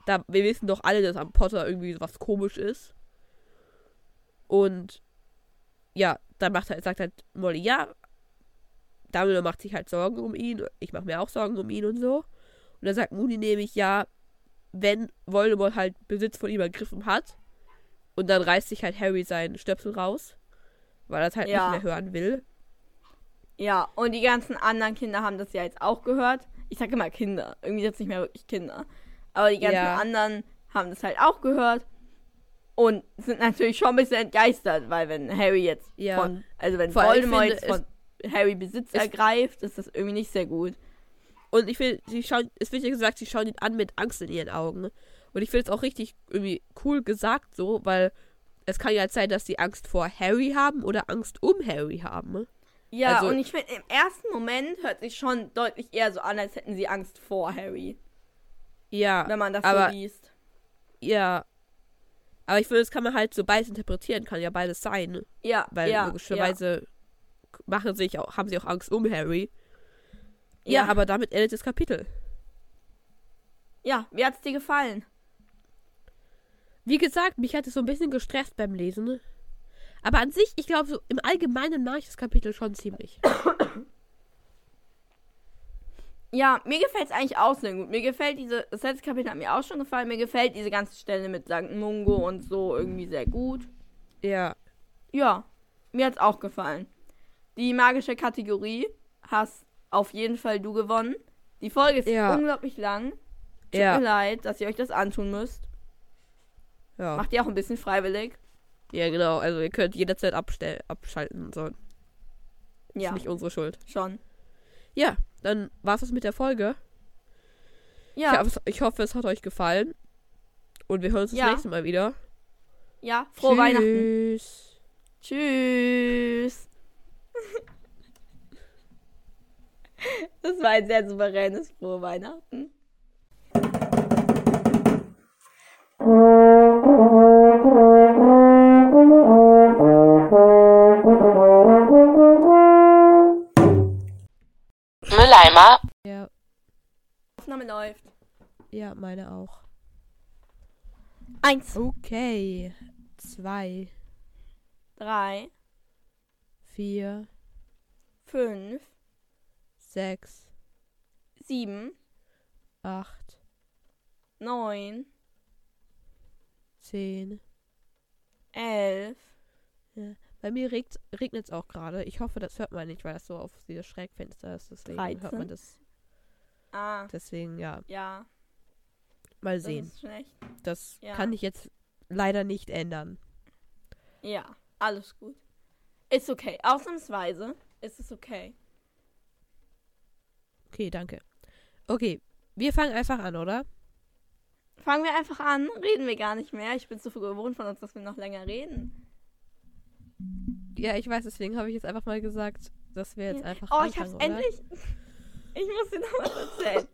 da, wir wissen doch alle, dass am Potter irgendwie was komisch ist. Und ja, dann macht halt, sagt halt Molly, ja, Dumbledore macht sich halt Sorgen um ihn. Ich mache mir auch Sorgen um ihn und so. Und dann sagt Moody nämlich, ja, wenn Voldemort halt Besitz von ihm ergriffen hat und dann reißt sich halt Harry seinen Stöpsel raus, weil er es halt ja. nicht mehr hören will.
Ja, und die ganzen anderen Kinder haben das ja jetzt auch gehört. Ich sage immer Kinder, irgendwie jetzt nicht mehr wirklich Kinder. Aber die ganzen ja. anderen haben das halt auch gehört und sind natürlich schon ein bisschen entgeistert, weil wenn Harry jetzt ja. von, also wenn Vor Voldemort jetzt von Harry Besitz ergreift, ist das irgendwie nicht sehr gut.
Und ich finde, sie schauen, es wird ja gesagt, sie schauen ihn an mit Angst in ihren Augen. Ne? Und ich finde es auch richtig irgendwie cool gesagt so, weil es kann ja sein, dass sie Angst vor Harry haben oder Angst um Harry haben. Ne?
Ja, also, und ich finde, im ersten Moment hört sich schon deutlich eher so an, als hätten sie Angst vor Harry.
Ja.
Wenn man das aber, so liest.
Ja. Aber ich finde, das kann man halt so beides interpretieren, kann ja beides sein. Ne?
Ja.
Weil
ja,
logischerweise ja. machen sich auch, haben sie auch Angst um Harry. Ja, aber damit endet das Kapitel.
Ja, wie hat es dir gefallen?
Wie gesagt, mich hat es so ein bisschen gestresst beim Lesen. Aber an sich, ich glaube, so im Allgemeinen mag ich das Kapitel schon ziemlich.
Ja, mir gefällt es eigentlich auch sehr gut. Mir gefällt diese, das letzte Kapitel hat mir auch schon gefallen. Mir gefällt diese ganze Stelle mit St. Mungo und so irgendwie sehr gut.
Ja.
Ja, mir hat es auch gefallen. Die magische Kategorie hast auf jeden Fall du gewonnen. Die Folge ist ja. unglaublich lang. Tut ja. mir leid, dass ihr euch das antun müsst. Ja. Macht ihr auch ein bisschen freiwillig.
Ja, genau. Also ihr könnt jederzeit abstell abschalten. So. Ja. Ist nicht unsere Schuld.
Schon.
Ja, dann war es mit der Folge. Ja. Ich, ich, hoffe, es hat euch gefallen. Und wir hören uns ja. das nächste Mal wieder.
Ja, frohe Tschüss. Weihnachten. Tschüss. Das war ein sehr souveränes frohe Weihnachten.
Ja.
Aufnahme läuft.
Ja, meine auch.
Eins.
Okay. Zwei.
Drei.
Vier.
Fünf
sechs,
sieben,
acht,
neun,
zehn,
elf.
Ja. Bei mir regnet es auch gerade. Ich hoffe, das hört man nicht, weil das so auf dieses Schrägfenster ist. Deswegen 13. hört man das.
Ah.
Deswegen, ja.
Ja.
Mal sehen.
Das, ist schlecht.
das ja. kann ich jetzt leider nicht ändern.
Ja, alles gut. Ist okay. Ausnahmsweise ist es okay.
Okay, danke. Okay, wir fangen einfach an, oder?
Fangen wir einfach an. Reden wir gar nicht mehr. Ich bin zu gewohnt von uns, dass wir noch länger reden.
Ja, ich weiß, deswegen habe ich jetzt einfach mal gesagt, dass wir jetzt ja. einfach.
Oh, anfangen, ich hab's oder? endlich. Ich muss dir noch was erzählen.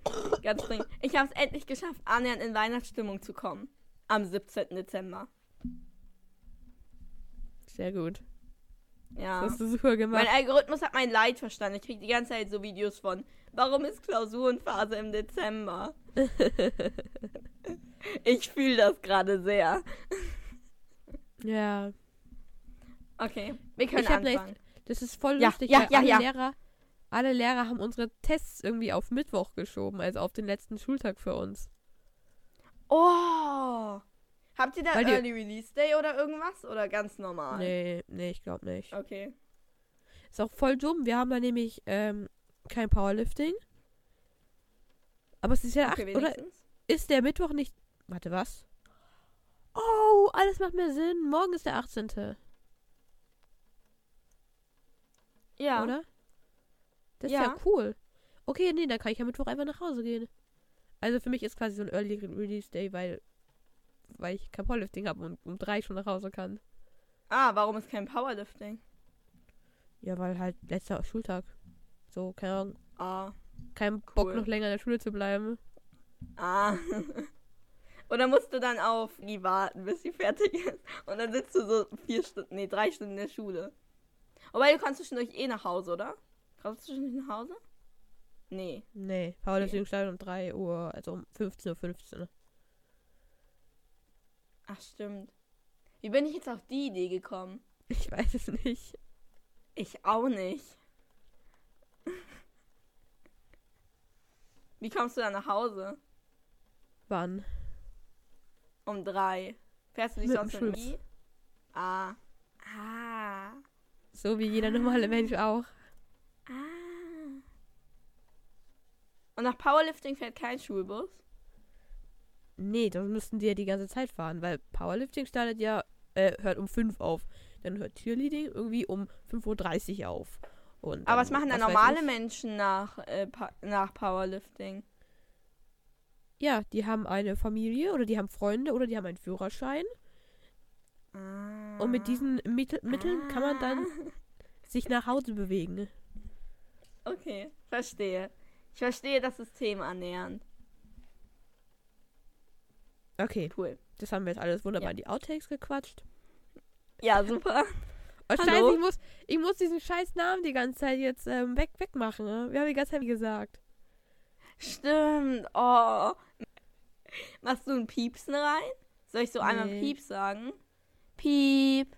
Ganz dringend. Ich habe es endlich geschafft, annähernd in Weihnachtsstimmung zu kommen. Am 17. Dezember.
Sehr gut.
Ja.
Das hast du super gemacht.
Mein Algorithmus hat mein Leid verstanden. Ich kriege die ganze Zeit so Videos von, warum ist Klausurenphase im Dezember? ich fühle das gerade sehr.
Ja.
Okay, wir können ich anfangen.
Nicht, das ist voll
ja,
lustig,
ja, ja,
alle,
ja.
Lehrer, alle Lehrer haben unsere Tests irgendwie auf Mittwoch geschoben, also auf den letzten Schultag für uns.
Oh! Habt ihr da Weil Early Release Day oder irgendwas? Oder ganz normal?
Nee, nee, ich glaube nicht.
Okay.
Ist auch voll dumm. Wir haben da nämlich ähm, kein Powerlifting. Aber es ist ja
okay,
acht, oder ist der Mittwoch nicht Warte, was? Oh, alles macht mehr Sinn. Morgen ist der 18.
Ja.
Oder? Das ist ja.
Ja.
cool. Okay, nee, dann kann ich ja Mittwoch einfach nach Hause gehen. Also für mich ist quasi so ein Early Release Day, weil, weil ich kein Powerlifting habe und um drei schon nach Hause kann.
Ah, warum ist kein Powerlifting?
Ja, weil halt letzter Schultag. So, keine Ahnung.
Ah.
Kein Bock
Cool.
noch länger in der Schule zu bleiben.
Ah. Oder musst du dann auf die warten, bis sie fertig ist? Und dann sitzt du so vier Stunden, nee, drei Stunden in der Schule. Wobei du kannst zwischendurch eh nach Hause, oder? Kommst du zwischendurch nach Hause? Nee.
Nee, Powerlifting startet um 3 Uhr, also um 15.15 Uhr.
Ach, stimmt. Wie bin ich jetzt auf die Idee gekommen?
Ich weiß es nicht.
Ich auch nicht. Wie kommst du dann nach Hause?
Wann?
Um drei. Fährst du dich
Mit
sonst wie? Ah. Ah.
So wie jeder normale Mensch auch.
Ah. Und nach Powerlifting fährt kein Schulbus?
Nee, dann müssten die ja die ganze Zeit fahren, weil Powerlifting startet ja, äh, hört um 5 auf. Dann hört Cheerleading irgendwie um 5.30 Uhr auf. Und
Aber was machen
dann
normale Menschen nach, äh, nach Powerlifting?
Ja, die haben eine Familie oder die haben Freunde oder die haben einen Führerschein. Und mit diesen Mittel Mitteln kann man dann sich nach Hause bewegen.
Okay, verstehe. Ich verstehe das System annähernd.
Okay,
Cool.
das haben wir jetzt alles wunderbar
Ja.
in die Outtakes gequatscht.
Ja, super.
Oh,
Hallo?
scheiße, ich muss, ich muss diesen scheiß Namen die ganze Zeit jetzt ähm, weg, wegmachen. Ne? Wir haben die ganze Zeit gesagt.
Stimmt. Oh. Machst du ein Piepsen rein? Soll ich so einmal
Nee.
Piep sagen? Piep.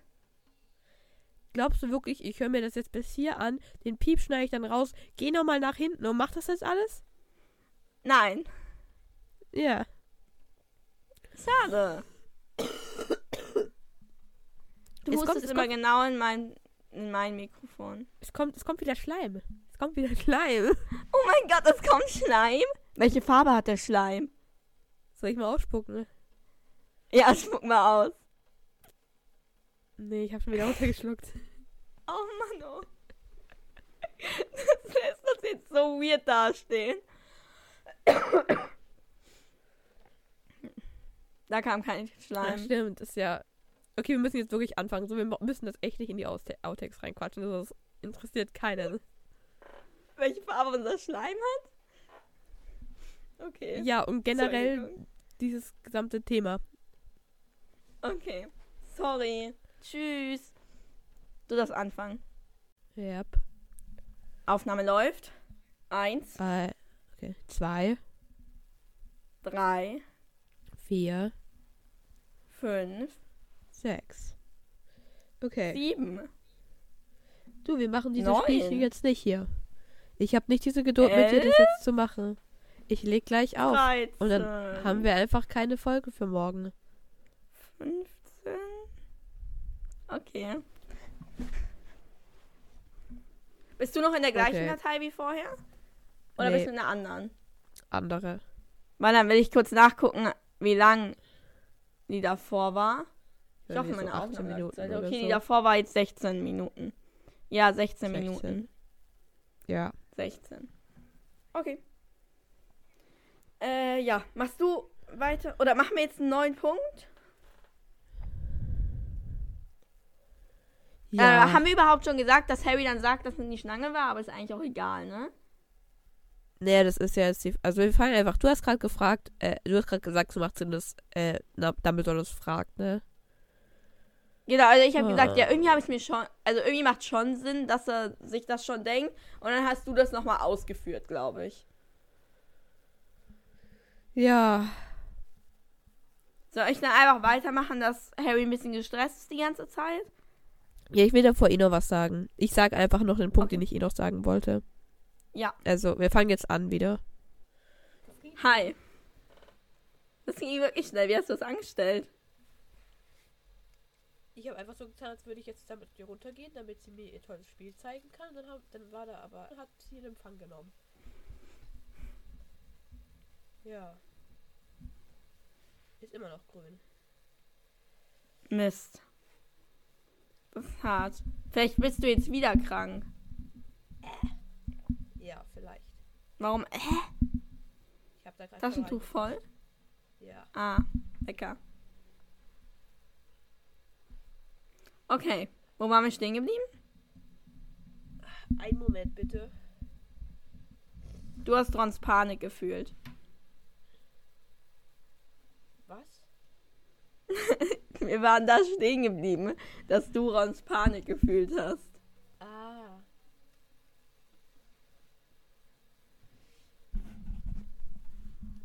Glaubst du wirklich, ich höre mir das jetzt bis hier an, den Piep schneide ich dann raus, geh nochmal nach hinten und mach das jetzt alles?
Nein.
Ja.
Schade. Du
Es
hustest
kommt- es
immer
kommt-
genau in mein, in mein Mikrofon.
Es kommt, es kommt wieder Schleim. Es kommt wieder Schleim.
Oh mein Gott, es kommt Schleim. Welche Farbe hat der Schleim?
Soll ich mal ausspucken?
Ja, spuck mal aus.
Nee, ich habe schon wieder runtergeschluckt.
Oh Mann, oh. Das lässt das jetzt so weird dastehen. Da kam kein
Ja,
Schleim.
stimmt, ist ja. Okay, wir müssen jetzt wirklich anfangen. So, wir müssen das echt nicht in die Outtakes reinquatschen. Das interessiert keinen.
Welche Farbe unser Schleim hat? Okay.
Ja, und generell dieses gesamte Thema.
Okay. Sorry. Tschüss. Du darfst anfangen.
Yep.
Aufnahme läuft. Eins,
Äh, okay. Zwei,
drei,
vier,
fünf,
sechs. Okay.
sieben.
Du, wir machen diese
Neun.
Spielchen jetzt nicht hier. Ich habe nicht diese Geduld mit dir, das jetzt zu machen. Ich leg gleich auf.
13,
Und dann haben wir einfach keine Folge für morgen.
15. Okay. Bist du noch in der gleichen
Okay.
Datei wie vorher? Oder
Nee.
bist du in der anderen?
Andere.
Weil dann will ich kurz nachgucken, wie lang die davor war. Ich hoffe, meine
so 18
Aufnahme
Minuten oder
Okay, die
so.
davor war jetzt 16 Minuten. Ja, 16,
16.
Minuten.
Ja.
16. Okay. Äh, ja. Machst du weiter? Oder machen wir jetzt einen neuen Punkt?
Ja.
Äh, haben wir überhaupt schon gesagt, dass Harry dann sagt, dass es die Schlange war? Aber ist eigentlich auch egal, ne?
Nee, das ist ja jetzt die. Also wir fangen einfach. Du hast gerade gefragt, äh, du hast gerade gesagt, du machst Sinn, dass äh, Dumbledore das fragt, ne?
Genau, also ich habe gesagt, ja,
Ah.
irgendwie habe ich mir schon, also irgendwie macht schon Sinn, dass er sich das schon denkt. Und dann hast du das nochmal ausgeführt, glaube ich.
Ja.
Soll ich dann einfach weitermachen, dass Harry ein bisschen gestresst ist die ganze Zeit?
Ja, ich will davor eh noch was sagen. Ich sage einfach noch den Punkt,
Okay.
den ich eh noch sagen wollte.
Ja.
Also, wir fangen jetzt an wieder.
Hi. Das ging wirklich schnell. Wie hast du das angestellt?
Ich habe einfach so getan, als würde ich jetzt damit mit ihr runtergehen, damit sie mir ihr tolles Spiel zeigen kann. Dann, hab, dann war da aber, hat sie den Empfang genommen. Ja. Ist immer noch grün.
Mist. Das ist hart. Vielleicht bist du jetzt wieder krank.
Ja, vielleicht.
Warum? Hä?
Ich habe da gerade
Taschentuch voll?
Ja.
Ah, lecker. Okay. Wo waren wir stehen geblieben?
Einen Moment bitte.
Du hast Rons Panik gefühlt.
Was?
Wir waren da stehen geblieben, dass du Rons Panik gefühlt hast.
Ah.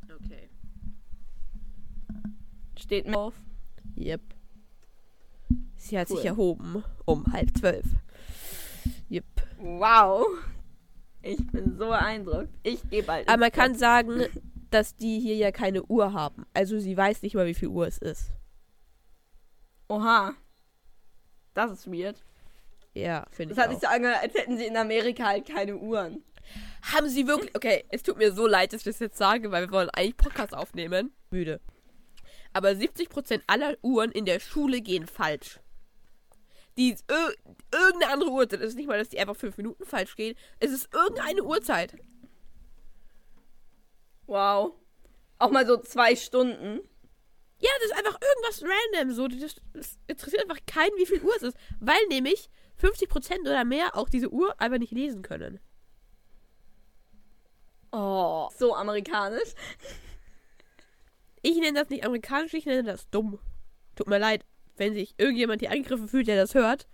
Okay.
Steht mir auf.
Yep. Sie hat
Cool.
sich erhoben um halb zwölf. Yep.
Wow. Ich bin so beeindruckt. Ich gehe bald.
Aber man
ins
kann sagen, dass die hier ja keine Uhr haben. Also sie weiß nicht mal, wie viel Uhr es ist.
Oha. Das ist weird.
Ja, finde
Das
ich
hat
auch.
sich so angehört, als hätten sie in Amerika halt keine Uhren.
Haben sie wirklich. Okay, es tut mir so leid, dass ich das jetzt sage, weil wir wollen eigentlich Podcast aufnehmen. Müde. Aber 70% aller Uhren in der Schule gehen falsch. Die ir irgendeine andere Uhrzeit. Es ist nicht mal, dass die einfach fünf Minuten falsch gehen. Es ist irgendeine Uhrzeit.
Wow. Auch mal so zwei Stunden.
Ja, das ist einfach irgendwas random. So, das, das interessiert einfach keinen, wie viel Uhr es ist. Weil nämlich 50% oder mehr auch diese Uhr einfach nicht lesen können.
Oh. So amerikanisch.
Ich nenne das nicht amerikanisch, ich nenne das dumm. Tut mir leid, wenn sich irgendjemand hier angegriffen fühlt, der das hört.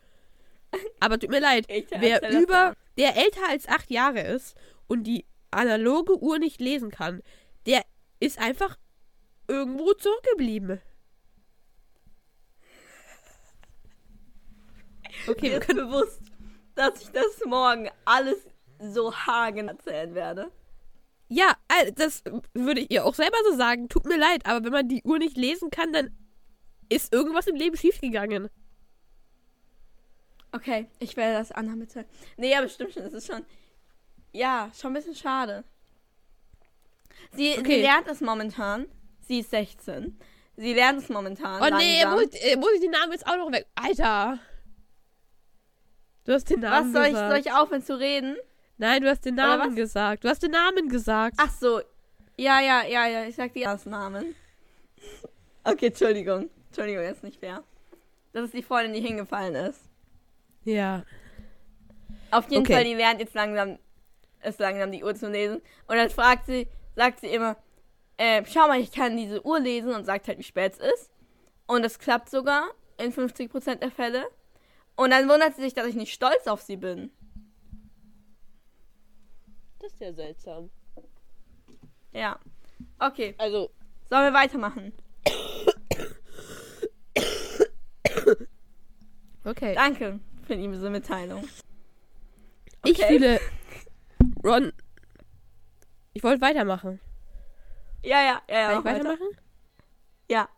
Aber tut mir leid, wer über, der älter als acht Jahre ist und die analoge Uhr nicht lesen kann, der ist einfach irgendwo zurückgeblieben. Okay,
Mir ist
können.
bewusst, dass ich das morgen alles so hagen erzählen werde.
Ja, das würde ich ihr auch selber so sagen. Tut mir leid, aber wenn man die Uhr nicht lesen kann, dann ist irgendwas im Leben schiefgegangen.
Okay, ich werde das Anna mitteilen. Nee, aber stimmt schon, es ist schon. Ja, schon ein bisschen schade. Sie,
Okay.
sie lernt es momentan. Sie ist 16. Sie lernt es momentan.
Oh nee, muss, muss ich den Namen jetzt auch noch weg. Alter. Du hast den
Was
Namen
soll ich,
gesagt.
soll ich aufhören zu reden?
Nein, du hast den Namen
was?
gesagt. Du hast den Namen gesagt.
Ach so. Ja, ja, ja, ja. Ich sag die ersten Namen. Okay, Entschuldigung. Entschuldigung, ist nicht fair. Das ist die Freundin, die hingefallen ist.
Ja.
Auf jeden
Okay.
Fall, die lernt jetzt langsam, ist langsam die Uhr zu lesen. Und dann fragt sie, sagt sie immer, äh, schau mal, ich kann diese Uhr lesen und sagt halt, wie spät es ist. Und es klappt sogar in 50% der Fälle. Und dann wundert sie sich, dass ich nicht stolz auf sie bin.
Das ist ja seltsam.
Ja. Okay,
Also,
sollen wir weitermachen?
okay.
Danke für diese Mitteilung.
Ich
Okay.
fühle. Ron. Ich wollte weitermachen.
Ja, ja, ja, ja.
Kann
mach
ich
weiter.
weitermachen?
Ja.